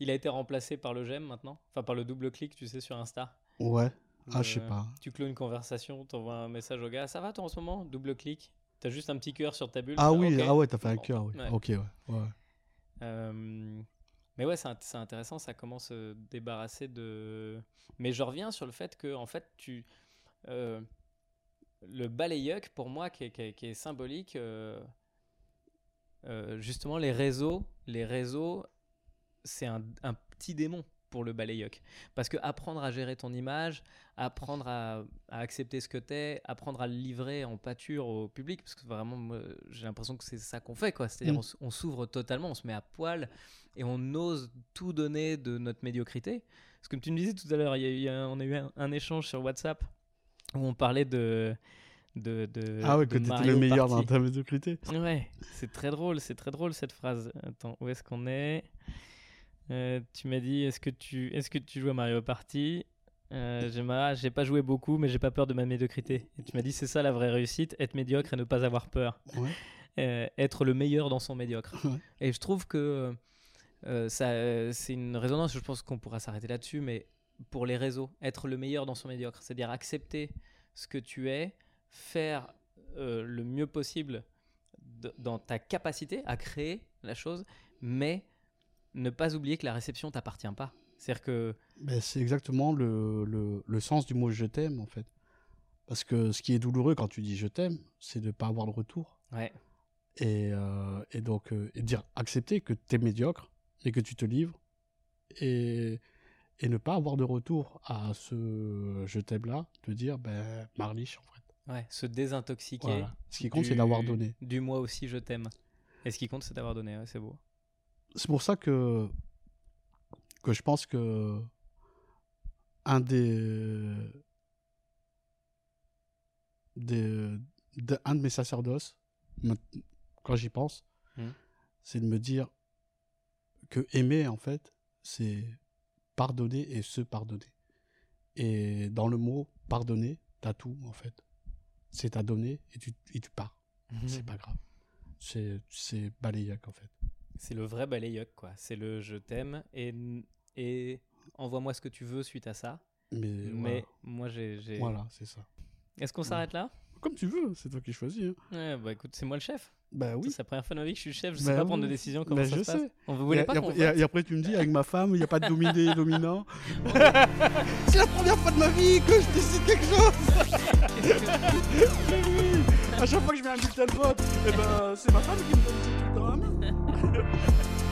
S6: Il a été remplacé par le j'aime maintenant, enfin par le double clic, tu sais, sur Insta.
S5: Ouais. Ah, je sais
S6: Euh,
S5: pas.
S6: Tu clôt une conversation, t'envoies un message au gars. Ça va toi en ce moment? Double clic. T'as juste un petit cœur sur ta bulle.
S5: Ah oui, ah ouais, t'as fait un cœur, oui. Ok, ouais.
S6: Euh, mais ouais, c'est int- c'est intéressant, ça commence à se débarrasser de. Mais je reviens sur le fait que, en fait, tu. Euh, le balayuck, pour moi, qui est, qui est- qui est symbolique, euh, euh, justement, les réseaux, les réseaux, c'est un, un petit démon pour le balayuck. Parce que apprendre à gérer ton image, apprendre à, à accepter ce que t'es, apprendre à le livrer en pâture au public, parce que vraiment, j'ai l'impression que c'est ça qu'on fait, quoi. C'est-à-dire,
S5: Mm.
S6: on s'ouvre totalement, on se met à poil et on ose tout donner de notre médiocrité. Parce que comme tu me disais tout à l'heure, on a eu un, un échange sur WhatsApp où on parlait de, de, de
S5: Ah ouais,
S6: de
S5: que t'étais le meilleur dans
S6: Party.
S5: ta médiocrité.
S6: Ouais, c'est très drôle, c'est très drôle cette phrase. Attends, où est-ce qu'on est, Euh, Tu m'as dit, est-ce que tu, est-ce que tu joues à Mario Party? Euh, j'ai ma- j'ai pas joué beaucoup, mais j'ai pas peur de ma médiocrité. Et tu m'as dit, c'est ça la vraie réussite, être médiocre et ne pas avoir peur.
S5: Ouais.
S6: Euh, être le meilleur dans son médiocre.
S5: Ouais.
S6: Et je trouve que euh, ça, c'est une résonance. Je pense qu'on pourra s'arrêter là-dessus, mais pour les réseaux, être le meilleur dans son médiocre, c'est-à-dire accepter ce que tu es, faire euh, le mieux possible dans ta capacité à créer la chose, mais ne pas oublier que la réception t'appartient pas. C'est-à-dire que
S5: c'est exactement le, le, le sens du mot je t'aime en fait. Parce que ce qui est douloureux quand tu dis je t'aime, c'est de ne pas avoir de retour.
S6: ouais,
S5: Et, euh, et donc, euh, et dire accepter que tu es médiocre et que tu te livres et, et ne pas avoir de retour à ce je t'aime là, te dire ben Marliche en fait.
S6: ouais, se désintoxiquer.
S5: Voilà. Ce qui compte, c'est d'avoir donné.
S6: Du moi aussi, je t'aime. Et ce qui compte, c'est d'avoir donné. ouais, c'est beau.
S5: C'est pour ça que, que je pense que un des, des, de- un de mes sacerdoces, quand j'y pense,
S6: Mhm.
S5: c'est de me dire que aimer, en fait, c'est pardonner et se pardonner. Et dans le mot pardonner, t'as tout, en fait. C'est à donner et tu, et tu pars. C'est pas grave. C'est c'est balayac, en fait.
S6: C'est le vrai balayok, quoi. C'est le je t'aime et, et envoie-moi ce que tu veux suite à ça.
S5: Mais,
S6: Mais moi, j'ai. j'ai-
S5: voilà, voilà c'est ça.
S6: Est-ce qu'on s'arrête là?
S5: Comme tu veux, c'est toi qui choisis. hein.
S6: Ouais, bah écoute, c'est moi le chef.
S5: Bah oui.
S6: C'est la première fois de ma vie que je suis chef. Je
S5: Bah
S6: sais pas prendre de décision. Comment
S5: Bah,
S6: ça
S5: je
S6: se passe
S5: sais.
S6: On vous
S5: Et,
S6: voulait
S5: et
S6: pas qu'on
S5: après, et-
S6: vote
S5: et après, tu me dis, avec ma femme, il n'y a pas de dominé et dominant. c'est la première fois de ma vie que je décide quelque chose. Mais oui. À chaque fois que je mets un bulletin de vote, eh ben, c'est ma femme qui me donne tout le la main.